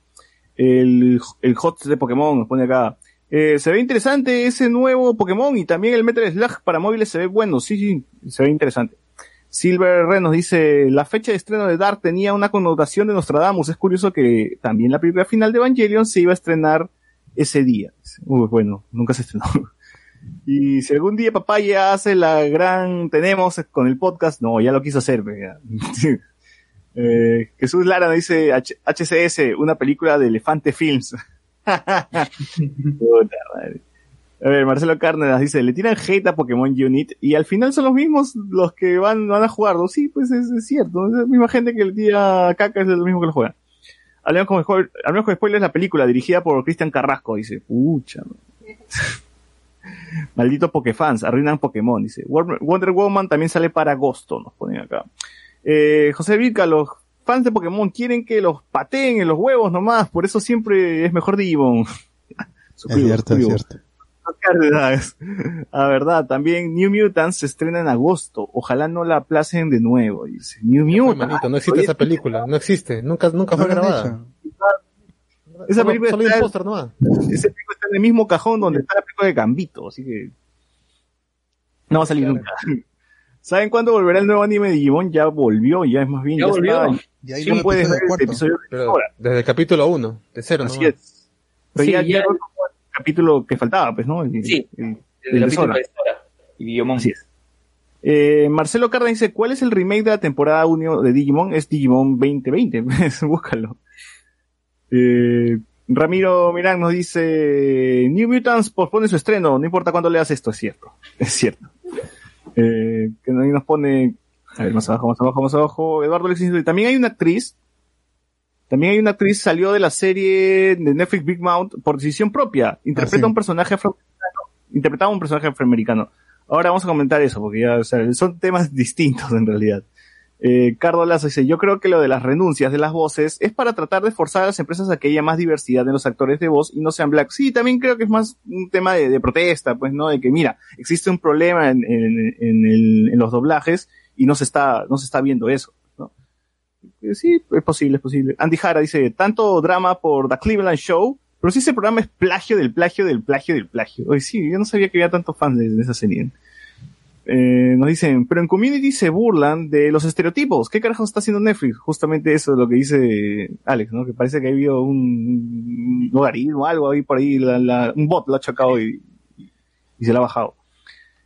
El, el hot de Pokémon nos pone acá. Eh, se ve interesante ese nuevo Pokémon y también el Metal Slug para móviles se ve bueno. Sí, sí, se ve interesante. Silver Red nos dice, la fecha de estreno de Dark tenía una connotación de Nostradamus. Es curioso que también la película final de Evangelion se iba a estrenar ese día. Uy, bueno, nunca se estrenó. Y si algún día papá ya hace la gran tenemos con el podcast, no, ya lo quiso hacer. Eh, Jesús Lara nos dice H- HCS, una película de Elefante Films. Puta madre. A ver, Marcelo Cárdenas dice, le tiran hate a Pokémon Unit y al final son los mismos los que van, van a jugarlo. Sí, pues es, es cierto. Es la misma gente que le tira caca es lo mismo que lo juega. Hablemos con, hablemos con spoilers la película dirigida por Cristian Carrasco, dice. Pucha. no. Maldito Pokéfans, arruinan Pokémon, dice. Wonder Woman también sale para agosto, nos ponen acá. Eh, José Vilca, los fans de Pokémon quieren que los pateen en los huevos nomás, por eso siempre es mejor Digimon. Es cierto, es cierto. Cárdenas. A verdad, también New Mutants se estrena en agosto. Ojalá no la aplacen de nuevo, dice. New Mutants. manito, no existe esa película, no existe, nunca, nunca fue No grabada. Esa película está-. Ese película está en el mismo cajón donde está la película de Gambito, así que no va a salir Claro. nunca. ¿Saben cuándo volverá el nuevo anime de Digimon? Ya volvió, ya es más bien. Ya volvió. está. Y Sí un puedes ver cuarto. episodio de Pero ahora. desde el capítulo 1, de cero Así nomás. es. Pero Sí, ya, ya- ya el capítulo que faltaba, pues, ¿no? El- Sí. el- El el de capítulo y Guillemón. Así es. Eh, Marcelo Carda dice, ¿cuál es el remake de la temporada 1 de Digimon? Es Digimon 2020, pues, búscalo. Eh, Ramiro Mirán nos dice, New Mutants pospone su estreno, no importa cuándo leas esto, es cierto, es cierto. Eh, que ahí nos pone, a ver, más abajo, más abajo, más abajo, Eduardo Alexis dice, también hay una actriz, también hay una actriz, salió de la serie de Netflix Big Mouth por decisión propia, interpreta Ah, sí. un personaje afroamericano, interpretaba un personaje afroamericano. Ahora vamos a comentar eso, porque ya, o sea, son temas distintos en realidad. Eh, Cardo Lazo dice, yo creo que lo de las renuncias de las voces es para tratar de forzar a las empresas a que haya más diversidad en los actores de voz y no sean black. Sí, también creo que es más un tema de, de protesta, pues, ¿no? De que, mira, existe un problema en, en, en el- en los doblajes y no se está, no se está viendo eso, Sí, es posible, es posible. Andy Jara dice, tanto drama por The Cleveland Show, pero si ese programa es plagio del plagio del plagio del plagio. Oye, sí, yo no sabía que había tantos fans de, esa serie. Eh, nos dicen, pero en Community se burlan de los estereotipos. ¿Qué carajo está haciendo Netflix? Justamente eso es lo que dice Alex, ¿no? Que parece que ha habido un, un logaritmo, algo ahí por ahí, un bot lo ha chocado y, se la ha bajado.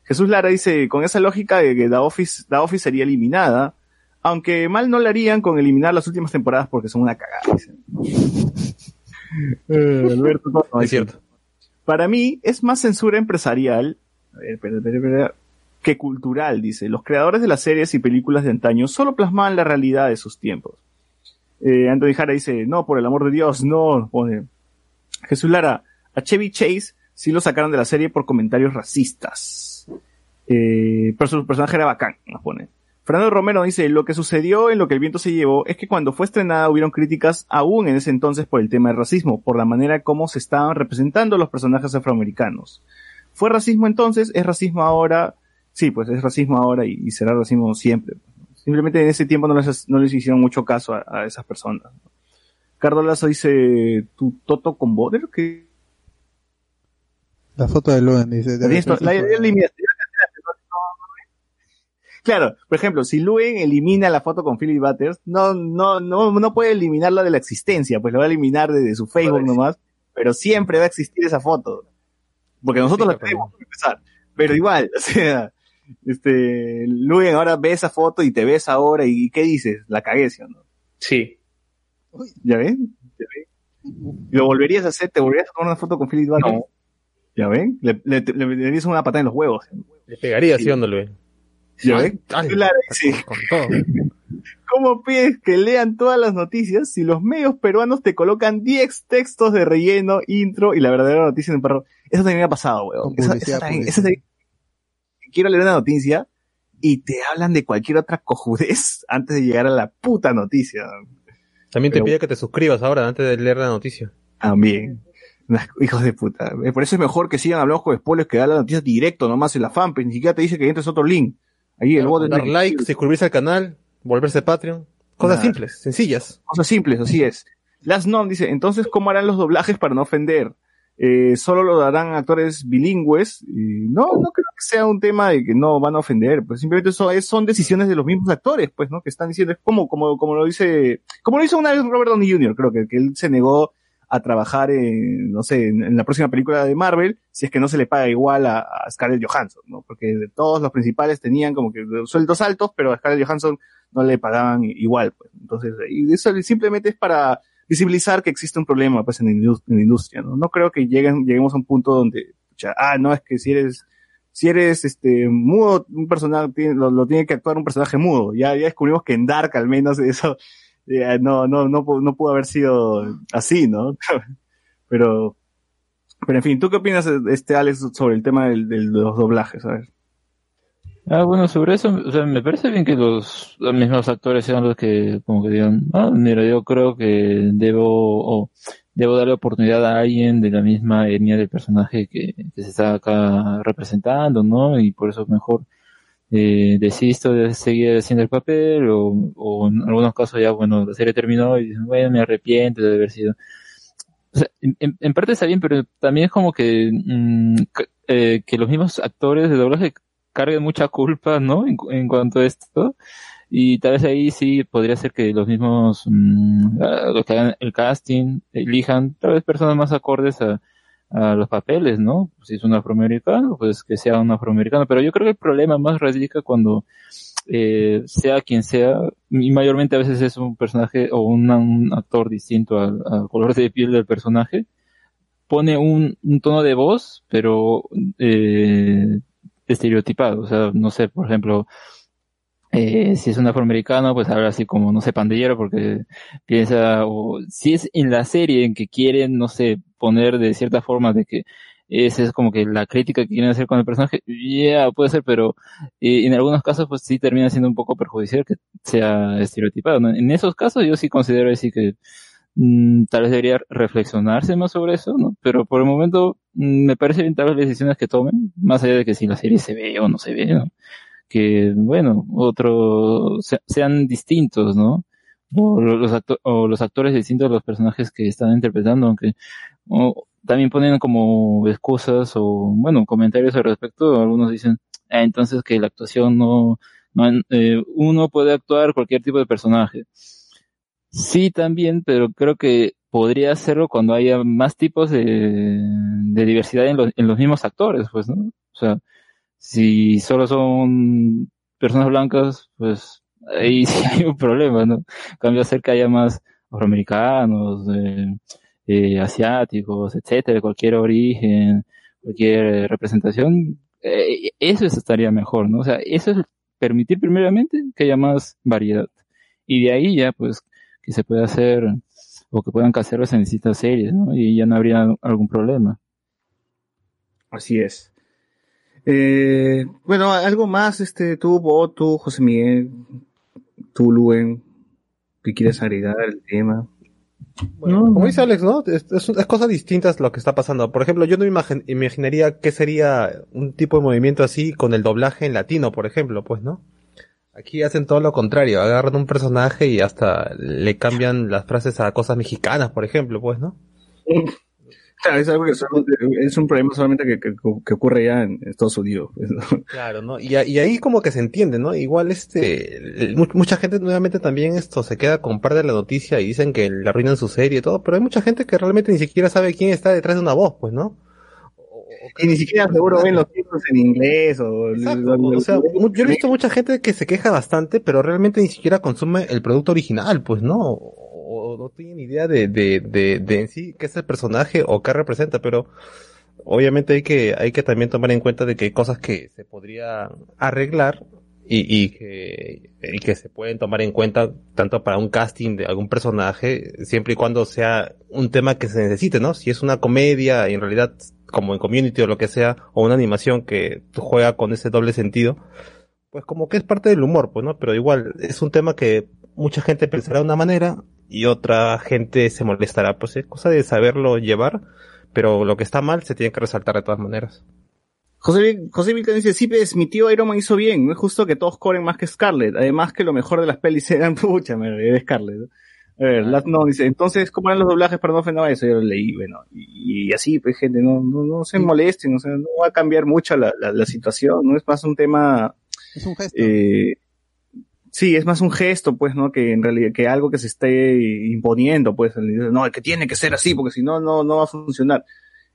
Jesús Lara dice, con esa lógica de que The Office, The Office sería eliminada, aunque mal no le harían con eliminar las últimas temporadas porque son una cagada. dice. Eh, Alberto Tono Es dice, cierto. Para mí es más censura empresarial a ver, espera, espera, espera, que cultural, dice. Los creadores de las series y películas de antaño solo plasmaban la realidad de sus tiempos. Eh, Anthony Jara dice, no, por el amor de Dios, no. Pone. Jesús Lara, a Chevy Chase sí lo sacaron de la serie por comentarios racistas. Eh, pero su personaje era bacán, nos pone. Fernando Romero dice, lo que sucedió en lo que el viento se llevó es que cuando fue estrenada hubieron críticas aún en ese entonces por el tema del racismo, por la manera como se estaban representando los personajes afroamericanos. ¿Fue racismo entonces? ¿Es racismo ahora? Sí, pues es racismo ahora y, y será racismo siempre. Simplemente en ese tiempo no les, no les hicieron mucho caso a, a esas personas. Cardo Lazo dice, tu Toto con Boder, que La foto de Luen dice. ser la- la cancelaste, no- no- no- Claro, por ejemplo, si Luen elimina la foto con Philip Butters, no, no, no, no puede eliminarla de la existencia, pues lo va a eliminar de, de su Facebook nomás, pero siempre va a existir esa foto. Porque nosotros la tenemos para empezar. Pero igual, o sea, este, Luen ahora ve esa foto y te ves ahora y ¿qué dices? La cagué, ¿sí o no? Sí. ¿Ya ven? ¿Ya ven? ¿Lo volverías a hacer? ¿Te volverías a tomar una foto con Philip Butters? No. ¿Ya ven? Le, le, le, le una patada en los huevos. Le pegaría, ¿sí o no, Luis? ¿Ya ven? Sí. Con todo. ¿Cómo pides que lean todas las noticias si los medios peruanos te colocan 10 textos de relleno, intro y la verdadera noticia en un perro? Eso también me ha pasado, weón. Eso, eso también- eso también- Quiero leer una noticia y te hablan de cualquier otra cojudez antes de llegar a la puta noticia. También te Pero- pide que te suscribas ahora antes de leer la noticia. También. Hijos de puta. Eh, Por eso es mejor que sigan hablando con spoilers que dar la noticia directo nomás en la fanpage. Ni siquiera te dice que entres a otro link. Ahí el bot Dar like, suscribirse al canal, volverse Patreon. Cosas simples, sencillas. Cosas simples, así es. Last Nom dice, entonces, ¿cómo harán los doblajes para no ofender? Eh, ¿Solo lo darán actores bilingües? Y no, no creo que sea un tema de que no van a ofender, pues simplemente eso es, son decisiones de los mismos actores, pues, ¿no? Que están diciendo, es como, como, como lo dice, como lo hizo una vez Robert Downey Jr., creo que, que él se negó a trabajar en, no sé, en, en la próxima película de Marvel, si es que no se le paga igual a, a Scarlett Johansson, ¿no? Porque todos los principales tenían como que sueldos altos, pero a Scarlett Johansson no le pagaban igual, pues. Entonces, y eso simplemente es para visibilizar que existe un problema, pues, en la, industria, ¿no? No creo que lleguen, lleguemos a un punto donde, pucha, ah, no, es que si eres, si eres, este, mudo, un personaje, lo, lo tiene que actuar un personaje mudo. Ya, ya descubrimos que en Dark, al menos, eso, no, no, no, pu- no pudo haber sido así, ¿no? pero, pero en fin, ¿tú qué opinas, este, Alex, sobre el tema del, del- de los doblajes, a ver? Ah, bueno, sobre eso, me parece bien que los, los mismos actores sean los que, como que digan, ah, mira, yo creo que debo, o debo darle oportunidad a alguien de la misma etnia del personaje que, que se está acá representando, ¿no? Y por eso mejor, eh, desisto de seguir haciendo el papel, o, o en algunos casos ya, bueno, la serie terminó y bueno, me arrepiento de haber sido. O sea, en, en- parte está bien, pero también es como que, mm, ca- eh, que los mismos actores de doblaje carguen mucha culpa, ¿no? En, en cuanto a esto. Y tal vez ahí sí podría ser que los mismos, mm, ah, los que hagan el casting, elijan tal vez personas más acordes a, a los papeles, ¿no? Si es un afroamericano, pues que sea un afroamericano. Pero yo creo que el problema más radica cuando eh, sea quien sea, y mayormente a veces es un personaje o un actor distinto al, al color de piel del personaje, pone un, un tono de voz, pero eh, estereotipado. O sea, no sé, por ejemplo, eh, si es un afroamericano, pues habla así como, no sé, pandillero, porque piensa, o si es en la serie en que quieren, no sé, poner de cierta forma de que esa es como que la crítica que quieren hacer con el personaje, ya puede ser, pero eh, en algunos casos pues sí termina siendo un poco perjudicial que sea estereotipado. ¿no? En esos casos yo sí considero así que mm, tal vez debería reflexionarse más sobre eso, ¿no? Pero por el momento mm, me parece bien tal las decisiones que tomen, más allá de que si la serie se ve o no se ve, ¿no? Que, bueno, otros se- sean distintos, ¿no? O lo- los, o los actores distintos de los personajes que están interpretando, aunque o también ponen como excusas o, bueno, comentarios al respecto. Algunos dicen, "Ah, entonces que la actuación no, no eh, uno puede actuar cualquier tipo de personaje. Sí, también, pero creo que podría hacerlo cuando haya más tipos de, diversidad en los, en los mismos actores, pues, ¿no? O sea, si solo son personas blancas, pues ahí sí hay un problema, ¿no? Cambio, hacer que haya más afroamericanos, eh, eh, asiáticos, etcétera, cualquier origen, cualquier eh, representación, eh, eso estaría mejor, ¿no? O sea, eso es permitir primeramente que haya más variedad. Y de ahí ya, pues, que se pueda hacer, o que puedan hacerlo en distintas series, ¿no? Y ya no habría algún problema. Así es. Eh, bueno, algo más, este, tú, Bo, tú, José Miguel, tú, Luen, que quieres agregar al tema. Bueno, como dice Alex, ¿no? Es, es- es cosas distintas lo que está pasando. Por ejemplo, yo no imaginaría qué sería un tipo de movimiento así con el doblaje en latino, por ejemplo, pues, ¿no? Aquí hacen todo lo contrario, agarran un personaje y hasta le cambian las frases a cosas mexicanas, por ejemplo, pues, ¿no? Claro, es algo que solamente- es un problema solamente que, que- que ocurre ya en Estados Unidos. pues, ¿no? Claro, ¿no? Y, y ahí como que se entiende, ¿no? Igual este, mucha gente nuevamente también esto se queda con parte de la noticia y dicen que le arruinan su serie y todo, pero hay mucha gente que realmente ni siquiera sabe quién está detrás de una voz, pues, ¿no? Y ni siquiera seguro ven los títulos en inglés o... Exacto, o sea, yo he visto mucha gente que se queja bastante, pero realmente ni siquiera consume el producto original, pues, ¿no? No tienen idea de, de, de, de en sí qué es el personaje o qué representa, pero obviamente hay que, hay que también tomar en cuenta de que hay cosas que se podría arreglar y, y que, se pueden tomar en cuenta tanto para un casting de algún personaje, siempre y cuando sea un tema que se necesite, ¿no? Si es una comedia, en realidad, como en community o lo que sea, o una animación que juega con ese doble sentido, pues como que es parte del humor, pues, ¿no? Pero igual, es un tema que mucha gente pensará de una manera y otra gente se molestará, pues es cosa de saberlo llevar, pero lo que está mal se tiene que resaltar de todas maneras. José, José Vilca dice, sí, pues mi tío Iron Man hizo bien, no es justo que todos cobren más que Scarlett, además que lo mejor de las pelis eran, pucha, me de Scarlett. A ver, Lat- no, dice, entonces, ¿cómo eran los doblajes para no ofender a eso? Yo lo leí, bueno, y, y así, pues gente, no, no, no se molesten, o sea, no va a cambiar mucho la, la, la situación, no es más un tema, Es un gesto. eh, sí, es más un gesto, pues, ¿no? Que en realidad, que algo que se esté imponiendo, pues, no, que tiene que ser así, porque si no, no, no va a funcionar.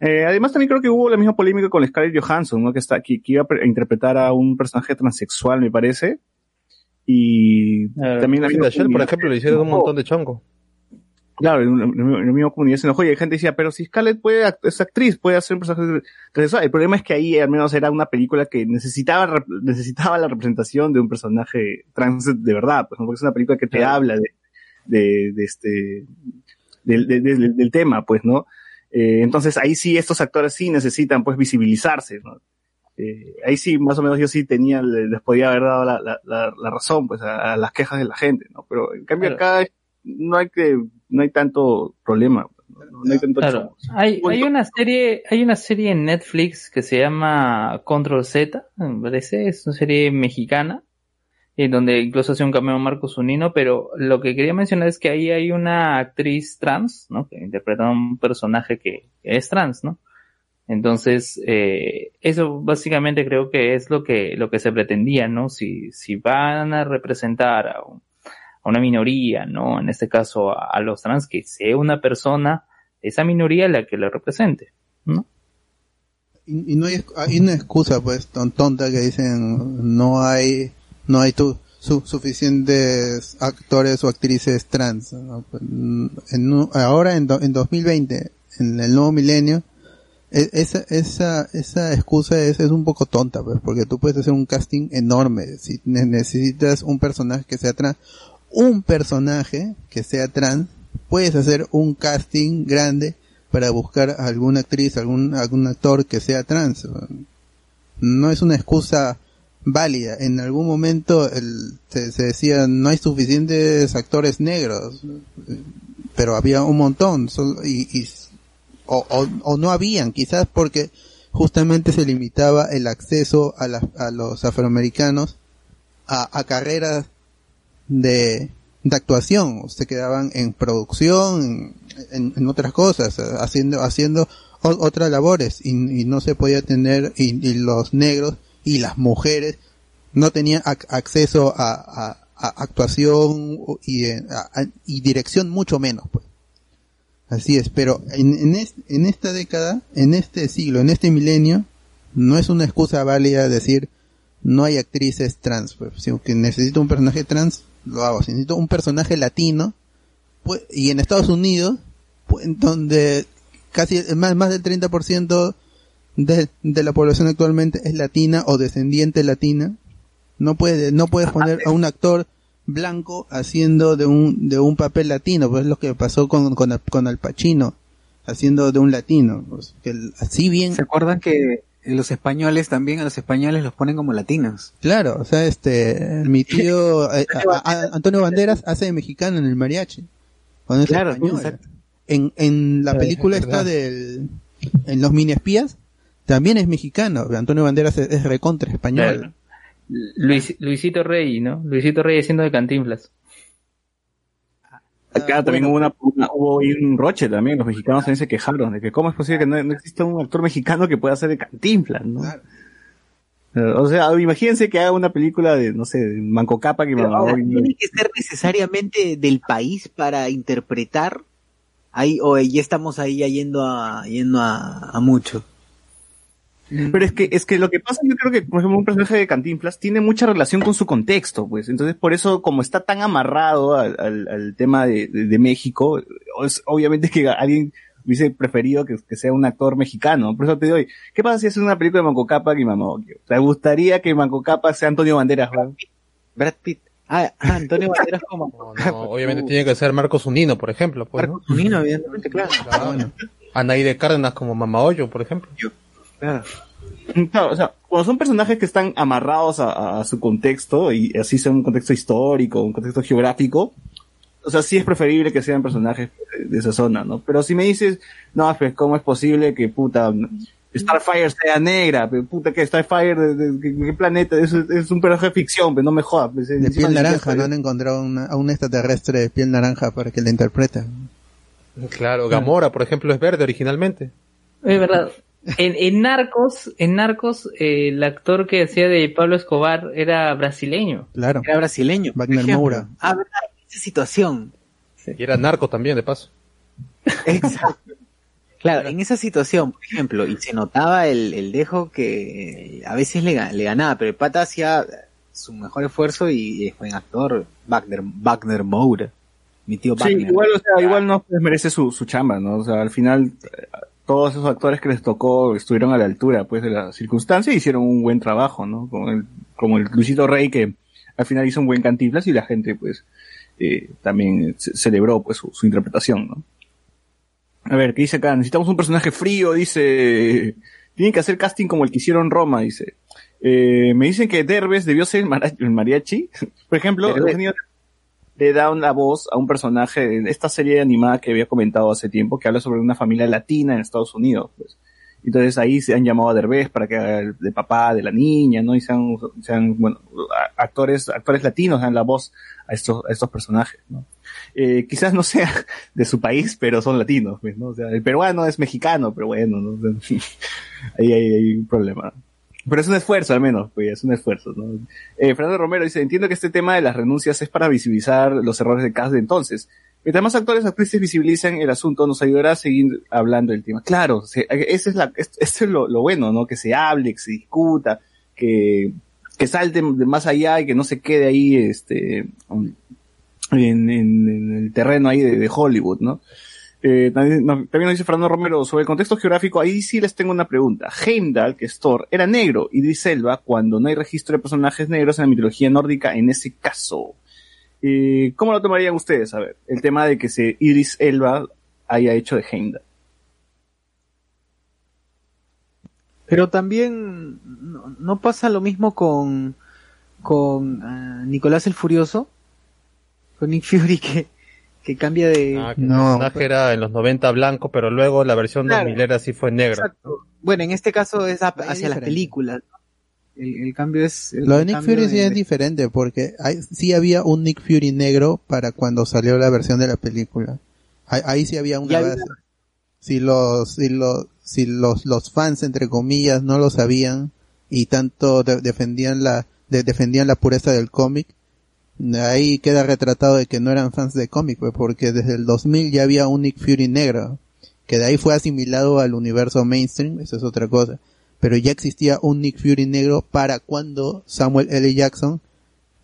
Eh, además también creo que hubo la misma polémica con Scarlett Johansson, ¿no? Que está, que, que iba a pre- a interpretar a un personaje transexual, me parece. Y también la Shell, por ejemplo, le hicieron un montón de chongo. Claro, en la, misma comunidad se enojó y hay gente decía, pero si Scarlett puede, act- es actriz, puede hacer un personaje. El problema es que ahí al menos era una película que necesitaba, necesitaba la representación de un personaje trans de verdad, pues, ¿no? porque es una película que te habla de, de, de este, del, de- de- del- del tema, pues, ¿no? Eh, entonces ahí sí estos actores sí necesitan, pues, visibilizarse, ¿no? Eh, ahí sí, más o menos yo sí tenía, le- les podía haber dado la, la, la, la razón, pues, a, a las quejas de la gente, ¿no? Pero en cambio acá no hay que, no hay tanto problema, no, no hay tanto Claro. Hay, hay una serie, hay una serie en Netflix que se llama Control Z, me parece, es una serie mexicana, en donde incluso hace un cameo Marco Zunino, pero lo que quería mencionar es que ahí hay una actriz trans, ¿no? Que interpreta a un personaje que es trans, ¿no? Entonces, eh, eso básicamente creo que es lo que, lo que se pretendía, ¿no? Si, si van a representar a, un- a una minoría, ¿no? En este caso a, a los trans, que sea una persona esa minoría la que la represente, ¿no? y, y no hay, hay una excusa pues ton- tonta que dicen no hay no hay tu, su- suficientes actores o actrices trans. Pues, en ahora en, en 2020 en el nuevo milenio e- esa esa esa excusa es, es un poco tonta pues porque tú puedes hacer un casting enorme si ne- necesitas un personaje que sea trans un personaje que sea trans puedes hacer un casting grande para buscar alguna actriz, algún, algún actor que sea trans. No es una excusa válida. En algún momento el- se, decía no hay suficientes actores negros, pero había un montón y, y- o, o, no habían, quizás porque justamente se limitaba el acceso a, a los afroamericanos a carreras de, de actuación, se quedaban en producción, en, en otras cosas, haciendo, haciendo otras labores y, no se podía tener, y, los negros y las mujeres no tenían ac- acceso a, a- actuación y, dirección mucho menos, pues. Así es, pero en, en, es- en esta década, en este siglo, en este milenio, no es una excusa válida decir no hay actrices trans. Pues, si que necesito un personaje trans, lo hago. Si necesito un personaje latino, pues, y en Estados Unidos, pues, donde casi más, más del 30% de, de la población actualmente es latina o descendiente latina, no puede, no puedes poner a un actor blanco haciendo de un, de un papel latino, pues es lo que pasó con, con, con Al Pacino, haciendo de un latino, pues, que el- así bien, ¿Se acuerdan que los españoles también a los españoles los ponen como latinos? claro, o sea, este, mi tío, eh, a- a- Antonio Banderas hace de mexicano en el mariachi, cuando es Claro, español. exacto. En, en la Sí, película es esta del, en los mini espías, también es mexicano, Antonio Banderas es, es recontra español. Claro. Luis- Luisito Rey, ¿no? Luisito Rey haciendo de cantinflas. Acá también hubo, una, hubo un roche también, los mexicanos también se quejaron de que cómo es posible que no, no exista un actor mexicano que pueda hacer de cantinflas, ¿no? Claro. Eh, O sea, imagínense que haga una película de, no sé, de Manco Capa que ahora, ¿tiene que ser necesariamente del país para interpretar? Ahí, o ya estamos ahí yendo a, yendo a, a mucho. Pero es que, es que lo que pasa, yo creo que, por ejemplo, un personaje de Cantinflas tiene mucha relación con su contexto, pues. Entonces, por eso, como está tan amarrado al, al- al tema de, de- de México, es obviamente que alguien hubiese preferido que, que sea un actor mexicano. Por eso te digo, ¿qué pasa si es una película de Manco Cápac y Mamokio? ¿Te gustaría que Manco Cápac sea Antonio Banderas? Brad Pitt. Ah, ah, Antonio Banderas como No, no, obviamente tiene que ser Marcos Unino, por ejemplo. Pues, ¿no? Marcos Unino, evidentemente, claro. Claro. Anaí de Cárdenas como Mama Hoyo, por ejemplo. Claro. Claro, o sea, cuando son personajes que están amarrados a, a su contexto, y así sea un contexto histórico, un contexto geográfico, o sea, sí es preferible que sean personajes de esa zona, ¿no? Pero si me dices, no, pues, ¿cómo es posible que, puta, Starfire sea negra? Pero, puta, que Starfire, ¿de, de- de qué planeta? Es, es un personaje de ficción, pero no me jodas. pues, De piel naranja, no han encontrado una- a un extraterrestre de piel naranja para que la interprete. Claro, Gamora, por ejemplo, es verde originalmente. Es verdad. En, en Narcos, en Narcos, eh, el actor que hacía de Pablo Escobar era brasileño. Claro. Era brasileño. Wagner. Moura. Ah, verdad, esa situación. Y era narco también, de paso. Exacto. Claro, en esa situación, por ejemplo, y se notaba el, el dejo que a veces le, le ganaba, pero el pata hacía su mejor esfuerzo y es buen actor, Wagner, Wagner Moura, mi tío Sí, Wagner. igual, o sea, igual no desmerece su, su chamba, ¿no? O sea, al final, eh, todos esos actores que les tocó estuvieron a la altura, pues, de la circunstancia y hicieron un buen trabajo, ¿no? Como el, como el Luisito Rey que al final hizo un buen cantiflas y la gente, pues, eh, también ce- celebró, pues, su, su interpretación, ¿no? A ver, ¿qué dice acá? Necesitamos un personaje frío, dice. Tienen que hacer casting como el que hicieron Roma, dice. Eh, me dicen que Derbez debió ser el, mariachi. Por ejemplo, Derbez. Eugenio le da una voz a un personaje en esta serie animada que había comentado hace tiempo, que habla sobre una familia latina en Estados Unidos, pues. Entonces ahí se han llamado a Derbez para que el de papá de la niña, ¿no? Y sean, sean bueno, actores, actores latinos dan la voz a estos, a estos personajes, ¿no? Eh, quizás no sea de su país, pero son latinos, pues, ¿no? O sea, el peruano es mexicano, pero bueno, ¿no? Sea, ahí hay, un problema. Pero es un esfuerzo, al menos, pues, es un esfuerzo, ¿no? Eh, Fernando Romero dice, entiendo que este tema de las renuncias es para visibilizar los errores de cast de entonces. Mientras más actores actrices visibilicen el asunto, nos ayudará a seguir hablando del tema. Claro, se- ese es la, es- lo, bueno, ¿no? Que se hable, que se discuta, que, que salte de más allá y que no se quede ahí, este, en, el terreno ahí de Hollywood, ¿no? Eh, también, no, también nos dice Fernando Romero sobre el contexto geográfico, ahí sí les tengo una pregunta. Heimdall, que es Thor, era negro, y Elba, cuando no hay registro de personajes negros en la mitología nórdica, en ese caso. Eh, ¿Cómo lo tomarían ustedes? A ver, el tema de que se Elba haya hecho de Heimdall. Pero también no, pasa lo mismo con, con ah, Nicolás el Furioso, con Nick Fury que, que cambia de... Ah, que No, el personaje era en los 90 blanco, pero luego la versión Claro. 2000 era sí fue negro. Exacto. Bueno, en este caso es hacia las películas. El, el cambio es... el Lo de Nick Fury sí de- es diferente porque hay, sí había un Nick Fury negro para cuando salió la versión de la película. Ahí, ahí sí había una había- base. Si los, si los, si los, los fans entre comillas no lo sabían y tanto de- defendían la, de- defendían la pureza del cómic, ahí queda retratado de que no eran fans de cómic, pues, porque desde el 2000 ya había un Nick Fury negro, que de ahí fue asimilado al universo mainstream, eso es otra cosa. pero ya existía un Nick Fury negro para cuando Samuel L. Jackson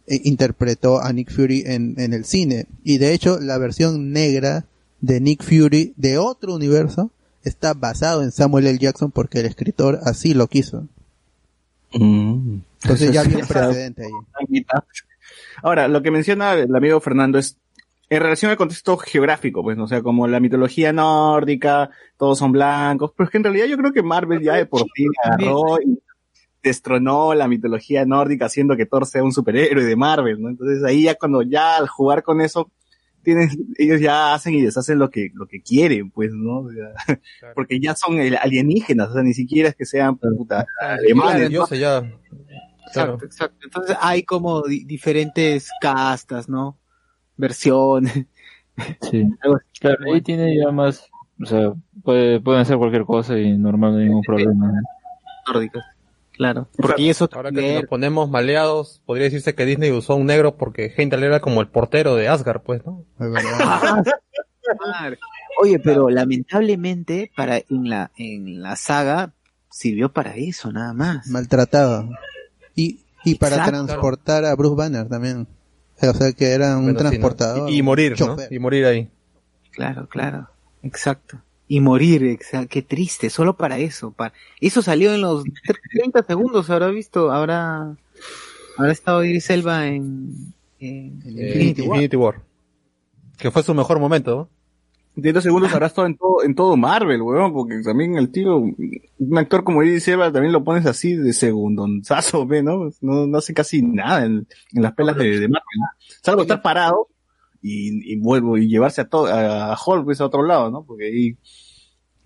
eh, interpretó a Nick Fury en, en el cine. Y de hecho, la versión negra de Nick Fury de otro universo está basado en Samuel L. Jackson porque el escritor así lo quiso. Entonces ya había un precedente ahí. Ahora, lo que menciona el amigo Fernando es en relación al contexto geográfico, pues, ¿no? o sea, como la mitología nórdica, todos son blancos, pero es que en realidad yo creo que Marvel ya de por fin agarró y destronó la mitología nórdica haciendo que Thor sea un superhéroe de Marvel, ¿no? Entonces ahí ya cuando ya al jugar con eso, tienen, ellos ya hacen y deshacen lo que, lo que quieren, pues, ¿no? O sea, porque ya son el- alienígenas, o sea, ni siquiera es que sean puta, alemanes, ¿no? Yo sé ya. Claro. Exacto, exacto. Entonces hay como di- diferentes castas, ¿no? Versiones. Sí. Claro, ahí tiene ya más, o sea, puede, pueden hacer cualquier cosa y normal, no hay ningún problema. nórdicas. Claro. Porque eso Ahora que nos ponemos maleados, podría decirse que Disney usó un negro porque Heimdall era como el portero de Asgard, pues, ¿no? Oye, pero lamentablemente para en la en la saga sirvió para eso nada más. Maltratado. Y, y para Exacto. transportar a Bruce Banner también. O sea que era un Bueno, sí, ¿no? transportador. Y, y morir, ¿no? Y morir ahí. Claro, claro. Exacto. Y morir, exa- qué triste, solo para eso. Para... Eso salió en los 30 segundos, habrá visto, habrá, habrá estado Iris Elba en, en Eh, Infinity, War. Que fue su mejor momento, ¿no? 30 segundos habrá estado en todo, en todo Marvel, weón, porque también el tío, un actor como Idris Elba también lo pones así de segundonzazo, ve, ¿no? No, no hace casi nada en, en las pelas de, de Marvel, ¿no? Salvo estar parado y, y vuelvo y llevarse a todo, a, Hulk, pues, a otro lado, ¿no? Porque ahí,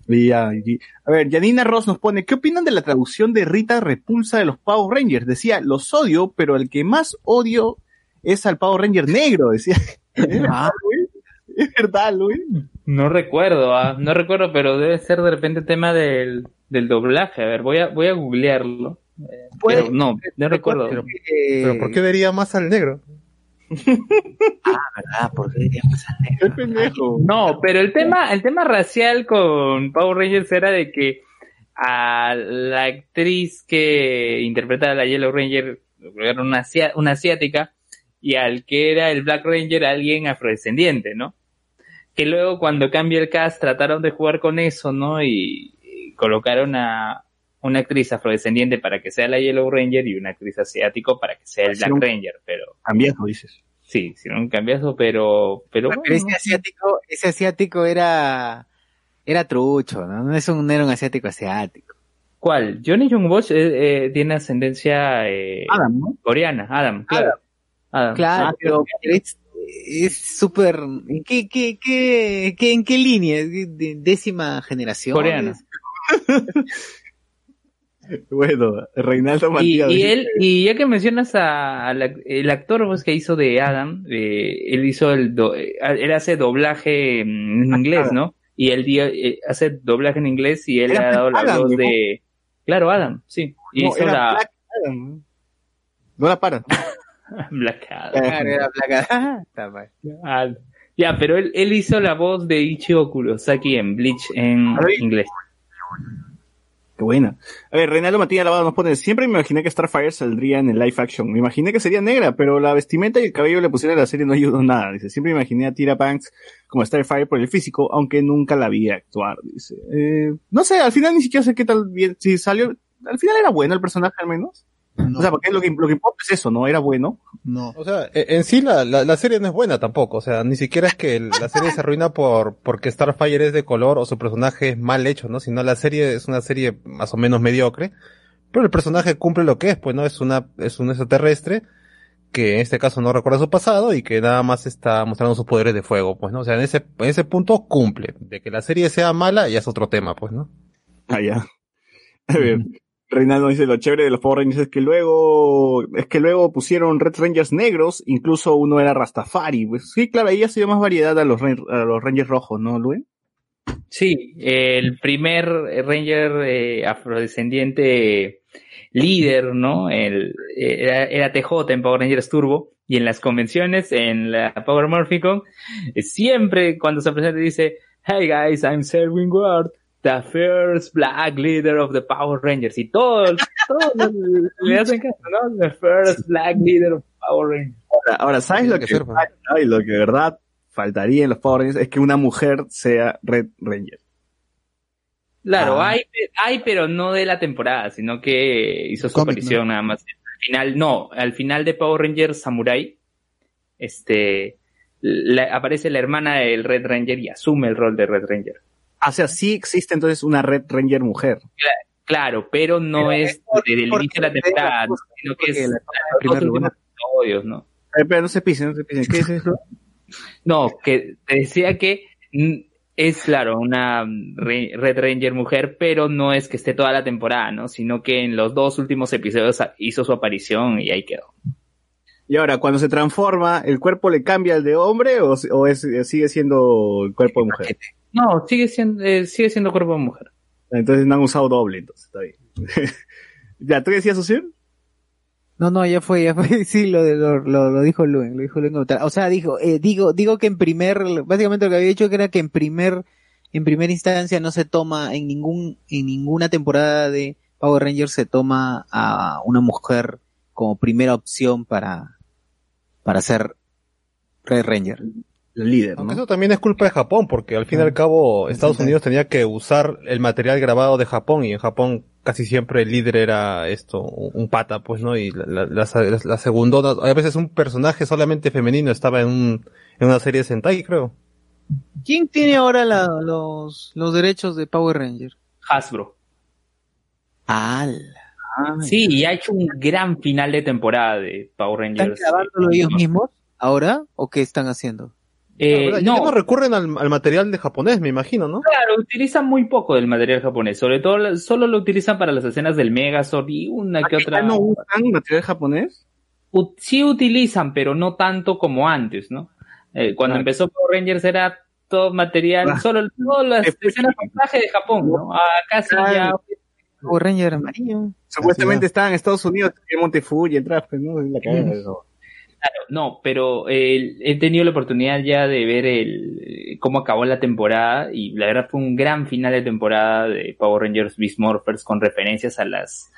y y- a ver, Janina Ross nos pone, ¿qué opinan de la traducción de Rita Repulsa de los Power Rangers? Decía, los odio, pero el que más odio es al Power Ranger negro, decía. Es verdad, Luis. Es verdad, Luis. No recuerdo, ah, no recuerdo, pero debe ser de repente tema del, del doblaje. A ver, voy a, voy a googlearlo. Eh, pero no, no recuerdo. Pero, pero ¿por qué vería más al negro? Ah, ¿por qué Qué pendejo. No, pero el tema, el tema racial con Power Rangers era de que a la actriz que interpreta a la Yellow Ranger era una, una asiática y al que era el Black Ranger alguien afrodescendiente, ¿no? Que luego cuando cambia el cast trataron de jugar con eso, ¿no? Y, y colocaron a una actriz afrodescendiente para que sea la Yellow Ranger y una actriz asiático para que sea el Black Ranger, pero Cambiazo, dices. sí, hicieron un cambiazo, pero, pero Pero bueno, ese asiático, ese asiático era, era trucho, ¿no? No es un, no era un asiático asiático. ¿Cuál? Johnny Young Bosch eh, eh, tiene ascendencia eh, Adam, ¿no? coreana, Adam, claro. Adam. Claro, Ah, pero es súper, ¿en qué, qué, qué, qué- en qué línea? ¿De- de- décima generación. Coreana. Bueno, Reinaldo Y, Matías. y él, y ya que mencionas a, el actor pues, que hizo de Adam, eh, él hizo el, do- eh, él hace doblaje en inglés, ¿no? Y él dio- eh, hace doblaje en inglés y él Era ha dado la Adam, voz ¿no? de, claro, Adam, sí. Y No, hizo era la Black Adam. No la para. Black Adam. Claro, era. Ah, mal. Ah, ya, pero él, él hizo la voz de Ichigo Kurosaki en Bleach en inglés. Qué buena. A ver, Reinaldo Matías Lavado nos pone, siempre me imaginé que Starfire saldría en el live action. Me imaginé que sería negra, pero la vestimenta y el cabello que le pusieron a la serie no ayudó nada. Dice, siempre imaginé a Tira Banks como Starfire por el físico, aunque nunca la vi actuar. Dice, eh, no sé, al final ni siquiera sé qué tal bien, si salió, al final era bueno el personaje al menos. No, O sea, porque lo que, lo que importa es eso, ¿no? Era bueno. no. O sea, e- en sí la, la, la serie no es buena tampoco. O sea, ni siquiera es que el- la serie se arruina por porque Starfire es de color o su personaje es mal hecho, ¿no? Sino la serie es una serie más o menos mediocre. Pero el personaje cumple lo que es, pues, ¿no? Es una, es un extraterrestre que en este caso no recuerda su pasado y que nada más está mostrando sus poderes de fuego, pues, ¿no? O sea, en ese, en ese punto cumple. De que la serie sea mala ya es otro tema, pues, ¿no? Ah, ya. Ver, Reinaldo dice lo chévere de los Power Rangers es que luego, es que luego pusieron Red Rangers negros, incluso uno era Rastafari. Pues sí, claro, ahí ya se dio más variedad a los, a los Rangers rojos, ¿no, Luis? Sí, el primer Ranger eh, afrodescendiente líder, ¿no? El, era, era TJ en Power Rangers Turbo y en las convenciones, en la Power Morphicon, siempre cuando se presenta dice, Hey guys, I'm Selwyn Ward. The first black leader of the Power Rangers. Y todos, todos le hacen caso, ¿no? The first black leader of Power Rangers. Ahora, ahora, ¿sabes lo que, que falta y lo que de verdad faltaría en los Power Rangers? Es que una mujer sea Red Ranger. Claro, Ah. hay, hay, pero no de la temporada, sino que hizo su aparición nada más. Al final, no, al final de Power Rangers Samurai, este, la- aparece la hermana del Red Ranger y asume el rol de Red Ranger. O sea, sí existe entonces una Red Ranger mujer. Claro, pero no Pero es es por- desde el inicio de la temporada, cosas, sino que es episodios, ¿no? Eh, pero no se pisen, no se pisen. ¿Qué es eso? No, que te decía que es claro una re- Red Ranger mujer, pero no es que esté toda la temporada, ¿no? Sino que en los dos últimos episodios hizo su aparición y ahí quedó. Y ahora, cuando se transforma, ¿el cuerpo le cambia al de hombre o, o es, sigue siendo el cuerpo de mujer? No, sigue siendo, eh, sigue siendo cuerpo de mujer. Entonces no han usado doble, entonces está bien. ya, ¿tú decías, Susil? No, no, ya fue, ya fue. Sí, lo, de- lo, lo, lo dijo Luen, lo dijo Luen. O sea, dijo, eh, digo, digo que en primer, básicamente lo que había dicho que era que en primer, en primera instancia no se toma en ningún, en ninguna temporada de Power Rangers se toma a una mujer como primera opción para, para ser Red Ranger. El líder, ¿no? eso también es culpa de Japón, porque al fin y al cabo Estados Unidos tenía que usar el material grabado de Japón y en Japón casi siempre el líder era esto, un pata, pues, ¿no? Y la, la, la, la segundona, a veces un personaje solamente femenino estaba en, un, en una serie de Sentai, creo. ¿Quién tiene ahora la- los, los derechos de Power Ranger? Hasbro. Al. Sí, y ha hecho un gran final de temporada de Power ¿Están Rangers. grabándolo ellos mismos ahora o qué están haciendo? Eh, no, no recurren al, al material de japonés, me imagino, ¿no? claro, utilizan muy poco del material japonés. Sobre todo, solo lo utilizan para las escenas del Megazord y una que ¿Aquí otra. no usan material japonés? U- sí utilizan, pero no tanto como antes, ¿no? Eh, cuando Claro. empezó Power Rangers era todo material, Ah. solo todas las escenas de montaje de Japón, ¿no? Acá sí ya. Power Ranger amarillo. Supuestamente estaban en Estados Unidos, en Montefuji, el pues, ¿no? La cagada de eso. Claro, no, pero eh, he tenido la oportunidad ya de ver el cómo acabó la temporada y la verdad fue un gran final de temporada de Power Rangers Beast Morphers con referencias a las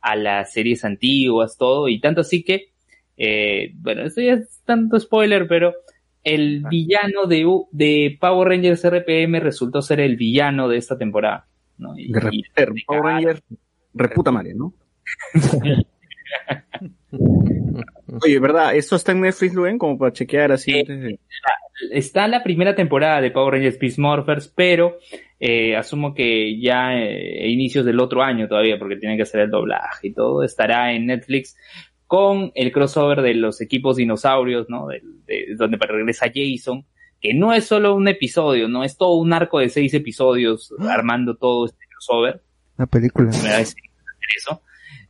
a las series antiguas, todo y tanto así que eh, bueno, esto ya es tanto spoiler, pero el villano de de Power Rangers RPM resultó ser el villano de esta temporada, ¿no? Y- De y- Reputer, Power Ranger, reputa madre, ¿no? Oye, ¿verdad? ¿Esto está en Netflix, Luen? Como para chequear así Eh, de... está la primera temporada de Power Rangers Beast Morphers, pero eh, asumo que ya eh, a inicios del otro año todavía, porque tiene que hacer el doblaje y todo, estará en Netflix con el crossover de los equipos dinosaurios, ¿no? Del- de- donde regresa Jason, que no es solo un episodio, no es todo un arco de seis episodios armando todo este crossover Una película. me da ese- eso.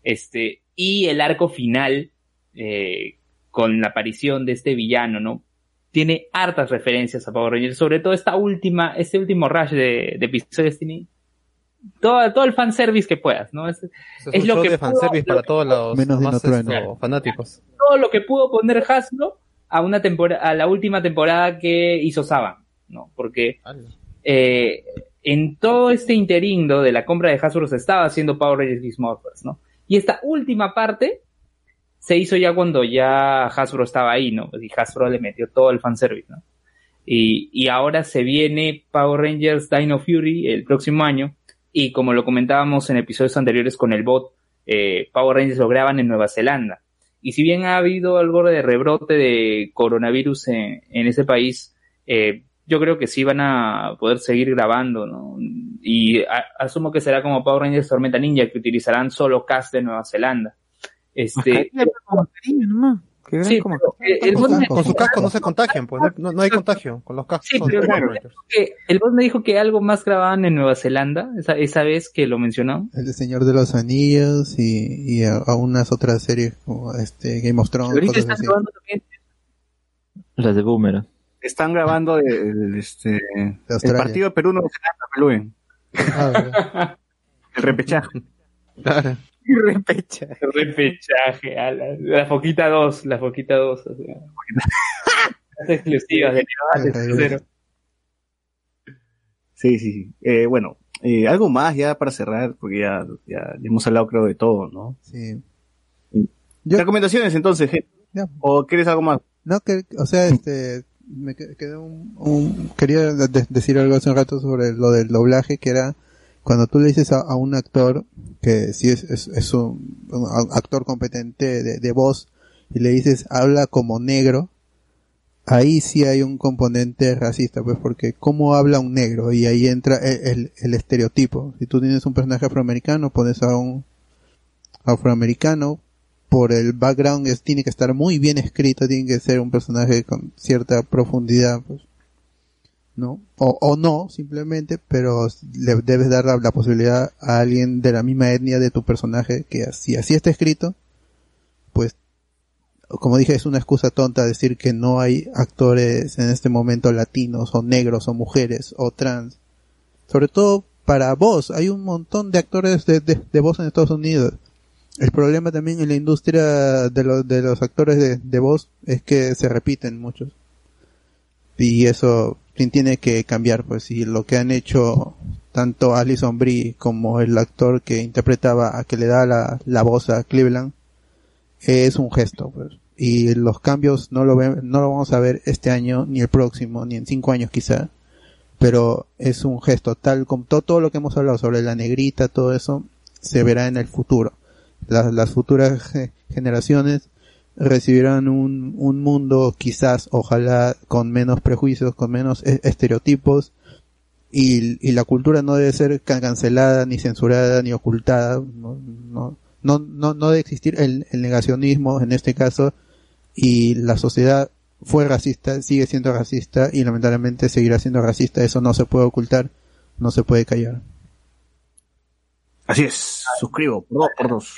Este, y el arco final, eh, con la aparición de este villano, ¿no? Tiene hartas referencias a Power Rangers, sobre todo esta última, este último rush de, de episodios tiene todo, todo el fanservice que puedas, ¿no? Es, Es, lo que de fanservice pudo- para todos los Menos más esto, Trueno. fanáticos. todo lo que pudo poner Hasbro a una temporada, a la última temporada que hizo Saban, ¿no? Porque eh, en todo este interindo de la compra de Hasbro se estaba haciendo Power Rangers Beast Morphers, ¿no? Y esta última parte se hizo ya cuando ya Hasbro estaba ahí, ¿no? Y Hasbro le metió todo el fanservice, ¿no? Y, y ahora se viene Power Rangers Dino Fury el próximo año. Y como lo comentábamos en episodios anteriores con el bot, eh, Power Rangers lo graban en Nueva Zelanda. Y si bien ha habido algo de rebrote de coronavirus en, en ese país, eh, yo creo que sí van a poder seguir grabando, ¿no? Y a- asumo que será como Power Rangers Tormenta Ninja, que utilizarán solo cast de Nueva Zelanda. Este, Que sí, como- eh, el Con, bot me- con su casco no se contagian, pues no, no- hay contagio con los cascos. Sí, son pero claro. Que el boss me dijo que algo más grababan en Nueva Zelanda, esa, esa vez que lo mencionó. El de Señor de los Anillos y, y a, a unas otras series como este Game of Thrones, Ahorita están así. grabando también Las de Boomerang. Están grabando el, el, este, el Australia. partido de Perú Nueva Zelanda, Luen. Ah, ¿verdad? El repechaje. claro. Repecha. repechaje, a la, la foquita 2, la foquita 2. O sea. Las exclusivas de. Sí, sí, sí. Eh, bueno, eh, algo más ya para cerrar, porque ya, ya hemos hablado creo de todo, ¿no? Sí. Recomendaciones entonces, gente. Ya. ¿O quieres algo más? No, que, o sea, este, me que- quedó un, un- quería de- decir algo hace un rato sobre lo del doblaje, que era cuando tú le dices a, un actor que sí es, es, un, actor competente de, de voz y le dices habla como negro, ahí sí hay un componente racista, pues porque cómo habla un negro y ahí entra el, el- el estereotipo. Si tú tienes un personaje afroamericano, pones a un afroamericano, por el background es, tiene que estar muy bien escrito, tiene que ser un personaje con cierta profundidad, pues, ¿no? O, o no, simplemente, pero le debes dar la, posibilidad a alguien de la misma etnia de tu personaje que así, así está escrito, pues, como dije, es una excusa tonta decir que no hay actores en este momento latinos o negros o mujeres o trans. Sobre todo para voz, hay un montón de actores de, de, voz en Estados Unidos. El problema también en la industria de, los de los actores de, de voz es que se repiten muchos. Y eso ti- tiene que cambiar, pues, y lo que han hecho tanto Alison Brie como el actor que interpretaba a que le da la, la voz a Cleveland es un gesto, pues. Y los cambios no lo ven, no lo vamos a ver este año, ni el próximo, ni en cinco años quizá. Pero es un gesto tal como todo, todo lo que hemos hablado sobre la negrita, todo eso, se verá en el futuro las, las futuras ge- generaciones recibirán un, un mundo quizás, ojalá, con menos prejuicios, con menos e- estereotipos, y, y la cultura no debe ser ca- cancelada, ni censurada, ni ocultada, no, no, no, no, no debe existir el, el negacionismo en este caso, y la sociedad fue racista, sigue siendo racista, y lamentablemente seguirá siendo racista, eso no se puede ocultar, no se puede callar. Así es, suscribo, por dos, por dos.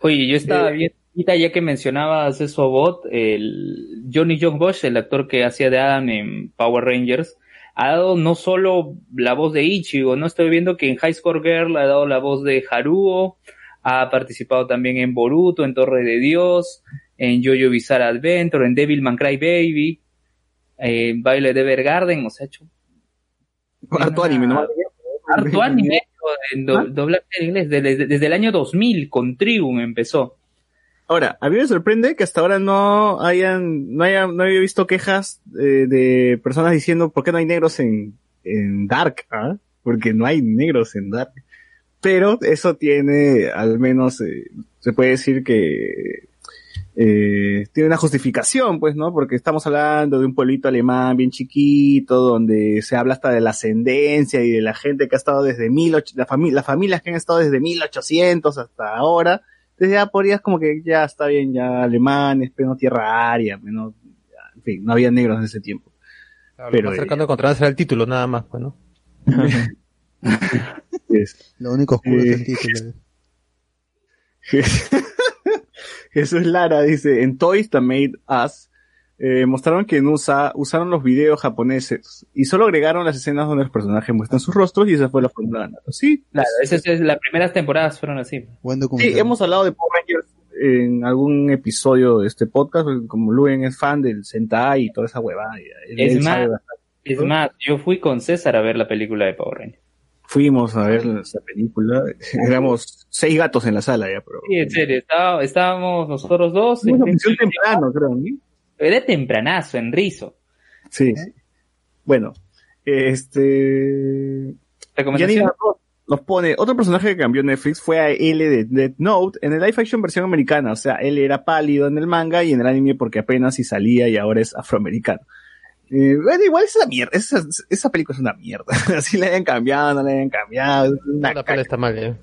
Oye, yo estaba viendo, ya que mencionabas eso, Bot, el Johnny John Bosch, el actor que hacía de Adam en Power Rangers, ha dado no solo la voz de Ichigo, no estoy viendo que en High Score Girl ha dado la voz de Haruo, ha participado también en Boruto, en Torre de Dios, en Jojo Bizarre Adventure, en Devil Man Cry Baby, en Baile de Evergarden, o sea, ha hecho Harto anime, ¿no? harto anime en do- doblaje en inglés, desde, desde el año 2000 con Trigun empezó. Ahora, a mí me sorprende que hasta ahora no hayan, no haya, no había visto quejas eh, de personas diciendo por qué no hay negros en, en Dark, ¿ah? Porque no hay negros en Dark. Pero eso tiene, al menos, eh, se puede decir que eh, tiene una justificación, pues, ¿no? Porque estamos hablando de un pueblito alemán bien chiquito, donde se habla hasta de la ascendencia y de la gente que ha estado desde mil las familias que han estado desde 1800 hasta ahora. Entonces ya podrías como que ya está bien, ya alemanes, pero no tierra aria, menos, en fin, no había negros en ese tiempo. Claro, Pero, lo más eh, cercano a encontrar será el título, nada más, pues, ¿no? Es- Lo único oscuro Eh, es el título. Jesús Lara dice, en Toys That Made Us, eh, mostraron que en USA usaron los videos japoneses y solo agregaron las escenas donde los personajes muestran sus rostros y esa fue la fórmula ganada. Sí, Claro, esas es, las primeras temporadas fueron así. Buen sí, hemos hablado de Power Rangers en algún episodio de este podcast, como Luen es fan del Sentai y toda esa huevada. Es más. Es más, yo fui con César a ver la película de Power Rangers. Fuimos a ver esa película, éramos seis gatos en la sala ya, pero... Sí, en serio, estaba- estábamos nosotros dos. Una en- función temprano, creo, ¿no? Era tempranazo, en Rizo. Sí. Bueno, este... Recomendación. Nos pone, otro personaje que cambió Netflix fue a L de Death Note en el live action versión americana. O sea, él era pálido en el manga y en el anime porque apenas si salía y ahora es afroamericano. Eh, bueno, igual es una mierda. Esa, esa película es una mierda. Así le hayan cambiado, no le hayan cambiado. una La pala está mal, ¿eh?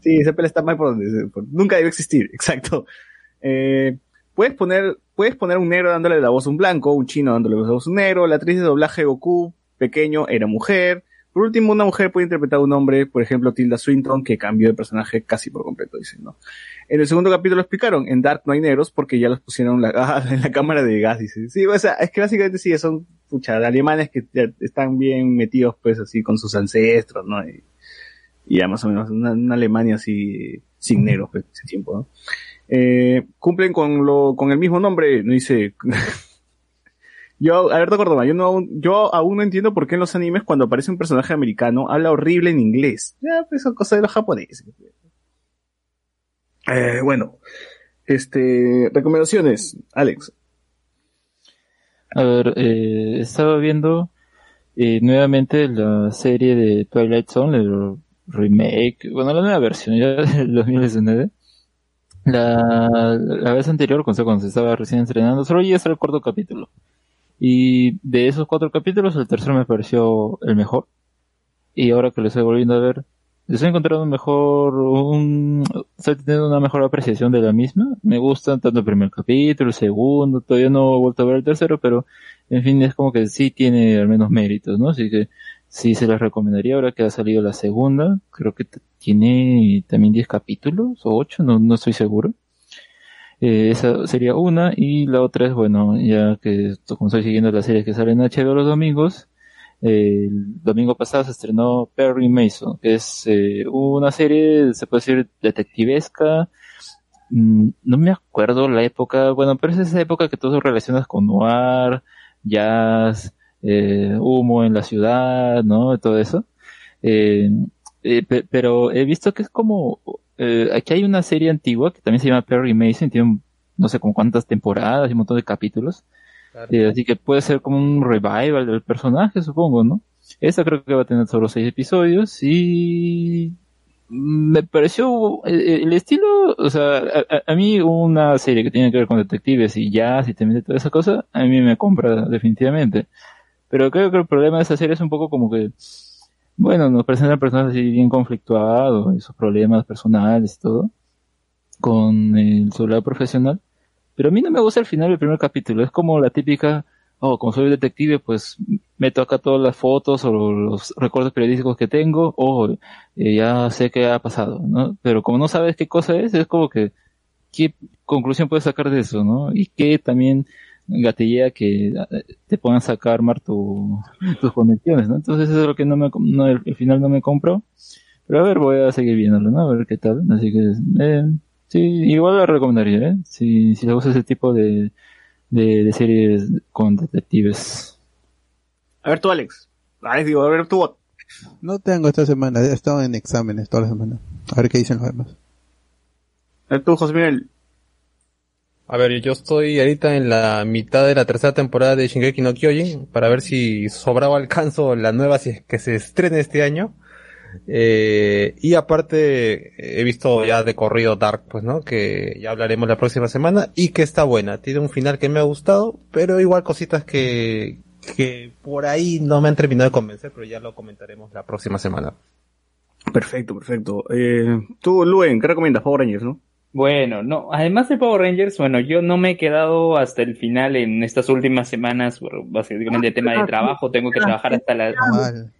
Sí, esa pela está mal por donde, por- nunca debió existir, exacto. Eh, puedes poner, puedes poner un negro dándole la voz a un blanco, un chino dándole la voz a un negro, la actriz de doblaje Goku pequeño era mujer. Por último, una mujer puede interpretar a un hombre, por ejemplo, Tilda Swinton, que cambió de personaje casi por completo, dicen, ¿no? En el segundo capítulo explicaron, en Dark no hay negros porque ya los pusieron la- ah, en la cámara de gas, dice. Sí, o sea, es que básicamente sí, son, pucha, alemanes que están bien metidos, pues, así, con sus ancestros, ¿no? Y, y ya más o menos una, una Alemania así sin negros pues, ese tiempo, ¿no? Eh, cumplen con lo con el mismo nombre, no dice Yo, Alberto Córdoba, yo no, yo aún no entiendo por qué en los animes cuando aparece un personaje americano habla horrible en inglés. Ya, pues son cosas de los japoneses. Eh, bueno, este, recomendaciones, Alex. A ver, eh, estaba viendo eh, nuevamente la serie de Twilight Zone, el remake, bueno, la nueva versión ya del 2019. La, la vez anterior, cuando se- estaba recién estrenando, solo llegué hasta el cuarto capítulo. Y de esos cuatro capítulos, el tercero me pareció el mejor. Y ahora que lo estoy volviendo a ver, estoy encontrando mejor, un, estoy teniendo una mejor apreciación de la misma. Me gusta tanto el primer capítulo, el segundo, todavía no he vuelto a ver el tercero, pero en fin, es como que sí tiene al menos méritos, ¿no? Así que sí se las recomendaría ahora que ha salido la segunda. Creo que tiene también 10 capítulos o 8, no, no estoy seguro. Eh, esa sería una y la otra es, bueno, ya que como estoy siguiendo las series que salen en HBO los domingos, eh, el domingo pasado se estrenó Perry Mason, que es eh, una serie, se puede decir, detectivesca. Mm, No me acuerdo la época, bueno, pero es esa época que todo relacionas con noir, jazz, eh, humo en la ciudad, ¿no? Todo eso. Eh, eh, pe- pero he visto que es como, eh, aquí hay una serie antigua que también se llama Perry Mason, tiene un- no sé como cuántas temporadas y un montón de capítulos. Eh, así que puede ser como un revival del personaje, supongo, ¿no? Esta creo que va a tener solo seis episodios y me pareció eh, el estilo, o sea, a, a- mí una serie que tiene que ver con detectives y jazz y también toda esa cosa, a mí me compra definitivamente. Pero creo que el problema de esa serie es un poco como que, bueno, nos presentan personas así bien conflictuados y sus problemas personales y todo, con el, su profesional. Pero a mí no me gusta el final del primer capítulo. Es como la típica, oh, como soy detective, pues meto acá todas las fotos o los recortes periodísticos que tengo, o eh, ya sé qué ha pasado, ¿no? Pero como no sabes qué cosa es, es como que, ¿qué conclusión puedes sacar de eso, no? Y que también gatillea que eh, te puedan sacar armar tu, tus conexiones, ¿no? Entonces eso es lo que no me, no, el, el final no me compró. Pero a ver, voy a seguir viéndolo, ¿no? A ver qué tal. Así que, eh, sí, igual lo recomendaría, ¿eh? Si, si le gusta ese tipo de, de, de series con detectives. A ver tú, Alex. Alex, digo, a ver tú. No tengo esta semana, he estado en exámenes toda la semana. A ver qué dicen los demás. A ver tú, José Miguel. A ver, yo estoy ahorita en la mitad de la tercera temporada de Shingeki no Kyojin para ver si sobraba alcanzo la nueva que se estrene este año. Eh, y aparte he visto ya de corrido Dark, pues, ¿no? Que ya hablaremos la próxima semana y que está buena. Tiene un final que me ha gustado, pero igual cositas que, que por ahí no me han terminado de convencer, pero ya lo comentaremos la próxima semana. Perfecto, perfecto. Eh, tú, Luen, ¿qué recomiendas? Power Rangers, ¿no? Bueno, no, además de Power Rangers, bueno, yo no me he quedado hasta el final en estas últimas semanas, por básicamente tema de trabajo, tengo que trabajar hasta la... Mal.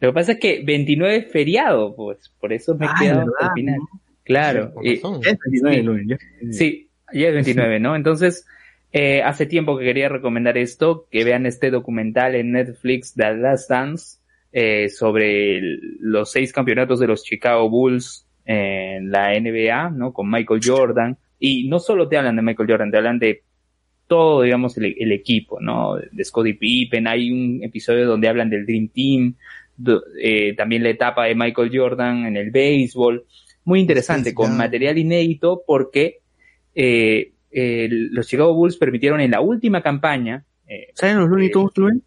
Lo que pasa es que 29 es feriado, pues, por eso me he Ah, quedado hasta el final. Claro, razón. Es 29, Sí. Ya. Sí, ya es 29, ¿no? Entonces, eh, hace tiempo que quería recomendar esto, que vean este documental en Netflix, The Last Dance, eh, sobre el- los seis campeonatos de los Chicago Bulls en la NBA, ¿no? Con Michael Jordan. Y no solo te hablan de Michael Jordan, te hablan de todo, digamos, el, el equipo, ¿no? De Scottie Pippen, hay un episodio donde hablan del Dream Team, eh, también la etapa de Michael Jordan en el béisbol. Muy interesante, Sí, con material inédito porque eh, los Chicago Bulls permitieron en la última campaña, eh, ¿Salen los Looney Tunes,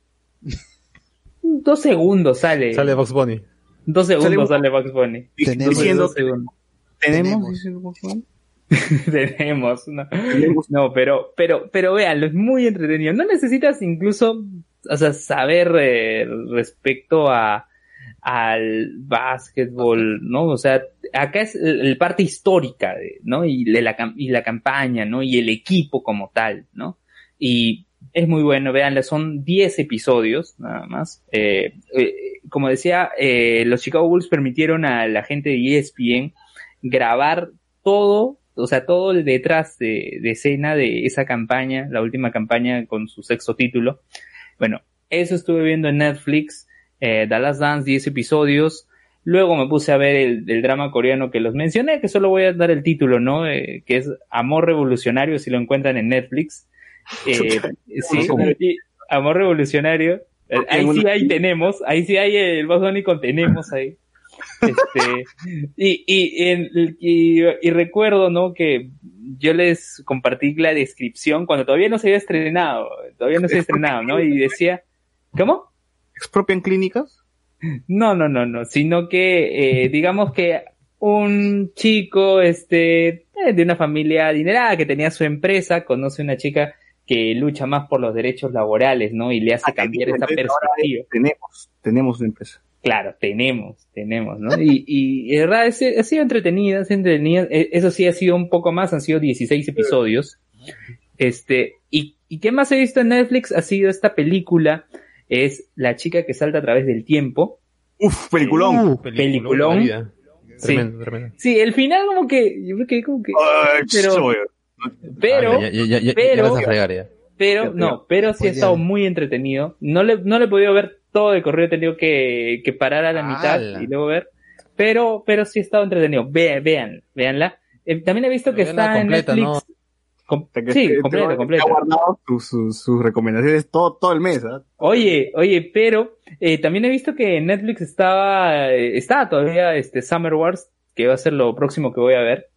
dos segundos sale, Sale Box Bunny. Dos segundos sale- Bugs Bunny. Tenemos- Diciendo Dos segundos. ¿Tenemos? Tenemos. dice el Bugs Bunny. Tenemos, no. Tenemos. No, pero, pero, pero véanlo, es muy entretenido. No necesitas incluso, o sea, saber eh, respecto a al básquetbol, ¿no? O sea, acá es el, el parte histórica, de, ¿no? Y, de la, y la campaña, ¿no? Y el equipo como tal, ¿no? Y es muy bueno, véanlo, son 10 episodios, nada más. Eh, eh, como decía, eh, los Chicago Bulls permitieron a la gente de ESPN grabar todo, o sea, todo el detrás de, escena de esa campaña, la última campaña con su sexto título. Bueno, eso estuve viendo en Netflix, eh, Dallas Dance, 10 episodios. Luego me puse a ver el, el drama coreano que los mencioné, que solo voy a dar el título, ¿no? Eh, que es Amor Revolucionario, si lo encuentran en Netflix. Eh, sí, Amor Revolucionario. Ahí sí, ahí tenemos. Ahí sí hay el con tenemos ahí. Este, y, y, en- y, y recuerdo, ¿no? Que yo les compartí la descripción cuando todavía no se había estrenado. Todavía no se había estrenado, ¿no? Y decía, ¿cómo? ¿Expropian clínicas? No, no, no, no, sino que eh, digamos que un chico este eh, de una familia adinerada que tenía su empresa conoce a una chica que lucha más por los derechos laborales, ¿no? Y le hace cambiar esa perspectiva. Tenemos, tenemos una empresa. Claro, tenemos, tenemos, ¿no? Y, y, y de verdad, es- ha sido entretenida, ha sido entretenida. Eh, Eso sí, ha sido un poco más, han sido 16 episodios. Este, y, y qué más he visto en Netflix ha sido esta película, es La chica que salta a través del tiempo. Uf, peliculón. Uh, Peliculón. Sí. Tremendo, tremendo. Sí, el final como que, yo creo que como que, Ay, pero, pero, Ah, ya, ya, ya, ya, pero- fregar pero, no, pero sí ha estado muy entretenido. No le, no le he podido ver todo de corrido, he tenido que, que parar a la mitad ¡Hala! y luego ver. Pero, pero sí ha estado entretenido. Vean, vean, veanla. Eh, también he visto que está completa, en ¿no? Netflix. Com- Te- sí, te- completa. te ha guardado sus, sus, sus recomendaciones todo, todo el mes. ¿ah? Oye, oye, pero eh, también he visto que en Netflix estaba, eh, estaba todavía este Summer Wars, que va a ser lo próximo que voy a ver.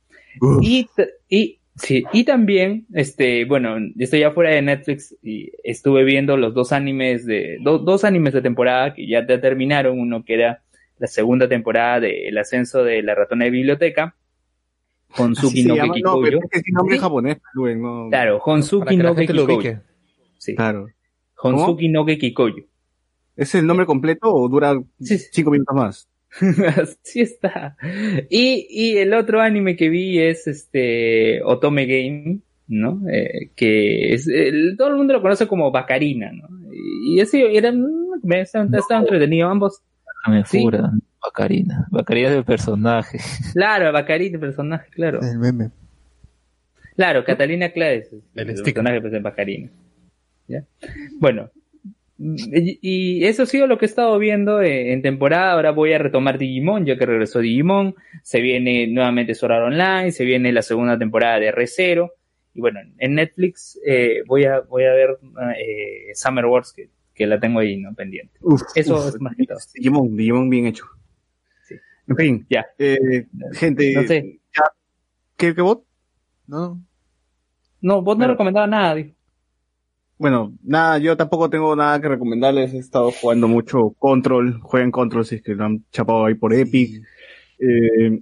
Uf. Y, y, sí, y también, este, bueno, estoy ya fuera de Netflix y estuve viendo los dos animes de, do- dos animes de temporada que ya te- terminaron, uno que era la segunda temporada de El ascenso de la ratona de biblioteca, Honsuki no llama. No, es que es nombre Sí. japonés, Rubén, no. Claro, Honsuki no ubique. Sí, Claro. Honsuki no Gekikoyo. ¿Es el nombre completo o dura Sí, sí. cinco minutos más? Así está. Y, y el otro anime que vi es este Otome Game, ¿no? Eh, que es, el- todo el mundo lo conoce como Bacarina, ¿no? Y, y ese era, me estaba, estaba entretenido ambos. Me Sí. fura. Bacarina. Bacarina es el personaje. Claro, Bacarina, el personaje, claro. El meme. Claro, Catalina Claes, El el personaje pues, de Bacarina. ¿Ya? Bueno, y, eso ha sido lo que he estado viendo eh, en temporada. Ahora voy a retomar Digimon, ya que regresó Digimon. Se viene nuevamente Sword Art Online, se viene la segunda temporada de R0. Y bueno, en Netflix eh, voy a voy a ver eh, Summer Wars, que, que la tengo ahí, ¿no? Pendiente. Uf, Eso uf, es más que todo. Digimon, Digimon bien hecho. Sí. En fin, Ya. eh, gente, No sé. ¿qué, qué bot? No, No, vos no Bueno. recomendabas nada, dijo. Bueno, nada, yo tampoco tengo nada que recomendarles. He estado jugando mucho Control. Jueguen Control si es que lo han chapado ahí por Epic. Eh,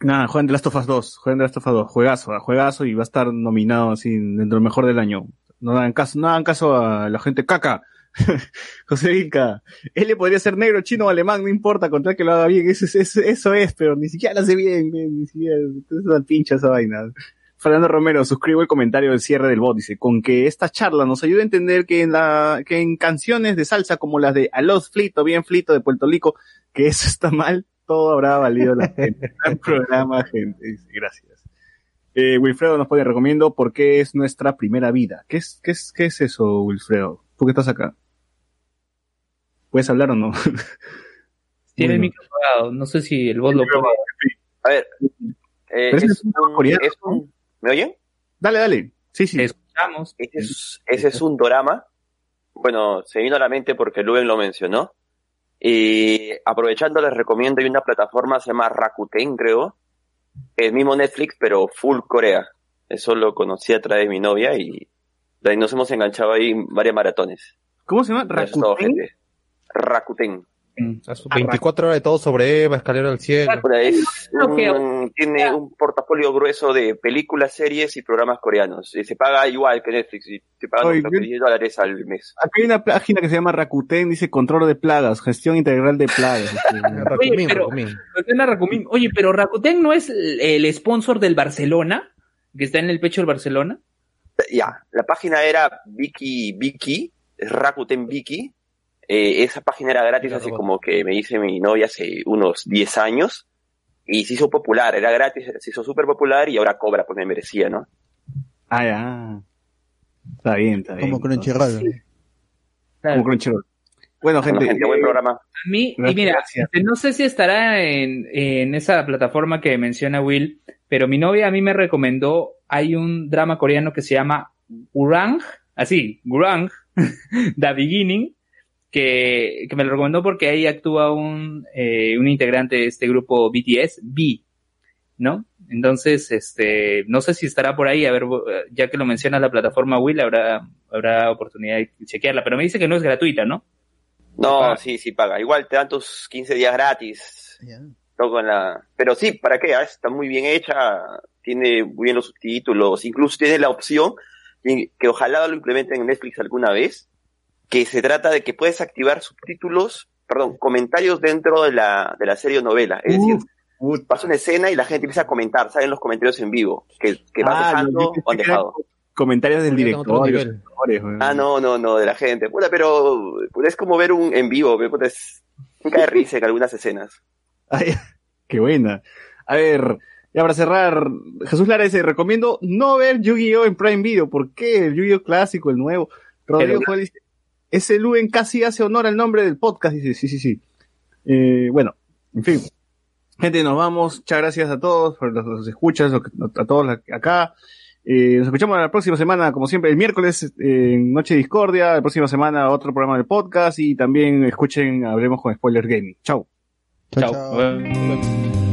nada, jueguen The Last of Us 2. Jueguen The Last of Us 2. Juegazo, ah, juegazo y va a estar nominado así dentro del mejor del año. No hagan caso, no hagan caso a la gente caca. José Vilca, él le podría ser negro, chino o alemán, no importa, contra que lo haga bien, eso es, eso, eso es, pero ni siquiera lo hace bien, ni siquiera, es una pincha esa vaina. Fernando Romero, suscribo el comentario del cierre del bot, dice, con que esta charla nos ayude a entender que en la, que en canciones de salsa como las de A Los Flito, bien Flito de Puerto Rico, que eso está mal, todo habrá valido la pena. Gran programa, gente, dice, gracias. Eh, Wilfredo nos pone recomiendo porque es nuestra primera vida. ¿Qué es, qué es, qué es eso, Wilfredo? ¿Por qué estás acá? ¿Puedes hablar o no? Tiene el Bueno. micro apagado. No sé si el bot lo puede. A ver, eh, es es un coreano, es un- ¿me oyen? Dale, dale. Sí, sí. Escuchamos. Ese es, ese es un dorama. Bueno, se vino a la mente porque Luven lo mencionó. Y aprovechando les recomiendo, hay una plataforma, se llama Rakuten, creo. El mismo Netflix, pero full Corea. Eso lo conocí a través de mi novia y de ahí nos hemos enganchado ahí varias maratones. ¿Cómo se llama? ¿Rakuten? Rakuten. A sus 24 horas de todo sobre Eva, escalera al cielo. Es un- tiene un portafolio grueso de películas, series y programas coreanos. Y se paga igual que Netflix. Y se paga Oye, creo que yo- 10 dólares al mes. Acá hay una página que se llama Rakuten, dice control de plagas, gestión integral de plagas. Rakumin, pero- Rakumin. Rakuten, Rakuten. Oye, pero Rakuten no es el, sponsor del Barcelona, que está en el pecho del Barcelona. Ya, la página era Viki, es Rakuten Viki. Eh, esa página era gratis, así como que me dice mi novia hace unos 10 años. Y se hizo popular, era gratis, se hizo súper popular y ahora cobra, pues me merecía, ¿no? ah, ya. Está bien, está bien. como Crunchyroll. Como Crunchyroll. Bueno, Bueno, gente. gente, buen eh, programa. A mí, y mira, gracias. este, no sé si estará en, en esa plataforma que menciona Will, pero mi novia a mí me recomendó, hay un drama coreano que se llama Gurang, así, Gurang, The Beginning, que, que me lo recomendó porque ahí actúa un, eh, un integrante de este grupo BTS, B, ¿no? Entonces, este, no sé si estará por ahí, a ver, ya que lo menciona la plataforma Will, habrá, habrá oportunidad de chequearla, pero me dice que no es gratuita, ¿no? No, sí, sí paga. Igual te dan tus 15 días gratis. No con la... Pero sí, ¿para qué? Ah, Está muy bien hecha, tiene muy bien los subtítulos, incluso tiene la opción que, que ojalá lo implementen en Netflix alguna vez, que se trata de que puedes activar subtítulos, perdón, comentarios dentro de la, de la serie o novela. Es decir, pasa una escena y la gente empieza a comentar, salen los comentarios en vivo, que, que van Ah, dejando o han dejado. Comentarios del director. los. Ah, no, no, no, de la gente. Puta, pero es como ver un en vivo, puta, es un cae risa en algunas escenas. Ay, qué buena. A ver, ya para cerrar, Jesús Lara dice, recomiendo no ver Yu-Gi-Oh! en Prime Video. ¿Por qué? El Yu-Gi-Oh! clásico, el nuevo. Rodrigo Joel dice, ese Luen casi hace honor al nombre del podcast. Dice, sí, sí, sí. Eh, bueno, en fin. Gente, nos vamos. Muchas gracias a todos por los, los escuchas, a todos acá. Eh, nos escuchamos la próxima semana, como siempre, el miércoles eh, en Noche de Discordia. La próxima semana otro programa del podcast y también escuchen Hablemos con Spoiler Gaming. Chau. Chao, Chao. chao.